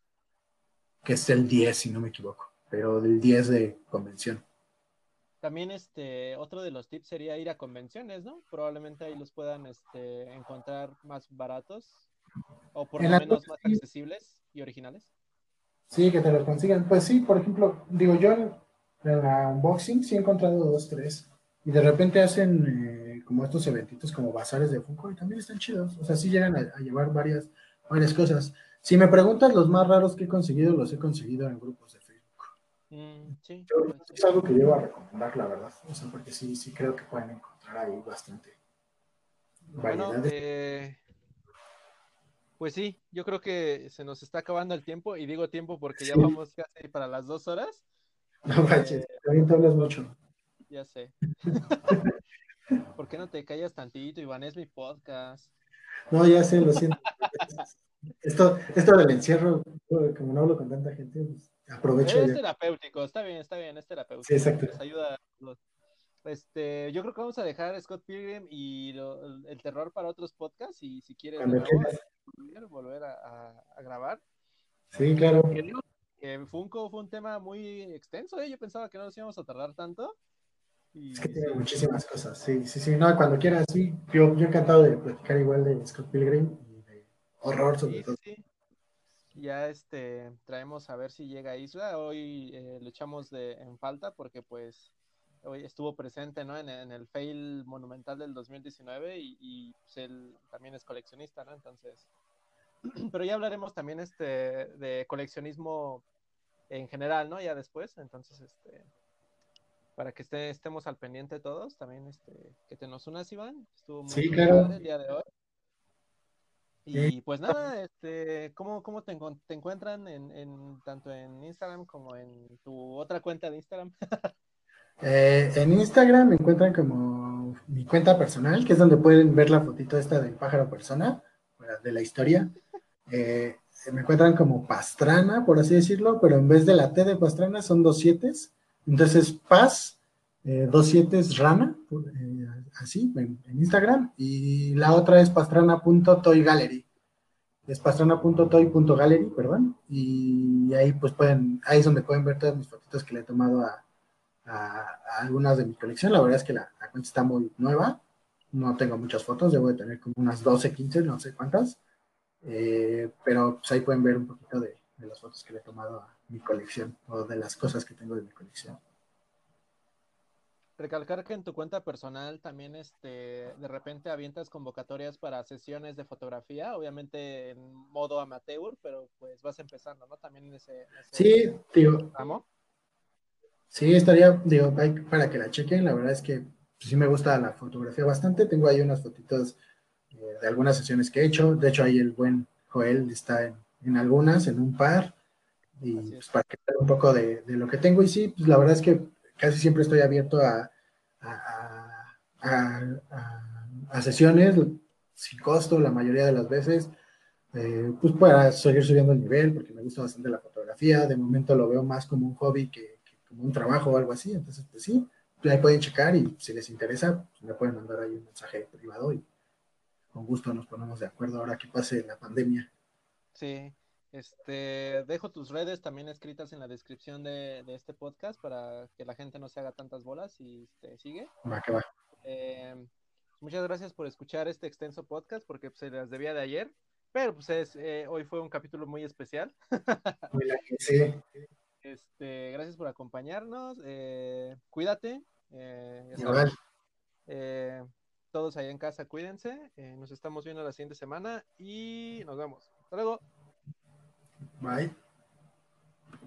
que es el 10 si no me equivoco, pero del 10 de convención. También este otro de los tips sería ir a convenciones, ¿no? Probablemente ahí los puedan este, encontrar más baratos o por lo menos más accesibles y originales. Sí, que te los consigan. Pues sí, por ejemplo, digo yo la unboxing sí he encontrado dos, tres. Y de repente hacen eh, como estos eventitos como bazares de Funko y también están chidos. O sea, sí llegan a, llevar varias, varias cosas. Si me preguntas los más raros que he conseguido, los he conseguido en grupos de Mm, sí, es algo que llevo a recomendar, la verdad. porque sí, sí creo que pueden encontrar ahí bastante bueno, eh, pues sí, yo creo que se nos está acabando el tiempo, y digo tiempo porque ya vamos casi para las dos horas. No manches, eh, también te hablas mucho. Ya sé. ¿Por qué no te callas tantito, Iván? Es mi podcast. No, ya sé, lo siento. esto, esto del encierro, como no hablo con tanta gente, pues Aprovecho. Es terapéutico, está bien, está bien, es terapéutico. Sí, exacto. ayuda este, yo creo que vamos a dejar Scott Pilgrim y el, terror para otros podcasts y si quieres volver, a, grabar. Sí, claro. Funko fue un tema muy extenso, ¿eh? yo pensaba que no nos íbamos a tardar tanto. es que tiene muchísimas cosas, sí, sí, sí, no, cuando quieras, sí, yo, yo encantado de platicar igual de Scott Pilgrim y de horror sobre todo. Sí. Ya este, traemos a ver si llega a Isla, hoy eh, le echamos de, en falta porque pues hoy estuvo presente ¿no? en, el fail monumental del 2019 y, y pues, él también es coleccionista, ¿no? Entonces, pero ya hablaremos también este, de coleccionismo en general, ¿no? Ya después, entonces, este, para que esté, estemos al pendiente todos, también este, que te nos unas, Iván, estuvo muy sí, claro. el día de hoy. Y pues nada, este, ¿cómo, cómo te, te encuentran en, en, tanto en Instagram como en tu otra cuenta de Instagram? Eh, en Instagram me encuentran como mi cuenta personal, que es donde pueden ver la fotito esta del pájaro persona, de la historia. Eh, me encuentran como Pastrana, por así decirlo, pero en vez de la T de Pastrana son dos siete. Entonces, Paz, eh, dos siete rana, así, en, Instagram. Y la otra es pastrana.toygallery. Es pastrana.toy.gallery, perdón. Y ahí pues pueden, ahí es donde pueden ver todas mis fotitos que le he tomado a, algunas de mi colección. La verdad es que la, cuenta está muy nueva. No tengo muchas fotos, debo de tener como unas 12, 15, no sé cuántas. Eh, pero pues ahí pueden ver un poquito de, las fotos que le he tomado a mi colección o de las cosas que tengo de mi colección. Recalcar que en tu cuenta personal también este, de repente avientas convocatorias para sesiones de fotografía, obviamente en modo amateur, pero pues vas empezando, ¿no? También en ese... sí, tío. Sí, estaría, digo, para que la chequen, la verdad es que sí me gusta la fotografía bastante, tengo ahí unas fotitos eh, de algunas sesiones que he hecho, de hecho ahí el buen Joel está en, algunas, en un par, y pues, para que un poco de, lo que tengo, y sí, pues la verdad es que casi siempre estoy abierto a, a, sesiones sin costo la mayoría de las veces, eh, pues para seguir subiendo el nivel, porque me gusta bastante la fotografía, de momento lo veo más como un hobby que un trabajo o algo así. Entonces, pues sí, ahí pueden checar y si les interesa, pues me pueden mandar ahí un mensaje privado y con gusto nos ponemos de acuerdo ahora que pase la pandemia. Sí, este, dejo tus redes también escritas en la descripción de, este podcast para que la gente no se haga tantas bolas y te sigue. Va, que va. Eh, muchas gracias por escuchar este extenso podcast porque pues, se las debía de ayer, pero pues es, eh, hoy fue un capítulo muy especial. sí. Este, gracias por acompañarnos. Eh, cuídate. Eh, todos ahí en casa, cuídense. nos estamos viendo la siguiente semana y nos vemos. Hasta luego. Bye.